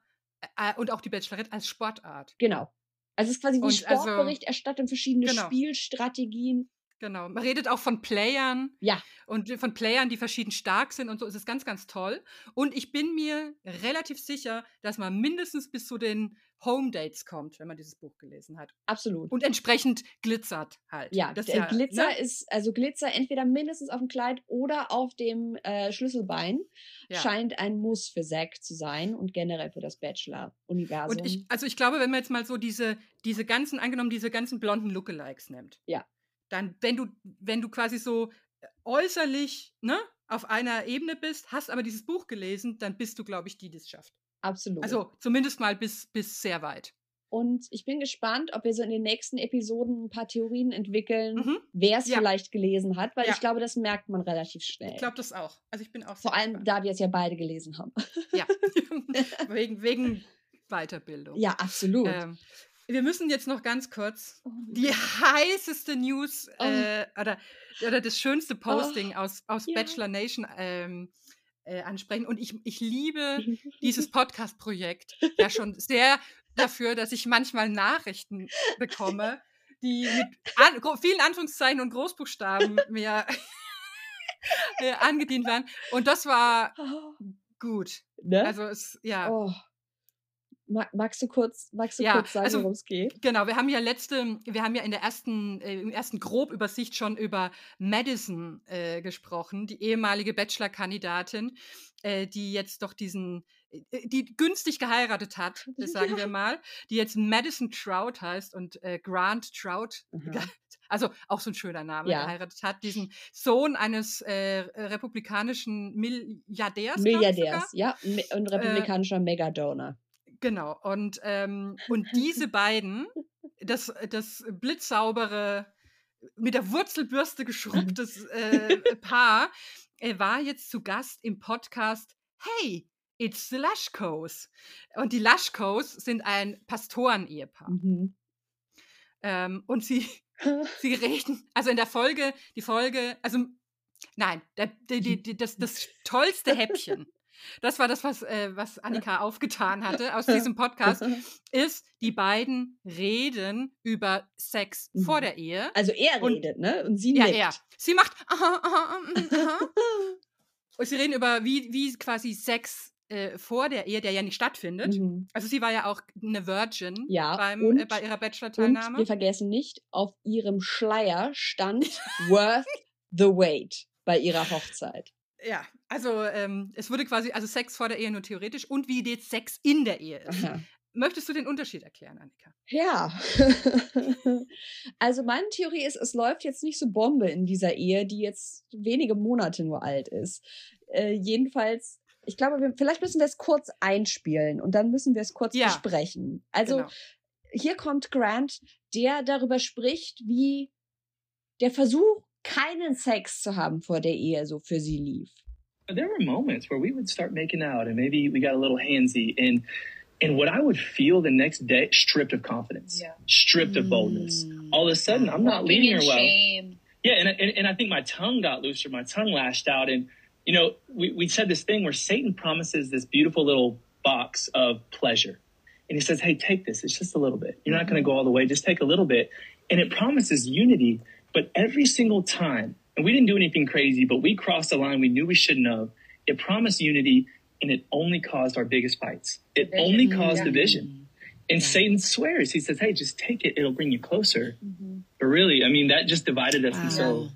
äh, und auch die Bachelorette als Sportart. Genau. Also es ist quasi wie also Sportberichterstattung, verschiedene genau. Spielstrategien. Genau. Man redet auch von Playern. Ja. Und von Playern, die verschieden stark sind und so. Es ist ganz, ganz toll. Und ich bin mir relativ sicher, dass man mindestens bis zu den Home Dates kommt, wenn man dieses Buch gelesen hat. Absolut. Und entsprechend glitzert halt. Ja, das ja Glitzer ne? ist, also Glitzer entweder mindestens auf dem Kleid oder auf dem äh, Schlüsselbein, ja. scheint ein Muss für Zack zu sein und generell für das Bachelor-Universum. Und ich, also ich glaube, wenn man jetzt mal so diese, diese ganzen, angenommen, diese ganzen blonden Lookalikes nimmt. Ja dann, wenn du, wenn du quasi so äh, äußerlich ne, auf einer Ebene bist, hast aber dieses Buch gelesen, dann bist du, glaube ich, die, die es schafft. Absolut. Also zumindest mal bis, bis sehr weit. Und ich bin gespannt, ob wir so in den nächsten Episoden ein paar Theorien entwickeln, mhm. wer es ja. vielleicht gelesen hat, weil ja. ich glaube, das merkt man relativ schnell. Ich glaube das auch. Also ich bin auch Vor allem, gespannt. da wir es ja beide gelesen haben. Ja, wegen, wegen Weiterbildung. Ja, absolut. Ähm, wir müssen jetzt noch ganz kurz oh die heißeste News oh. äh, oder, oder das schönste. Posting oh. aus, aus ja. Bachelor Nation ähm, äh, ansprechen. Und ich, ich liebe dieses Podcast-Projekt ja schon sehr dafür, dass ich manchmal Nachrichten bekomme, die mit an, vielen Anführungszeichen und Großbuchstaben mir äh, angedient werden. Und das war oh. gut. Ne? Also es, ja. Oh. Magst du kurz, magst du ja, kurz sagen, also, worum es geht? Genau, wir haben ja letzte, wir haben ja in der ersten, äh, im ersten Grobübersicht schon über Madison äh, gesprochen, die ehemalige Bachelor-Kandidatin, äh, die jetzt doch diesen, äh, die günstig geheiratet hat, das sagen wir mal, die jetzt Madison Trout heißt und äh, Grant Trout, mhm. also auch so ein schöner Name, ja. geheiratet hat, diesen Sohn eines äh, republikanischen Milliardärs. Milliardärs, ja, und republikanischer Megadonor. Genau, und, ähm, und diese beiden, das, das blitzsaubere, mit der Wurzelbürste geschrubbtes äh, Paar, äh, war jetzt zu Gast im Podcast Hey, it's the Lashkos. Und die Lashkos sind ein Pastoren-Ehepaar. Mhm. Ähm, und sie, sie reden, also in der Folge, die Folge, also nein, der, die, die, das, das tollste Häppchen Das war das, was, äh, was Annika aufgetan hatte aus diesem Podcast, ist, die beiden reden über Sex mhm. vor der Ehe. Also er und, redet, ne? Und sie ja, nickt. er. Sie macht aha, aha, aha. Und sie reden über, wie, wie quasi Sex äh, vor der Ehe, der ja nicht stattfindet. Mhm. Also sie war ja auch eine Virgin ja, beim, und, äh, bei ihrer Bachelor-Teilnahme. Wir vergessen nicht, auf ihrem Schleier stand Worth the Wait bei ihrer Hochzeit. Ja, also ähm, es wurde quasi, also Sex vor der Ehe nur theoretisch und wie jetzt Sex in der Ehe ist. Aha. Möchtest du den Unterschied erklären, Annika? Ja. also meine Theorie ist, es läuft jetzt nicht so Bombe in dieser Ehe, die jetzt wenige Monate nur alt ist. Äh, jedenfalls, ich glaube, wir, vielleicht müssen wir es kurz einspielen und dann müssen wir es kurz ja. besprechen. Also genau. hier kommt Grant, der darüber spricht, wie der Versuch, keinen Sex zu haben vor der Ehe so für sie lief. There were moments where we would start making out and maybe we got a little handsy and and what I would feel the next day stripped of confidence, yeah. stripped of boldness. Mm. All of a sudden, I'm not leading her well. Shame. Yeah, and, and and I think my tongue got looser, my tongue lashed out, and you know we we said this thing where Satan promises this beautiful little box of pleasure, and he says, "Hey, take this. It's just a little bit. You're not going to go all the way. Just take a little bit." And it promises unity, but every single time and we didn't do anything crazy, but we crossed a line we knew we shouldn't have. It promised unity and it only caused our biggest fights. It division. only caused yeah. division. And yeah. Satan swears, he says, hey, just take it, it'll bring you closer. Mhm. But really, I mean, that just divided us. Wow. so.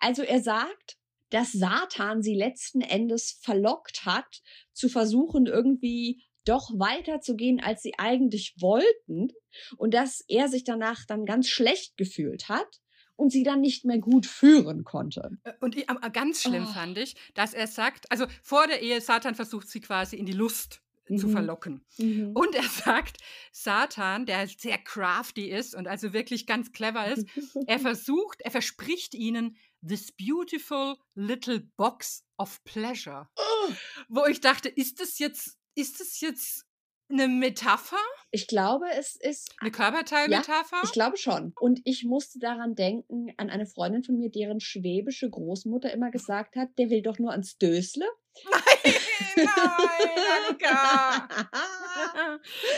Also er sagt, dass Satan sie letzten Endes verlockt hat, zu versuchen, irgendwie doch weiterzugehen, als sie eigentlich wollten. Und dass er sich danach dann ganz schlecht gefühlt hat und sie dann nicht mehr gut führen konnte. Und ganz schlimm oh. fand ich, dass er sagt, also vor der Ehe, Satan versucht sie quasi in die Lust mhm. zu verlocken. Mhm. Und er sagt, Satan, der sehr crafty ist und also wirklich ganz clever ist, er versucht, er verspricht ihnen this beautiful little box of pleasure. Oh. Wo ich dachte, ist das jetzt, ist das jetzt eine Metapher? Ich glaube, es ist. Eine Körperteilmetapher? Ja, ich glaube schon. Und ich musste daran denken, an eine Freundin von mir, deren schwäbische Großmutter immer gesagt hat, der will doch nur ans Dösle. Nein, nein, Annika.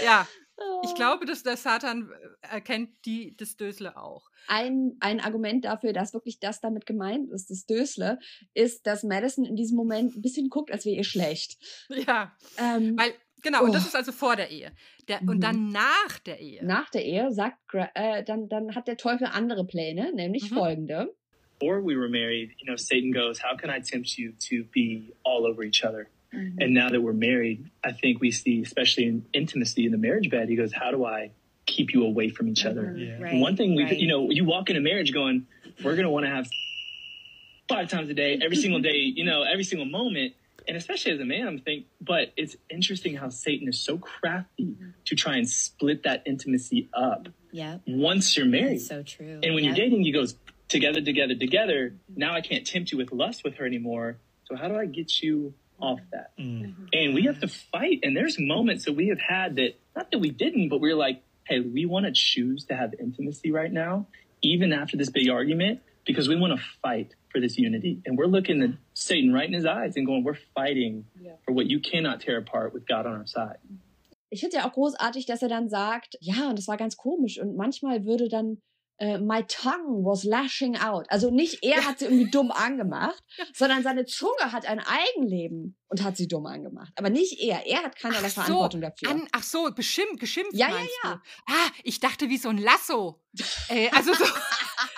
ja, ich glaube, dass der Satan äh, erkennt die, das Dösle auch. Ein, ein Argument dafür, dass wirklich das damit gemeint ist, das Dösle, ist, dass Madison in diesem Moment ein bisschen guckt, als wäre ihr schlecht. Ja. Ähm, weil Genau, oh. und das oh. ist also vor der Ehe. Der, mhm. Und dann nach der Ehe. Nach der Ehe sagt, äh, dann, dann hat der Teufel andere Pläne, nämlich mhm. folgende. Before we were married, you know, Satan goes, how can I tempt you to be all over each other? Mhm. And now that we're married, I think we see, especially in intimacy in the marriage bed, he goes, how do I keep you away from each other? Yeah. Right, one thing we, right. you know, you walk into marriage going, we're going to want to have five times a day, every single day, you know, every single moment. And especially as a man, I'm thinking, but it's interesting how Satan is so crafty mm-hmm. to try and split that intimacy up. Yeah. Once you're married. That's so true. And when yep. you're dating, you goes together, together, together. Mm-hmm. Now I can't tempt you with lust with her anymore. So how do I get you off that? Mm-hmm. And we have to fight. And there's moments that we have had that, not that we didn't, but we are like, hey, we want to choose to have intimacy right now, even after this big argument, because we want to fight for this unity. And we're looking at Satan right in his eyes and going, we're fighting yeah. for what you cannot tear apart with God on our side. Ich finde ja auch großartig, dass er dann sagt, ja, und das war ganz komisch. Und manchmal würde dann äh, my tongue was lashing out. Also nicht er hat sie irgendwie dumm angemacht, sondern seine Zunge hat ein Eigenleben und hat sie dumm angemacht. Aber nicht er. Er hat keinerlei so, Verantwortung dafür. An, ach so, beschimpft, geschimpft. Ja, ja, ja. Du? Ah, ich dachte wie so ein Lasso. äh, also so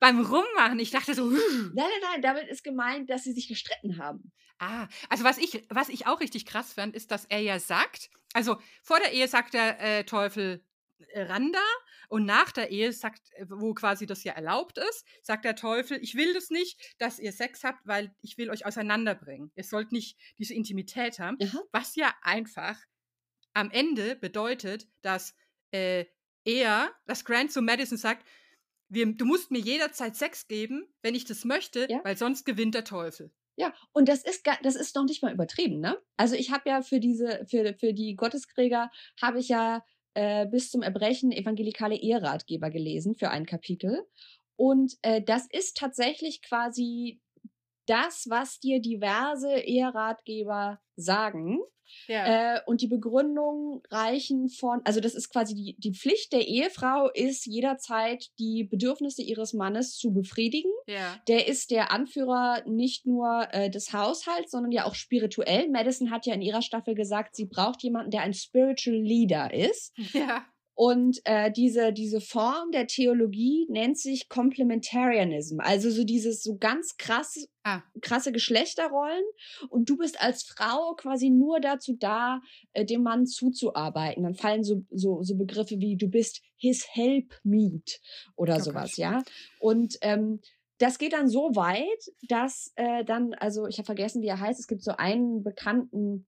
beim Rummachen. Ich dachte so. Nein, nein, nein. Damit ist gemeint, dass sie sich gestritten haben. Ah, also was ich, was ich auch richtig krass fand, ist, dass er ja sagt, also vor der Ehe sagt der äh, Teufel Randa und nach der Ehe sagt, wo quasi das ja erlaubt ist, sagt der Teufel, ich will das nicht, dass ihr Sex habt, weil ich will euch auseinanderbringen. Ihr sollt nicht diese Intimität haben, Aha. was ja einfach am Ende bedeutet, dass äh, er, dass Grant zu Madison sagt, wir, du musst mir jederzeit Sex geben, wenn ich das möchte, ja. weil sonst gewinnt der Teufel. Ja, und das ist das ist noch nicht mal übertrieben, ne? Also ich habe ja für diese für für die Gotteskrieger habe ich ja äh, bis zum Erbrechen evangelikale Eheratgeber gelesen für ein Kapitel. Und äh, das ist tatsächlich quasi das, was dir diverse Eheratgeber sagen. Ja. Äh, und die Begründungen reichen von, also das ist quasi die, die Pflicht der Ehefrau, ist jederzeit die Bedürfnisse ihres Mannes zu befriedigen. ja. Der ist der Anführer nicht nur äh, des Haushalts, sondern ja auch spirituell. Madison hat ja in ihrer Staffel gesagt, sie braucht jemanden, der ein Spiritual Leader ist. Ja. Und äh, diese, diese Form der Theologie nennt sich Complementarianism. Also so dieses so ganz krass, Ah. krasse Geschlechterrollen. Und du bist als Frau quasi nur dazu da, äh, dem Mann zuzuarbeiten. Dann fallen so, so, so Begriffe wie du bist his helpmeet oder Oh sowas, ja. Und ähm, das geht dann so weit, dass äh, dann, also ich habe vergessen, wie er heißt, es gibt so einen bekannten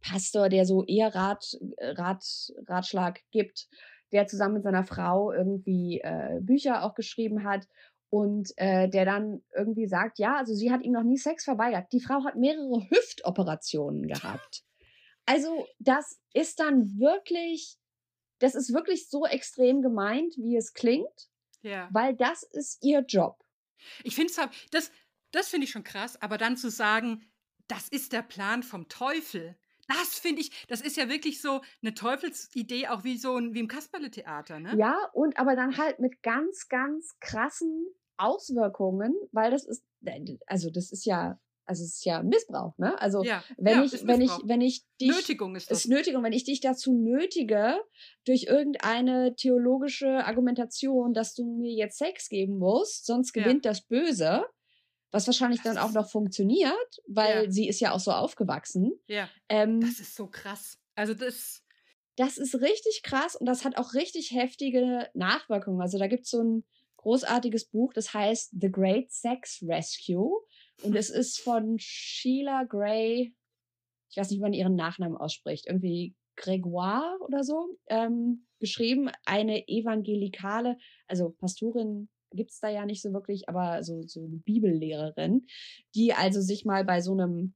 Pastor, der so Eherat, äh, Rat, Ratschlag gibt, der zusammen mit seiner Frau irgendwie äh, Bücher auch geschrieben hat und äh, der dann irgendwie sagt, ja, also sie hat ihm noch nie Sex verweigert. Die Frau hat mehrere Hüftoperationen gehabt. Also das ist dann wirklich, das ist wirklich so extrem gemeint, wie es klingt, Ja. weil das ist ihr Job. Ich finde es das, das finde ich schon krass, aber dann zu sagen, das ist der Plan vom Teufel. Das finde ich, das ist ja wirklich so eine Teufelsidee, auch wie so ein, wie im Kasperle-Theater, ne? Ja, und aber dann halt mit ganz, ganz krassen Auswirkungen, weil das ist, also das ist ja, also es ist ja Missbrauch, ne? Also Ja, wenn ja, ich, wenn ich, wenn ich dich Nötigung ist das. ist Nötigung, wenn ich dich dazu nötige, durch irgendeine theologische Argumentation, dass du mir jetzt Sex geben musst, sonst Ja. gewinnt das Böse, was wahrscheinlich Das dann auch noch funktioniert, weil Ja. sie ist ja auch so aufgewachsen. ja, Ähm, das ist so krass. Also das, das ist richtig krass und das hat auch richtig heftige Nachwirkungen. Also da gibt's so ein großartiges Buch, das heißt The Great Sex Rescue. Und es ist von Sheila Gray, ich weiß nicht, wie man ihren Nachnamen ausspricht, irgendwie Gregoire oder so, ähm, geschrieben. Eine evangelikale, also Pastorin gibt's da ja nicht so wirklich, aber so, so eine Bibellehrerin, die also sich mal bei so einem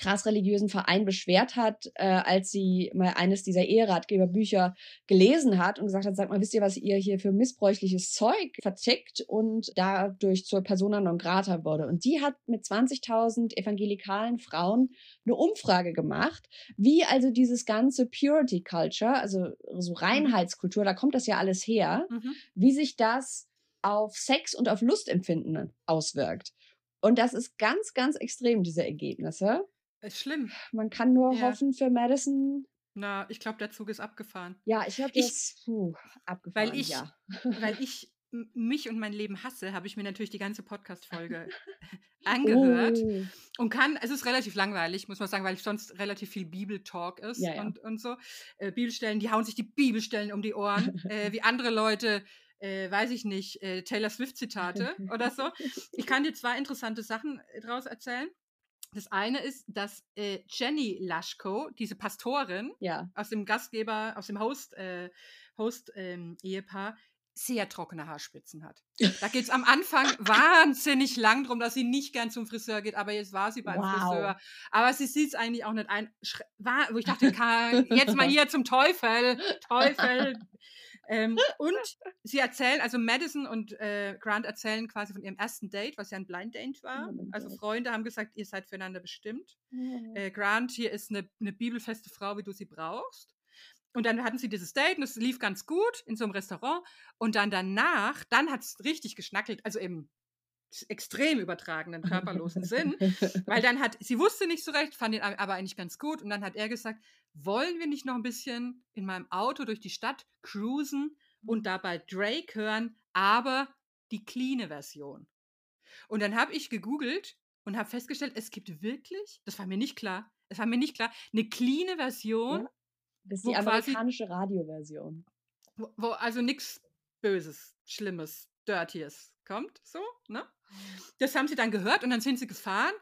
krass religiösen Verein beschwert hat, äh, als sie mal eines dieser Eheratgeberbücher gelesen hat und gesagt hat, sag mal, wisst ihr, was ihr hier für missbräuchliches Zeug vertickt und dadurch zur Persona non grata wurde. Und die hat mit 20.000 evangelikalen Frauen eine Umfrage gemacht, wie also dieses ganze Purity Culture, also so Reinheitskultur, da kommt das ja alles her, mhm. wie sich das auf Sex und auf Lustempfinden auswirkt. Und das ist ganz, ganz extrem, diese Ergebnisse. ist schlimm. Man kann nur Ja. hoffen für Madison. Na, ich glaube, der Zug ist abgefahren. Ja, ich habe Ich- das puh, abgefahren. Weil ich, ja. weil ich mich und mein Leben hasse, habe ich mir natürlich die ganze Podcast-Folge angehört. Oh. Und kann, es ist relativ langweilig, muss man sagen, weil sonst relativ viel Bibeltalk ist Ja, ja. Und, und so. Äh, Bibelstellen, die hauen sich die Bibelstellen um die Ohren, äh, wie andere Leute, äh, weiß ich nicht, äh, Taylor Swift-Zitate oder so. Ich kann dir zwei interessante Sachen äh, daraus erzählen. Das eine ist, dass äh, Jenny Laschko, diese Pastorin Ja. aus dem Gastgeber, aus dem Host, äh, Host ähm, Ehepaar, sehr trockene Haarspitzen hat. Da geht es am Anfang wahnsinnig lang drum, dass sie nicht gern zum Friseur geht, aber jetzt war sie beim Wow. Friseur. Aber sie sieht es eigentlich auch nicht ein. Schre- War, wo ich dachte, jetzt mal hier zum Teufel, Teufel. Ähm, und sie erzählen, also Madison und äh, Grant erzählen quasi von ihrem ersten Date, was ja ein Blind Date war. Also. Freunde haben gesagt, ihr seid füreinander bestimmt. Äh, Grant, hier ist eine, eine bibelfeste Frau, wie du sie brauchst. Und dann hatten sie dieses Date und es lief ganz gut in so einem Restaurant. Und dann danach, dann hat es richtig geschnackelt, also im extrem übertragenen körperlosen Sinn. Weil dann hat, sie wusste nicht so recht, fand ihn aber eigentlich ganz gut. Und dann hat er gesagt, wollen wir nicht noch ein bisschen in meinem Auto durch die Stadt cruisen und dabei Drake hören, aber die cleane Version. Und dann habe ich gegoogelt und habe festgestellt, es gibt wirklich, das war mir nicht klar, es war mir nicht klar, eine cleane Version, Ja. Das ist die amerikanische Radioversion. wo, wo also nichts Böses, Schlimmes, Dirtyes kommt, so, ne? Das haben sie dann gehört und dann sind sie gefahren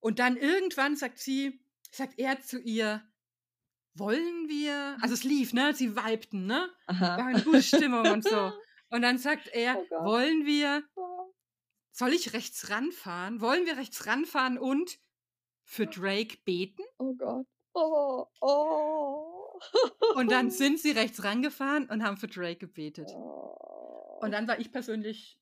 und dann irgendwann sagt sie, sagt er zu ihr, wollen wir, also es lief, ne? Sie vibten, ne? War Aha. eine gute Stimmung und so. Und dann sagt er, Oh wollen wir, soll ich rechts ranfahren? Wollen wir rechts ranfahren und für Drake beten? Oh Gott. Oh, oh. Und dann sind sie rechts rangefahren und haben für Drake gebetet. Oh. Und dann war ich persönlich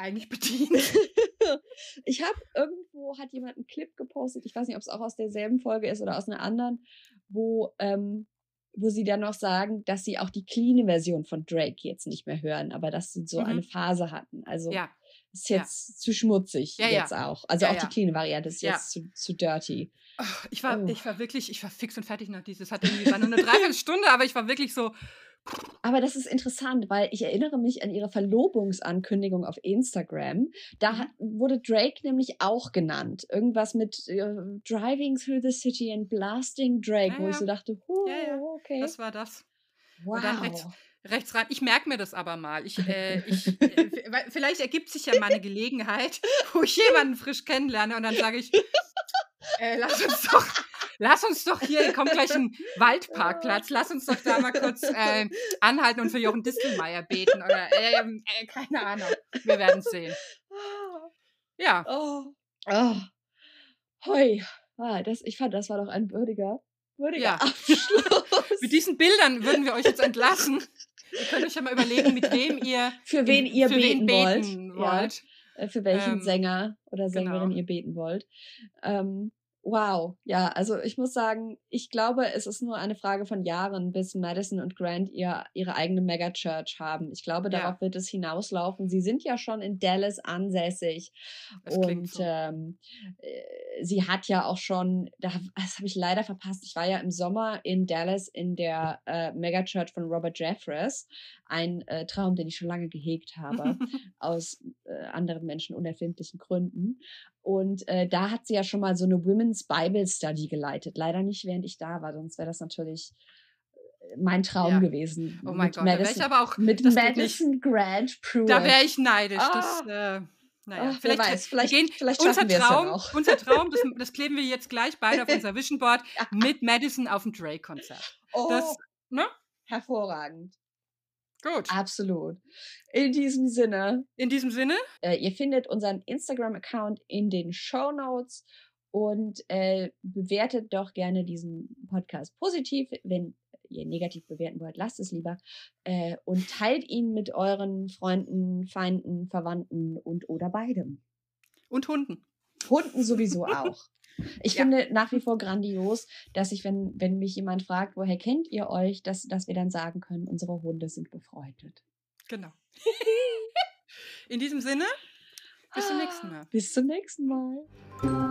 eigentlich bedient. ich habe irgendwo, hat jemand einen Clip gepostet, ich weiß nicht, ob es auch aus derselben Folge ist oder aus einer anderen, wo, ähm, wo sie dann noch sagen, dass sie auch die clean Version von Drake jetzt nicht mehr hören, aber dass sie so mhm. eine Phase hatten. Also ja. ist jetzt ja. zu schmutzig ja, jetzt auch. Also auch die clean Variante ist jetzt zu, zu dirty. ich war, oh. ich war wirklich, ich war fix und fertig nach dieses. Hat irgendwie war nur eine Dreiviertelstunde, aber ich war wirklich so, aber das ist interessant, weil ich erinnere mich an ihre Verlobungsankündigung auf Instagram. Da mhm. wurde Drake nämlich auch genannt. Irgendwas mit uh, Driving through the city and blasting Drake, ja, wo ich so dachte, huh, ja, ja. okay. Das war das. Wow. Und dann rechts, rechts ran. Ich merke mir das aber mal. Ich, äh, ich, äh, vielleicht ergibt sich ja mal eine Gelegenheit, wo ich jemanden frisch kennenlerne und dann sage ich, äh, lass uns doch lass uns doch hier, kommt gleich ein Waldparkplatz, lass uns doch da mal kurz äh, anhalten und für Jochen Distelmeier beten oder äh, äh, keine Ahnung. Wir werden sehen. Ja. Oh. Oh. Hoi. Ah, das, ich fand, das war doch ein würdiger, würdiger ja. Abschluss. Mit diesen Bildern würden wir euch jetzt entlassen. Ihr könnt euch ja mal überlegen, mit wem ihr für wen ihr für beten, wen beten wollt. wollt. Ja. Äh, für welchen ähm, Sänger oder Sängerin genau. ihr beten wollt. Ähm, Wow, ja, also ich muss sagen, ich glaube, es ist nur eine Frage von Jahren, bis Madison und Grant ihr, ihre eigene Megachurch haben. Ich glaube, darauf ja. wird es hinauslaufen. Sie sind ja schon in Dallas ansässig das und so. ähm, äh, sie hat ja auch schon, das habe ich leider verpasst, ich war ja im Sommer in Dallas in der äh, Megachurch von Robert Jeffress. Ein äh, Traum, den ich schon lange gehegt habe, aus äh, anderen Menschen unerfindlichen Gründen. Und äh, da hat sie ja schon mal so eine Women's Bible Study geleitet. Leider nicht, während ich da war, sonst wäre das natürlich äh, mein Traum ja. gewesen. Oh mein mit Gott, Madison, da wäre ich aber auch mit Madison Grant Pruitt. Da wäre ich neidisch. Ah. Das, äh, naja, oh, vielleicht, weiß, vielleicht, gehen, vielleicht unser Traum, unser Traum, das, das, kleben wir jetzt gleich beide auf unser Vision Board mit Madison auf dem Drake-Konzert. Oh, das, ne? hervorragend. Gut. Absolut. In diesem Sinne. In diesem Sinne. Äh, ihr findet unseren Instagram-Account in den Show Notes und äh, bewertet doch gerne diesen Podcast positiv. Wenn ihr negativ bewerten wollt, lasst es lieber. Äh, und teilt ihn mit euren Freunden, Feinden, Verwandten und oder beidem. Und Hunden. Hunden sowieso auch. Ich ja. finde nach wie vor grandios, dass ich, wenn, wenn mich jemand fragt, woher kennt ihr euch, dass, dass wir dann sagen können, unsere Hunde sind befreundet. Genau. In diesem Sinne, bis zum nächsten Mal. Bis zum nächsten Mal.